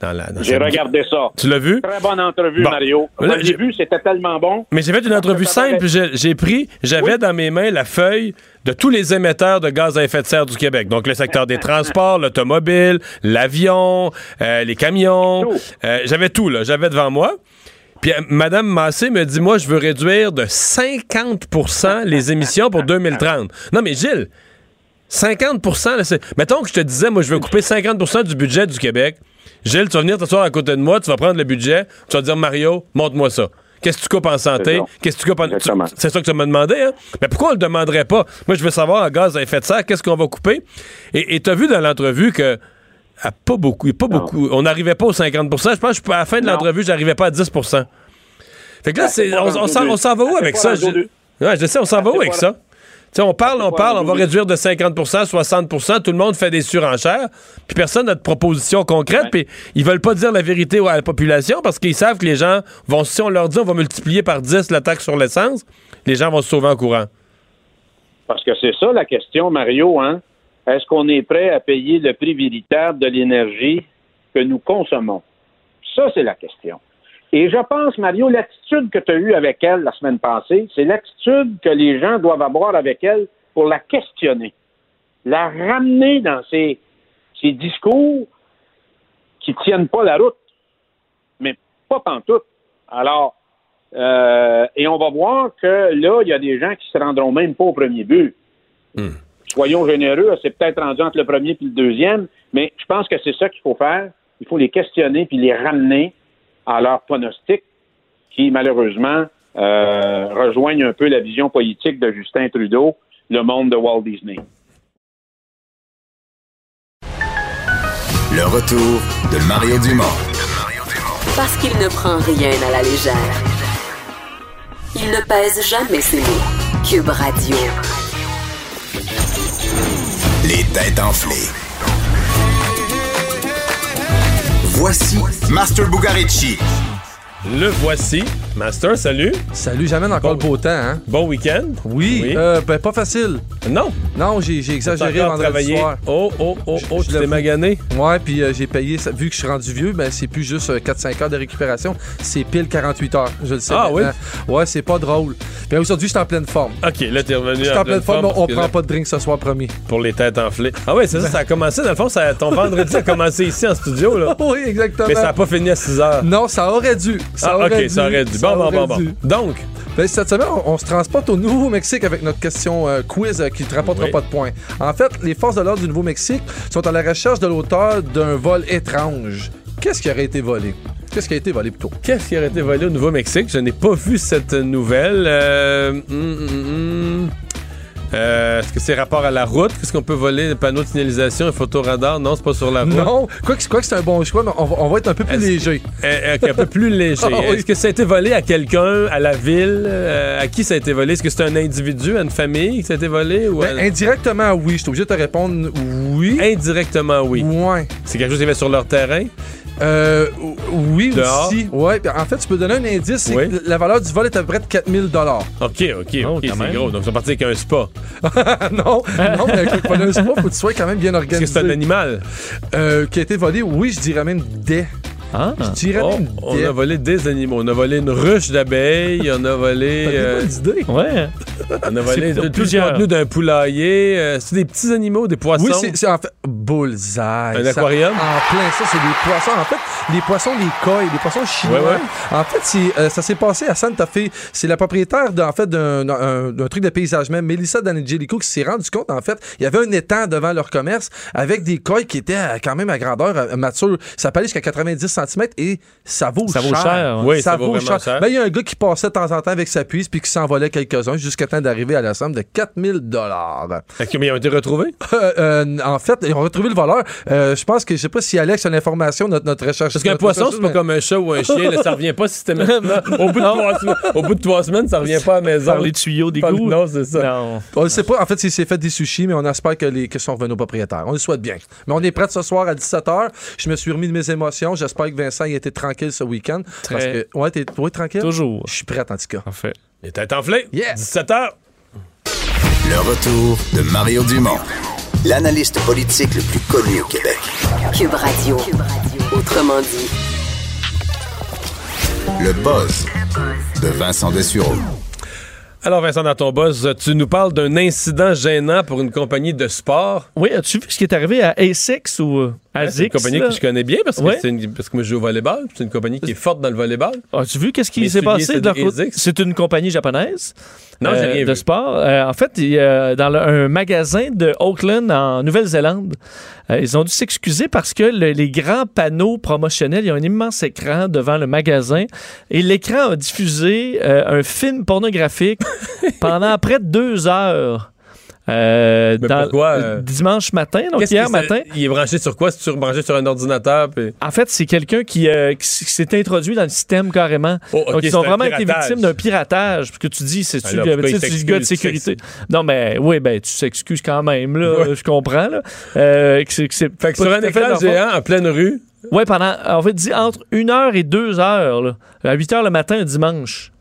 Dans la, dans J'ai cette- regardé ça. Tu l'as vu? Très bonne entrevue, Bon. Mario. Là, j'ai vu, c'était tellement bon. Mais j'ai fait une entrevue simple, j'ai pris, j'avais dans mes mains la feuille de tous les émetteurs de gaz à effet de serre du Québec. Donc le secteur des transports, l'automobile, l'avion, euh, les camions. Euh, j'avais tout, là. J'avais devant moi. Puis euh, Mme Massé me dit, moi, je veux réduire de 50% les émissions pour 2030. Non, mais Gilles, 50% là, c'est- Mettons que je te disais, moi, je veux couper 50% du budget du Québec. Gilles, tu vas venir t'asseoir à côté de moi, tu vas prendre le budget, tu vas dire, Mario, montre-moi ça. Qu'est-ce que tu coupes en santé? Qu'est-ce que tu coupes en... C'est ça que tu m'as demandé, hein? Mais pourquoi on le demanderait pas? Moi, je veux savoir, en gaz à effet de serre, qu'est-ce qu'on va couper? Et tu as vu dans l'entrevue que à pas beaucoup, pas beaucoup. On n'arrivait pas aux 50% Je pense que à la fin de l'entrevue, j'arrivais pas à 10% Fait que là, Ben, c'est, on, s'en, va où avec ça? Je, ouais, je sais, on s'en Ben, va où avec ça? Tu sais, on parle, on parle, on va réduire de 50% 60% tout le monde fait des surenchères, puis personne n'a de proposition concrète, puis ils veulent pas dire la vérité à la population parce qu'ils savent que les gens vont, si on leur dit on va multiplier par 10 la taxe sur l'essence, les gens vont se sauver en courant. Parce que c'est ça la question, Mario. Hein? Est-ce qu'on est prêt à payer le prix véritable de l'énergie que nous consommons? Ça, c'est la question. Et je pense, Mario, l'attitude que tu as eue avec elle la semaine passée, c'est l'attitude que les gens doivent avoir avec elle pour la questionner. La ramener dans ses, discours qui tiennent pas la route. Mais pas pantoute. Alors, euh, et on va voir que là, il y a des gens qui se rendront même pas au premier but. Soyons généreux, c'est peut-être rendu entre le premier et le deuxième, mais je pense que c'est ça qu'il faut faire. Il faut les questionner puis les ramener à leur pronostic qui, malheureusement, euh, rejoignent un peu la vision politique de Justin Trudeau, le monde de Walt Disney. Le retour de Mario Dumont. Parce qu'il ne prend rien à la légère. Il ne pèse jamais ses mots. Cube Radio. Les têtes enflées. Voici Master Bugarici. Le voici. Master, salut. Salut, j'amène encore le beau temps, hein? Bon week-end. Oui, euh, ben pas facile. Non. Non, j'ai exagéré vendredi soir. Oh, oh, oh, oh, je tu t'es magané? Ouais, puis euh, j'ai payé, vu que je suis rendu vieux, ben c'est plus juste euh, 4-5 heures de récupération, c'est pile 48 heures, je le sais Ah maintenant. Ouais, c'est pas drôle. Mais aujourd'hui, je suis en pleine forme. OK, là, t'es revenu Je suis en pleine forme, on prend là- pas de drink ce soir, promis. Pour les têtes enflées. Ah ouais, c'est ça, ça a commencé. Dans le fond, ça- ton vendredi a commencé ici en studio, là. oui, exactement. Mais ça n'a pas fini à 6 heures. Non, ça aurait dû. Ça Ah, OK, ça aurait dû. Bon, bon, bon, bon. Donc, Ben, cette semaine, on, on se transporte au Nouveau-Mexique avec notre question euh, quiz euh, qui ne te rapportera Oui. pas de points. En fait, les forces de l'ordre du Nouveau-Mexique sont à la recherche de l'auteur d'un vol étrange. Qu'est-ce qui aurait été volé? Qu'est-ce qui a été volé plutôt? qu'est-ce qui aurait été volé au Nouveau-Mexique? Je n'ai pas vu cette nouvelle. Euh, hum, hum, hum. Euh, Est-ce que c'est rapport à la route? Qu'est-ce qu'on peut voler? Des panneaux de signalisation, un photoradar? Non, c'est pas sur la route. Non, quoi que, quoi que c'est un bon choix, mais on va, on va être un peu plus léger. Euh, ok, un peu plus léger. Ah oui. Est-ce que ça a été volé à quelqu'un, à la ville? Euh, à qui ça a été volé? Est-ce que c'est un individu, à une famille que ça a été volé? Ou Ben, à- indirectement, oui. Je suis obligé de te répondre oui. Indirectement, oui. Ouais. C'est quelque chose qui avait sur leur terrain? Euh, oui Dehors? aussi. Ouais. puis En fait, tu peux donner un indice. Oui. que La valeur du vol est à peu près de 4000 dollars. OK, OK, Oh, OK, c'est gros. Donc, ils sont partis avec un spa. non, non, mais avec le d'un spa, faut que tu sois quand même bien Est-ce que organisé. c'est un animal? Euh, qui a été volé, oui, je dirais même des. Ah. Je dirais Oh, même on a volé des animaux. On a volé une ruche d'abeilles. On a volé. Euh. Ouais. on a volé tout le plusieurs. contenu d'un poulailler. Euh, c'est des petits animaux, des poissons. Oui, c'est- en fait bullseye. Un Ça- aquarium? en plein ça, c'est des poissons. En fait, les poissons, les koi, les poissons chinois. Ouais, ouais. En fait, c'est, euh, ça s'est passé à Santa Fe. C'est la propriétaire d'un en fait, d'un, truc de paysagement, Melissa D'Angelico, qui s'est rendu compte, en fait, il y avait un étang devant leur commerce avec des koi qui étaient à- quand même à grandeur euh, mature. Ça aller jusqu'à 90 cm et ça vaut Ça cher. vaut cher, ouais. Oui, ça vaut vraiment cher. Ben, il y a un gars qui passait de temps en temps avec sa puce puis qui s'en volait quelques-uns jusqu'à temps d'arriver à la somme de 4000 dollars. Mais ils ont été retrouvés? Euh, euh, en fait, ils ont retrouvé le voleur. Euh, je pense que je sais pas si Alex a l'information notre notre recherche. Parce qu'un poisson, c'est pas mais- comme un chat ou un chien. là, ça revient pas systématiquement. Au bout, de trois, semaines- au bout de trois semaines, ça revient pas à la maison. Par les tuyaux d'égout. Non, c'est ça. Non. On ne sait pas. En fait, il s'est fait des sushis, mais on espère que les questions reviennent aux propriétaires. On le souhaite bien. Mais on est prêt ce soir à 17h. Je me suis remis de mes émotions. J'espère que Vincent il a été tranquille ce week-end. Très. Parce que, ouais, t'es ouais, tranquille? Toujours. Je suis prêt en tout cas. Parfait. Les têtes enflées. Yes. 17h. Le retour de Mario Dumont, l'analyste politique le plus connu au Québec. Cube Radio. Autrement dit. Le buzz de Vincent Dessureau. Alors, Vincent, dans ton buzz, tu nous parles d'un incident gênant pour une compagnie de sport. Oui, as-tu vu ce qui est arrivé à Essex ou. Euh, Ah, c'est une compagnie là. que je connais bien parce que, Ouais. une- parce que moi je joue au volleyball. C'est une compagnie qui est forte dans le volleyball. As-tu vu qu'est-ce qui s'est passé de leur côté? C'est une compagnie japonaise Non, rien de vu. sport. Euh, en fait, il dans le- un magasin de Auckland en Nouvelle-Zélande, euh, ils ont dû s'excuser parce que le- les grands panneaux promotionnels, il y a un immense écran devant le magasin et l'écran a diffusé euh, un film pornographique pendant près de deux heures. Euh, dans- pourquoi, euh, dimanche matin, donc hier matin. Il est branché sur quoi? C'est branché sur un ordinateur? puis- En fait, c'est quelqu'un qui, euh, qui s'est introduit dans le système carrément. Oh, Donc, ils ont vraiment été victimes d'un piratage. Parce que tu dis, c'est-tu dis le gars de sécurité? Non, mais oui, ben, tu s'excuses quand même, là. Je comprends, là. Euh, que c'est- que c'est Fait que sur un écran géant en pleine rue, Ouais, pendant, en fait, dit entre 1 heure et 2 heures, là. À 8 heures le matin, un dimanche.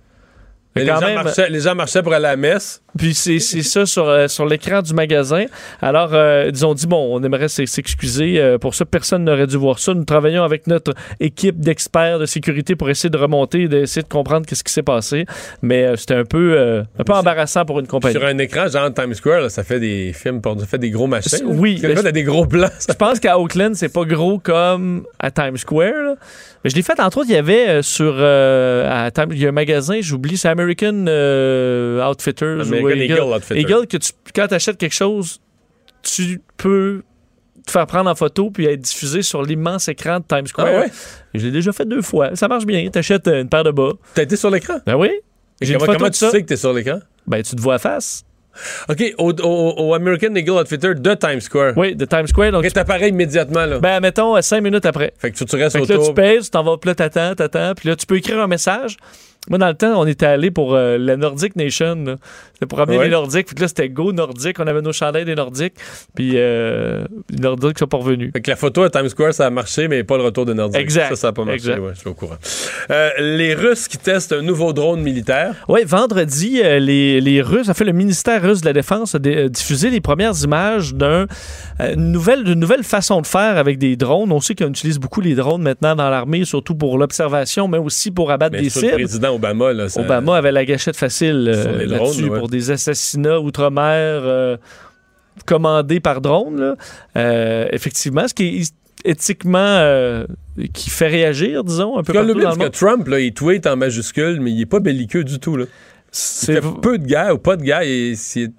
Les gens, même- marchaient, les gens marchaient pour aller à la messe. Puis c'est ça sur, euh, sur l'écran du magasin. Alors, euh, ils ont dit, bon, on aimerait s'excuser euh, pour ça. Personne n'aurait dû voir ça. Nous travaillons avec notre équipe d'experts de sécurité pour essayer de remonter, d'essayer de comprendre qu'est-ce qui s'est passé. Mais c'était un peu, un peu embarrassant pour une compagnie. Sur un écran, genre Times Square, là, ça fait des films, pour, ça fait des gros machins. Là. oui, là, t'as des gros plans. Je pense qu'à Oakland, c'est pas gros comme à Times Square. là. Mais je l'ai fait, entre autres, il y avait euh, sur. euh, à il y a un magasin, j'oublie, c'est American euh, Outfitters. American ou Eagle Outfitters. Eagle, que tu, quand tu achètes quelque chose, tu peux te faire prendre en photo puis être diffusé sur l'immense écran de Times Square. Ah ouais? Je l'ai déjà fait deux fois. Ça marche bien. Tu achètes une paire de bas. T'as été sur l'écran? Ben oui. Et comment comment tu ça. sais que t'es sur l'écran? Ben, tu te vois à face. OK, au, au- au American Eagle Outfitter de Times Square. Oui, de Times Square. Donc, Et t'apparais immédiatement, là. ben, mettons, euh, cinq minutes après. fait que tu, tu restes Fait que là, autour. tu pèses, tu t'en vas, puis là, t'attends, t'attends, puis là, tu peux écrire un message. Moi, dans le temps, on était allé pour euh, la Nordic Nation. C'était pour amener Ouais. les Nordiques. Puis là, c'était Go Nordique. On avait nos chandails des Nordiques. Puis euh, les Nordiques sont pas revenus. Fait que la photo à Times Square, ça a marché, mais pas le retour de Nordiques. Exact. Ça, ça a pas marché. Ouais, je suis au courant. Euh, les Russes qui testent un nouveau drone militaire. Oui, vendredi, les, les Russes, en fait, le ministère russe de la Défense a diffusé les premières images d'un, euh, une nouvelle, d'une nouvelle façon de faire avec des drones. On sait qu'on utilise beaucoup les drones maintenant dans l'armée, surtout pour l'observation, mais aussi pour abattre Mais des cibles. Président Obama, là. ça- Obama avait la gâchette facile euh, là-dessus ouais. pour des assassinats outre-mer euh, commandés par drone. là. Euh, effectivement, ce qui est éthiquement euh, qui fait réagir, disons, un peu partout dans le parce que. Trump, là, il tweet en majuscule, mais il est pas belliqueux du tout, là. C'est Il fait peu de guerre ou pas de guerre. Et c'est-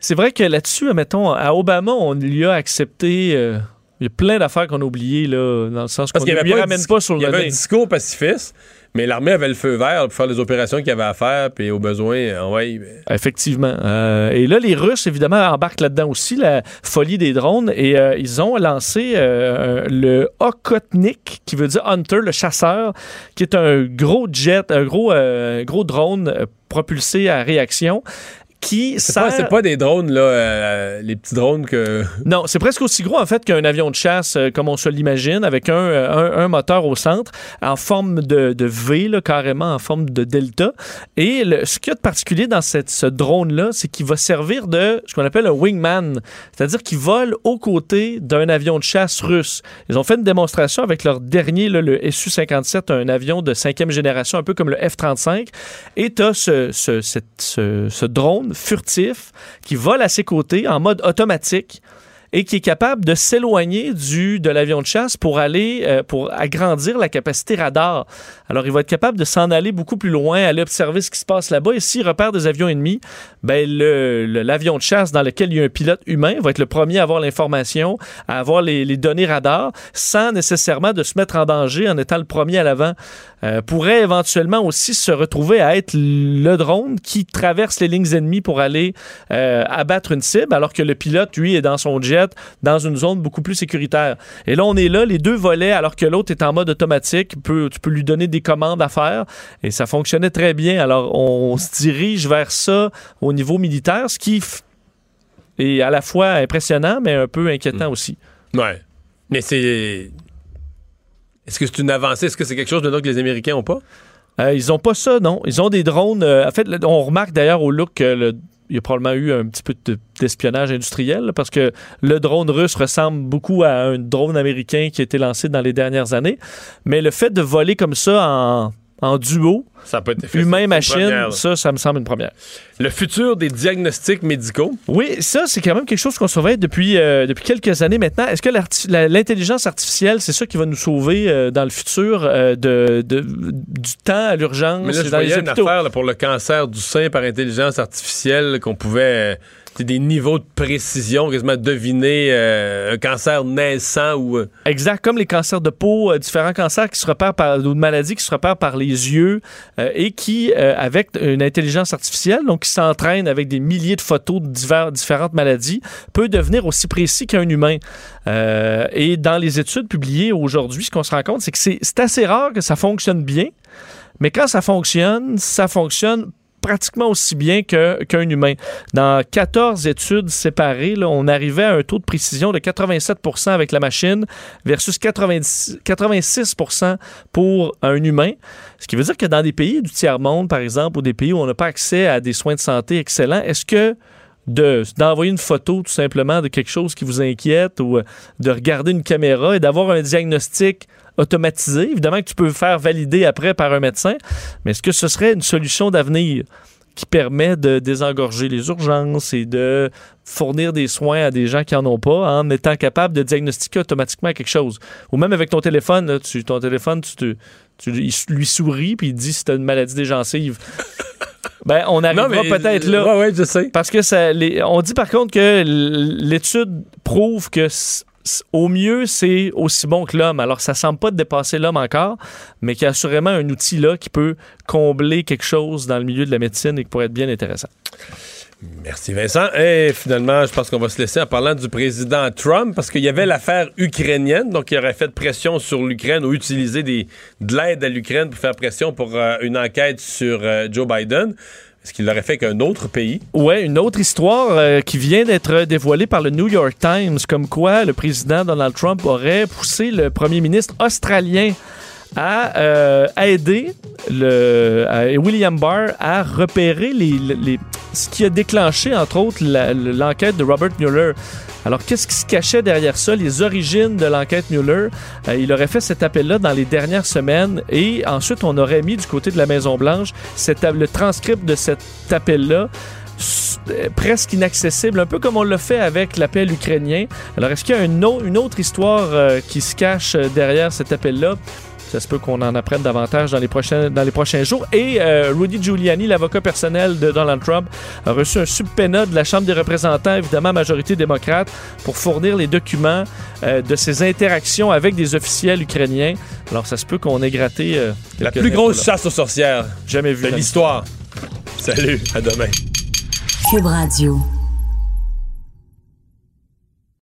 c'est vrai que là-dessus, mettons, à Obama, on lui a accepté. euh, il y a plein d'affaires qu'on a oubliées, là, dans le sens qu'on Parce ne lui ramène dis- pas sur le Il y avait un discours pacifiste, mais l'armée avait le feu vert pour faire les opérations qu'il avait à faire, puis au besoin, euh, ouais, ben, Effectivement. Euh, et là, les Russes, évidemment, embarquent là-dedans aussi, la folie des drones. Et euh, ils ont lancé le Okotnik, qui veut dire Hunter, le chasseur, qui est un gros jet, un gros, gros drone propulsé à réaction. Qui c'est sert... pas, c'est pas des drones, là, euh, les petits drones que. Non, c'est presque aussi gros en fait qu'un avion de chasse, euh, comme on se l'imagine, avec un, euh, un, un moteur au centre, en forme de, de V, là, carrément en forme de delta. Et le- ce qu'il y a de particulier dans cette, ce drone-là, c'est qu'il va servir de ce qu'on appelle un wingman, c'est-à-dire qu'il vole aux côtés d'un avion de chasse russe. Ils ont fait une démonstration avec leur dernier, là, le Su-57, un avion de cinquième génération, un peu comme le F-35. Et tu as ce, ce, cette- ce- ce drone furtif qui vole à ses côtés en mode automatique et qui est capable de s'éloigner du de l'avion de chasse pour aller euh, pour agrandir la capacité radar. Alors il va être capable de s'en aller beaucoup plus loin, aller observer ce qui se passe là-bas et s'il repère des avions ennemis, ben l'avion de chasse dans lequel il y a un pilote humain va être le premier à avoir l'information, à avoir les, les données radar sans nécessairement de se mettre en danger en étant le premier à l'avant. Euh, pourrait éventuellement aussi se retrouver à être le drone qui traverse les lignes ennemies pour aller euh, abattre une cible, alors que le pilote, lui, est dans son jet, dans une zone beaucoup plus sécuritaire. Et là, on est là, les deux volets, alors que l'autre est en mode automatique. Tu peux, tu peux lui donner des commandes à faire, et ça fonctionnait très bien. Alors, on, se dirige vers ça au niveau militaire, ce qui est à la fois impressionnant, mais un peu inquiétant aussi. Ouais. Mais c'est. Est-ce que c'est une avancée? Est-ce que c'est quelque chose maintenant que les Américains ont pas? Euh, ils ont pas ça, non. Ils ont des drones. euh, en fait, on remarque d'ailleurs au look que le- il y a probablement eu un petit peu de- d'espionnage industriel parce que le drone russe ressemble beaucoup à un drone américain qui a été lancé dans les dernières années. Mais le fait de voler comme ça en en duo, ça peut être fait. humain-machine, ça, ça me semble une première. Le futur des diagnostics médicaux. Oui, ça, c'est quand même quelque chose qu'on surveille depuis, euh, depuis quelques années maintenant. Est-ce que l'intelligence artificielle, c'est ça qui va nous sauver euh, dans le futur euh, de, de, du temps à l'urgence? Mais là, je voyais une affaire pour le cancer du sein par intelligence artificielle qu'on pouvait des niveaux de précision, quasiment deviner euh, un cancer naissant ou. Euh, exact, comme les cancers de peau, euh, différents cancers qui se repèrent par, ou maladies qui se repèrent par les yeux et qui, avec une intelligence artificielle, donc qui s'entraîne avec des milliers de photos de divers, différentes maladies, peut devenir aussi précis qu'un humain. et dans les études publiées aujourd'hui, ce qu'on se rend compte, c'est que c'est assez rare que ça fonctionne bien. Mais quand ça fonctionne, ça fonctionne pratiquement aussi bien qu'un humain. Dans 14 études séparées, on arrivait à un taux de précision de 87% avec la machine versus 86% pour un humain. Ce qui veut dire que dans des pays du tiers-monde, par exemple, ou des pays où on n'a pas accès à des soins de santé excellents, est-ce que d'envoyer une photo tout simplement de quelque chose qui vous inquiète ou de regarder une caméra et d'avoir un diagnostic automatisé. Évidemment que tu peux faire valider après par un médecin, mais est-ce que ce serait une solution d'avenir qui permet de désengorger les urgences et de fournir des soins à des gens qui n'en ont pas en étant capable de diagnostiquer automatiquement quelque chose? Ou même avec ton téléphone, tu, ton téléphone, tu, tu, lui souris puis il dit si tu as une maladie des gencives. Ben, on arrivera peut-être là. Oui, je sais. Parce que ça, on dit par contre que l'étude prouve que au mieux, c'est aussi bon que l'homme. Alors, ça semble pas dépasser l'homme encore, mais qu'il y a assurément un outil là qui peut combler quelque chose dans le milieu de la médecine et qui pourrait être bien intéressant. Merci Vincent. Et finalement, je pense qu'on va se laisser en parlant du président Trump parce qu'il y avait l'affaire ukrainienne, donc il aurait fait pression sur l'Ukraine ou utilisé de l'aide à l'Ukraine pour faire pression pour euh, une enquête sur euh, Joe Biden. Est-ce qu'il l'aurait fait qu'un autre pays? Oui, une autre histoire euh, qui vient d'être dévoilée par le New York Times, comme quoi le président Donald Trump aurait poussé le premier ministre australien à, euh, aider le, William Barr à repérer les, ce qui a déclenché, entre autres, l'enquête de Robert Mueller. Alors, qu'est-ce qui se cachait derrière ça, les origines de l'enquête Mueller? Euh, il aurait fait cet appel-là dans les dernières semaines et ensuite, on aurait mis du côté de la Maison-Blanche le transcript de cet appel-là euh, presque inaccessible, un peu comme on l'a fait avec l'appel ukrainien. Alors, est-ce qu'il y a une, une autre histoire euh, qui se cache derrière cet appel-là? Ça se peut qu'on en apprenne davantage dans les prochains, dans les prochains jours. Et euh, Rudy Giuliani, l'avocat personnel de Donald Trump, a reçu un subpoena de la Chambre des représentants, évidemment majorité démocrate, pour fournir les documents euh, de ses interactions avec des officiels ukrainiens. Alors ça se peut qu'on ait gratté... Euh, la plus grosse chasse aux sorcières jamais vue de l'histoire. Salut, à demain. Cube Radio.